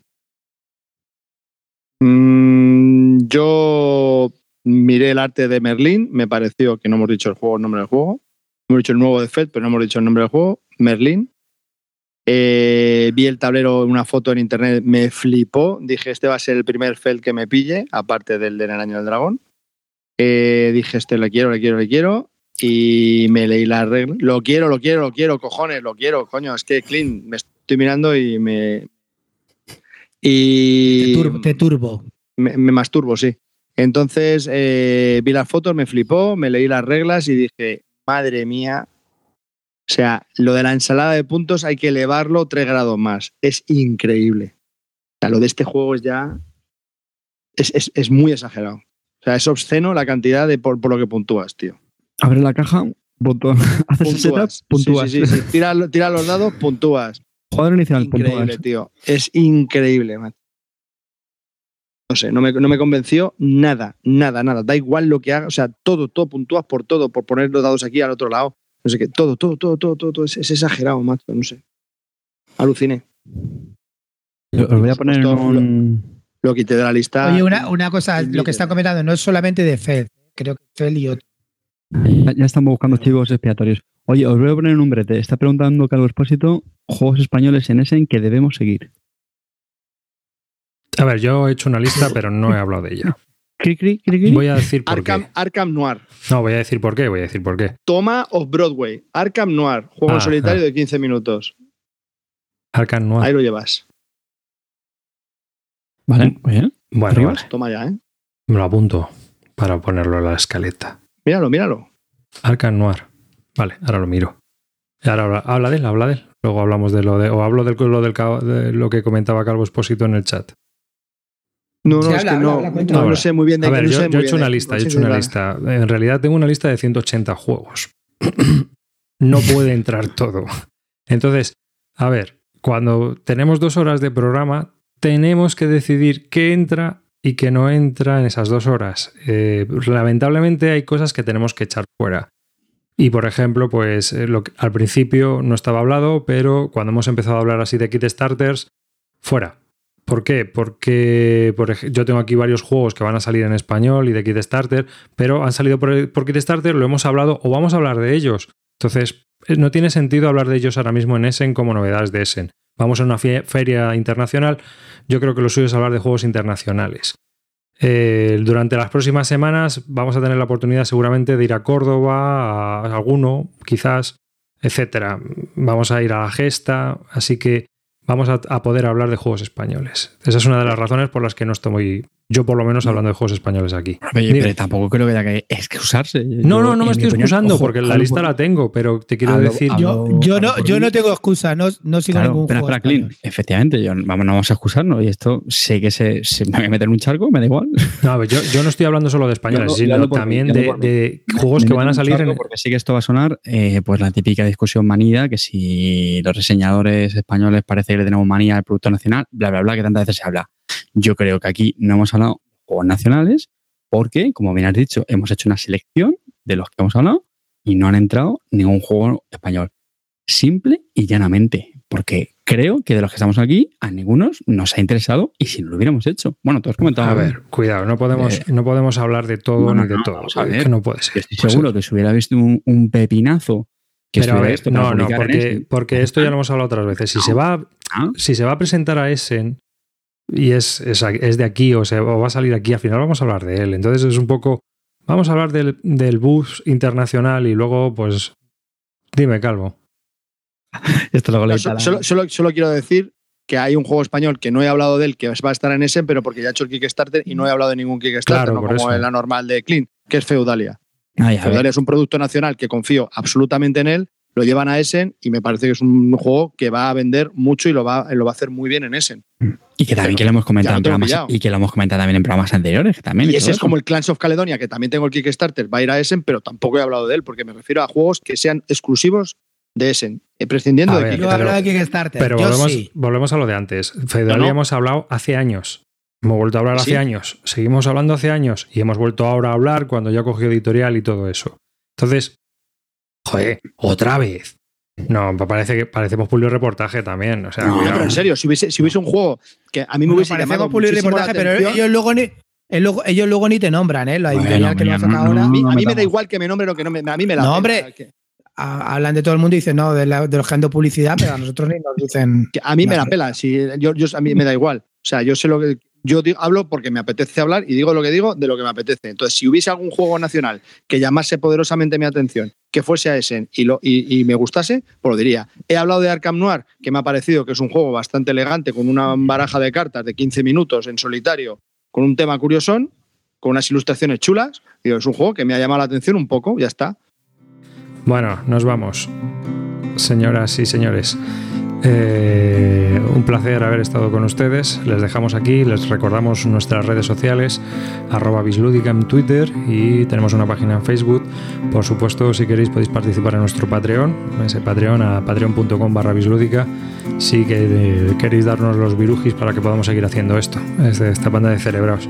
Mm, yo miré el arte de Merlín, me pareció que no hemos dicho el juego, el nombre del juego. Hemos dicho el nuevo de Fed, pero no hemos dicho el nombre del juego. Merlín. Eh, vi el tablero, una foto en internet, me flipó. Dije, este va a ser el primer Feld que me pille, aparte del de En el Año del Dragón. Eh, dije, este le quiero, le quiero, le quiero. Y me leí la regla. Lo quiero, lo quiero, lo quiero, cojones, lo quiero, coño. Es que, Clean, me estoy mirando y me. Y Te turbo, te turbo. me, me masturbo, sí. Entonces eh, vi las fotos, me flipó, me leí las reglas y dije, madre mía. O sea, lo de la ensalada de puntos hay que elevarlo tres grados más. Es increíble. O sea, lo de este juego es ya. Es, es- es muy exagerado. O sea, es obsceno la cantidad de por, por lo que puntúas, tío. Abre la caja, punto- haces setup, Puntúas. puntúas. Sí, sí, sí. Tira, tira los dados, puntúas. Jugador inicial, Increíble, puntúas. tío. Es increíble, macho. No sé, no me, no me convenció nada, nada, nada. Da igual lo que haga. O sea, todo, todo, puntúas por todo, por poner los dados aquí al otro lado. No sé qué. Todo, todo, todo, todo, todo. todo. Es, es exagerado, macho. No sé. Aluciné. Os voy a poner un... Lo quité de la lista. Oye, una, una cosa, lo que están comentando no es solamente de Fed, creo que Fed y otro. Ya, ya estamos buscando chivos expiatorios. Oye, os voy a poner un brete. Está preguntando Carlos Expósito juegos españoles en Essen que debemos seguir. A ver, yo he hecho una lista, pero no he hablado de ella. Voy a decir por Arkham, qué. Arkham Noir. No, voy a decir por qué, voy a decir por qué. Toma of Broadway. Arkham Noir. Juego en Ah, solitario ah. de 15 minutos. Arkham Noir. Ahí lo llevas. Vale, muy bien. Bueno, Arriba. vale. Toma ya, ¿eh? Me lo apunto para ponerlo en la escaleta. Míralo, míralo. Arkham Noir. Vale, ahora lo miro. Y ahora habla, habla de él, habla de él. Luego hablamos de lo de. O hablo del, lo, del, de lo que comentaba Calvo Esposito en el chat. No, no, es habla, que no, habla, no, no sé muy bien de A qué, ver, no yo, sé yo he hecho una lista, he hecho una lista. En realidad tengo una lista de 180 juegos. no puede entrar todo. Entonces, a ver, cuando tenemos dos horas de programa, tenemos que decidir qué entra y qué no entra en esas dos horas. Eh, lamentablemente hay cosas que tenemos que echar fuera. Y por ejemplo, pues eh, lo que- al principio no estaba hablado, pero cuando hemos empezado a hablar así de kit starters, fuera. ¿Por qué? Porque yo tengo aquí varios juegos que van a salir en español y de kit starter, pero han salido por, por kit starter, lo hemos hablado o vamos a hablar de ellos. Entonces, eh, no tiene sentido hablar de ellos ahora mismo en Essen como novedades de Essen. Vamos a una feria internacional, yo creo que lo suyo es hablar de juegos internacionales. Eh, durante las próximas semanas vamos a tener la oportunidad seguramente de ir a Córdoba, a alguno, quizás, etcétera. Vamos a ir a la gesta, así que vamos a, poder hablar de juegos españoles. Esa es una de las razones por las que no estoy, yo por lo menos, hablando de juegos españoles aquí. Pero tampoco creo que haya que excusarse. No, no, no me estoy excusando porque la lista la tengo, pero te quiero decir. Yo, no, yo no tengo excusa, no, no sigo Claro, ningún espera, juego. espera, Clint. español. Efectivamente, yo, vamos, no vamos a excusarnos. Y esto sé que se, se me voy a meter en un charco, me da igual. No, a ver, yo, yo no estoy hablando solo de españoles, sino también de, juegos Me que van a salir en. Porque sí que esto va a sonar, eh, pues la típica discusión manida, que si los reseñadores españoles parece que le tenemos manía al producto nacional, bla, bla, bla, que tantas veces se habla. Yo creo que aquí no hemos hablado juegos nacionales porque, como bien has dicho, hemos hecho una selección de los que hemos hablado y no han entrado ningún juego español. Simple y llanamente. Porque creo que de los que estamos aquí, a ninguno nos ha interesado y si no lo hubiéramos hecho. Bueno, tú has comentado. A ver, cuidado, no podemos, Eh, no podemos hablar de todo no, no, ni de no, todo. a es ver. que no puede ser. estoy Pues seguro que si hubiera visto un, un pepinazo que Pero a ver, esto no, no, porque, porque esto ya lo hemos hablado otras veces. Si se va, Ah. si se va a presentar a Essen y es, es, es de aquí o, se, o va a salir aquí, al final vamos a hablar de él. Entonces es un poco, vamos a hablar del, del bus internacional y luego, pues, dime, Calvo. Esto le No, solo, solo- solo quiero decir que hay un juego español que no he hablado de él, que va a estar en ese, pero porque ya he hecho el Kickstarter y no he hablado de ningún Kickstarter, Claro, no como eso. la normal de Clean, que es Feudalia. Ay. Feudalia es un producto nacional que confío absolutamente en él, lo llevan a Essen y me parece que es un juego que va a vender mucho y lo va, lo va a hacer muy bien en Essen. Y que también Pero que lo hemos comentado en programas, pillado. y que lo hemos comentado también en programas anteriores, que también. Y ese es eso. como el Clans of Caledonia, que también tengo el Kickstarter, va a ir a Essen, pero tampoco he hablado de él, porque me refiero a juegos que sean exclusivos de Essen, prescindiendo A de ver, Yo Kickstarter. he hablado de Kickstarter. Pero yo volvemos, sí. volvemos a lo de antes. Feudalia No, no. hemos hablado hace años. Hemos vuelto a hablar Sí. hace años. Seguimos hablando hace años y hemos vuelto ahora a hablar cuando ya cogió editorial y todo eso. Entonces, joder, otra vez. No, parece que parecemos public reportaje también. O sea, No, cuidado. pero en serio, si hubiese, si hubiese un juego que a mí me hubiese llamado la reportaje, pero ellos luego ni, ellos luego, ellos luego ni te nombran, ¿eh? La Bueno, que lo ha sacado ahora. a mí, no a mí me da igual que me nombre lo que no me, a mí me la No, pela, hombre. que- a- hablan de todo el mundo y dicen, no, de, la- de los que han dado publicidad, pero a nosotros ni nos dicen. que a mí me la pela, si yo, yo- a mí me da igual. O sea, yo sé lo que yo digo- hablo porque me apetece hablar y digo lo que digo de lo que me apetece. Entonces, si hubiese algún juego nacional que llamase poderosamente mi atención, que fuese a Essen y, lo, y, me gustase, pues lo diría. He hablado de Arkham Noir, que me ha parecido que es un juego bastante elegante, con una baraja de cartas de 15 minutos en solitario, con un tema curiosón, con unas ilustraciones chulas. Y es un juego que me ha llamado la atención un poco, ya está. Bueno, nos vamos. Señoras y señores, eh, un placer haber estado con ustedes. Les dejamos aquí, les recordamos nuestras redes sociales, arroba bislúdica en Twitter y tenemos una página en Facebook. Por supuesto, si queréis podéis participar en nuestro Patreon, ese Patreon a patreon.com barra bislúdica. Si eh, queréis darnos los virujis para que podamos seguir haciendo esto, esta banda de cerebraos.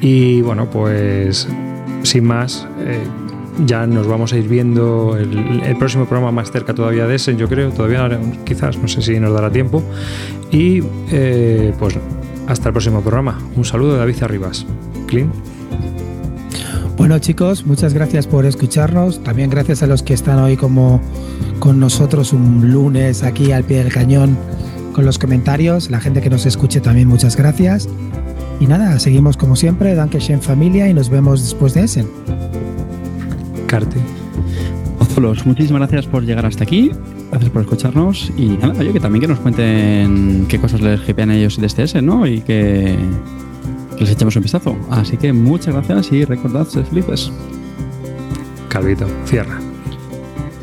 Y bueno, pues sin más, eh, ya nos vamos a ir viendo el, próximo programa más cerca todavía de ese, yo creo, todavía quizás, no sé si nos dará tiempo. Y eh, pues hasta el próximo programa. Un saludo de David Arribas. Clint. Bueno chicos, muchas gracias por escucharnos. También gracias a los que están hoy como con nosotros un lunes aquí al pie del cañón con los comentarios. La gente que nos escuche también muchas gracias. Y nada, seguimos como siempre, Dankeschön familia y nos vemos después de Essen. Ozolos, muchísimas gracias por llegar hasta aquí. Gracias por escucharnos. Y nada, oye, que también que nos cuenten qué cosas les hipean a ellos desde ese, ¿no? Y que les echemos un vistazo. Así que muchas gracias y recordad ser felices. Calvito, cierra.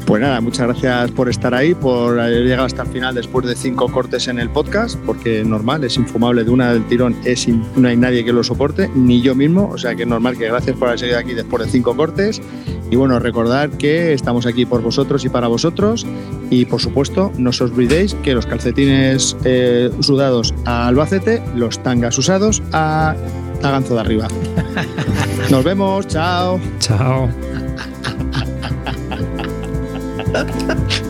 Pues nada, muchas gracias por estar ahí, por haber llegado hasta el final después de cinco cortes en el podcast, porque normal, es infumable de una del tirón, es no hay nadie que lo soporte, ni yo mismo, o sea que es normal que gracias por haber seguido aquí después de cinco cortes. Y bueno, recordar que estamos aquí por vosotros y para vosotros. Y por supuesto, no os olvidéis que los calcetines eh, sudados a Albacete, los tangas usados a, a Ganzo de arriba. Nos vemos, chao. Chao. Ha ha ha.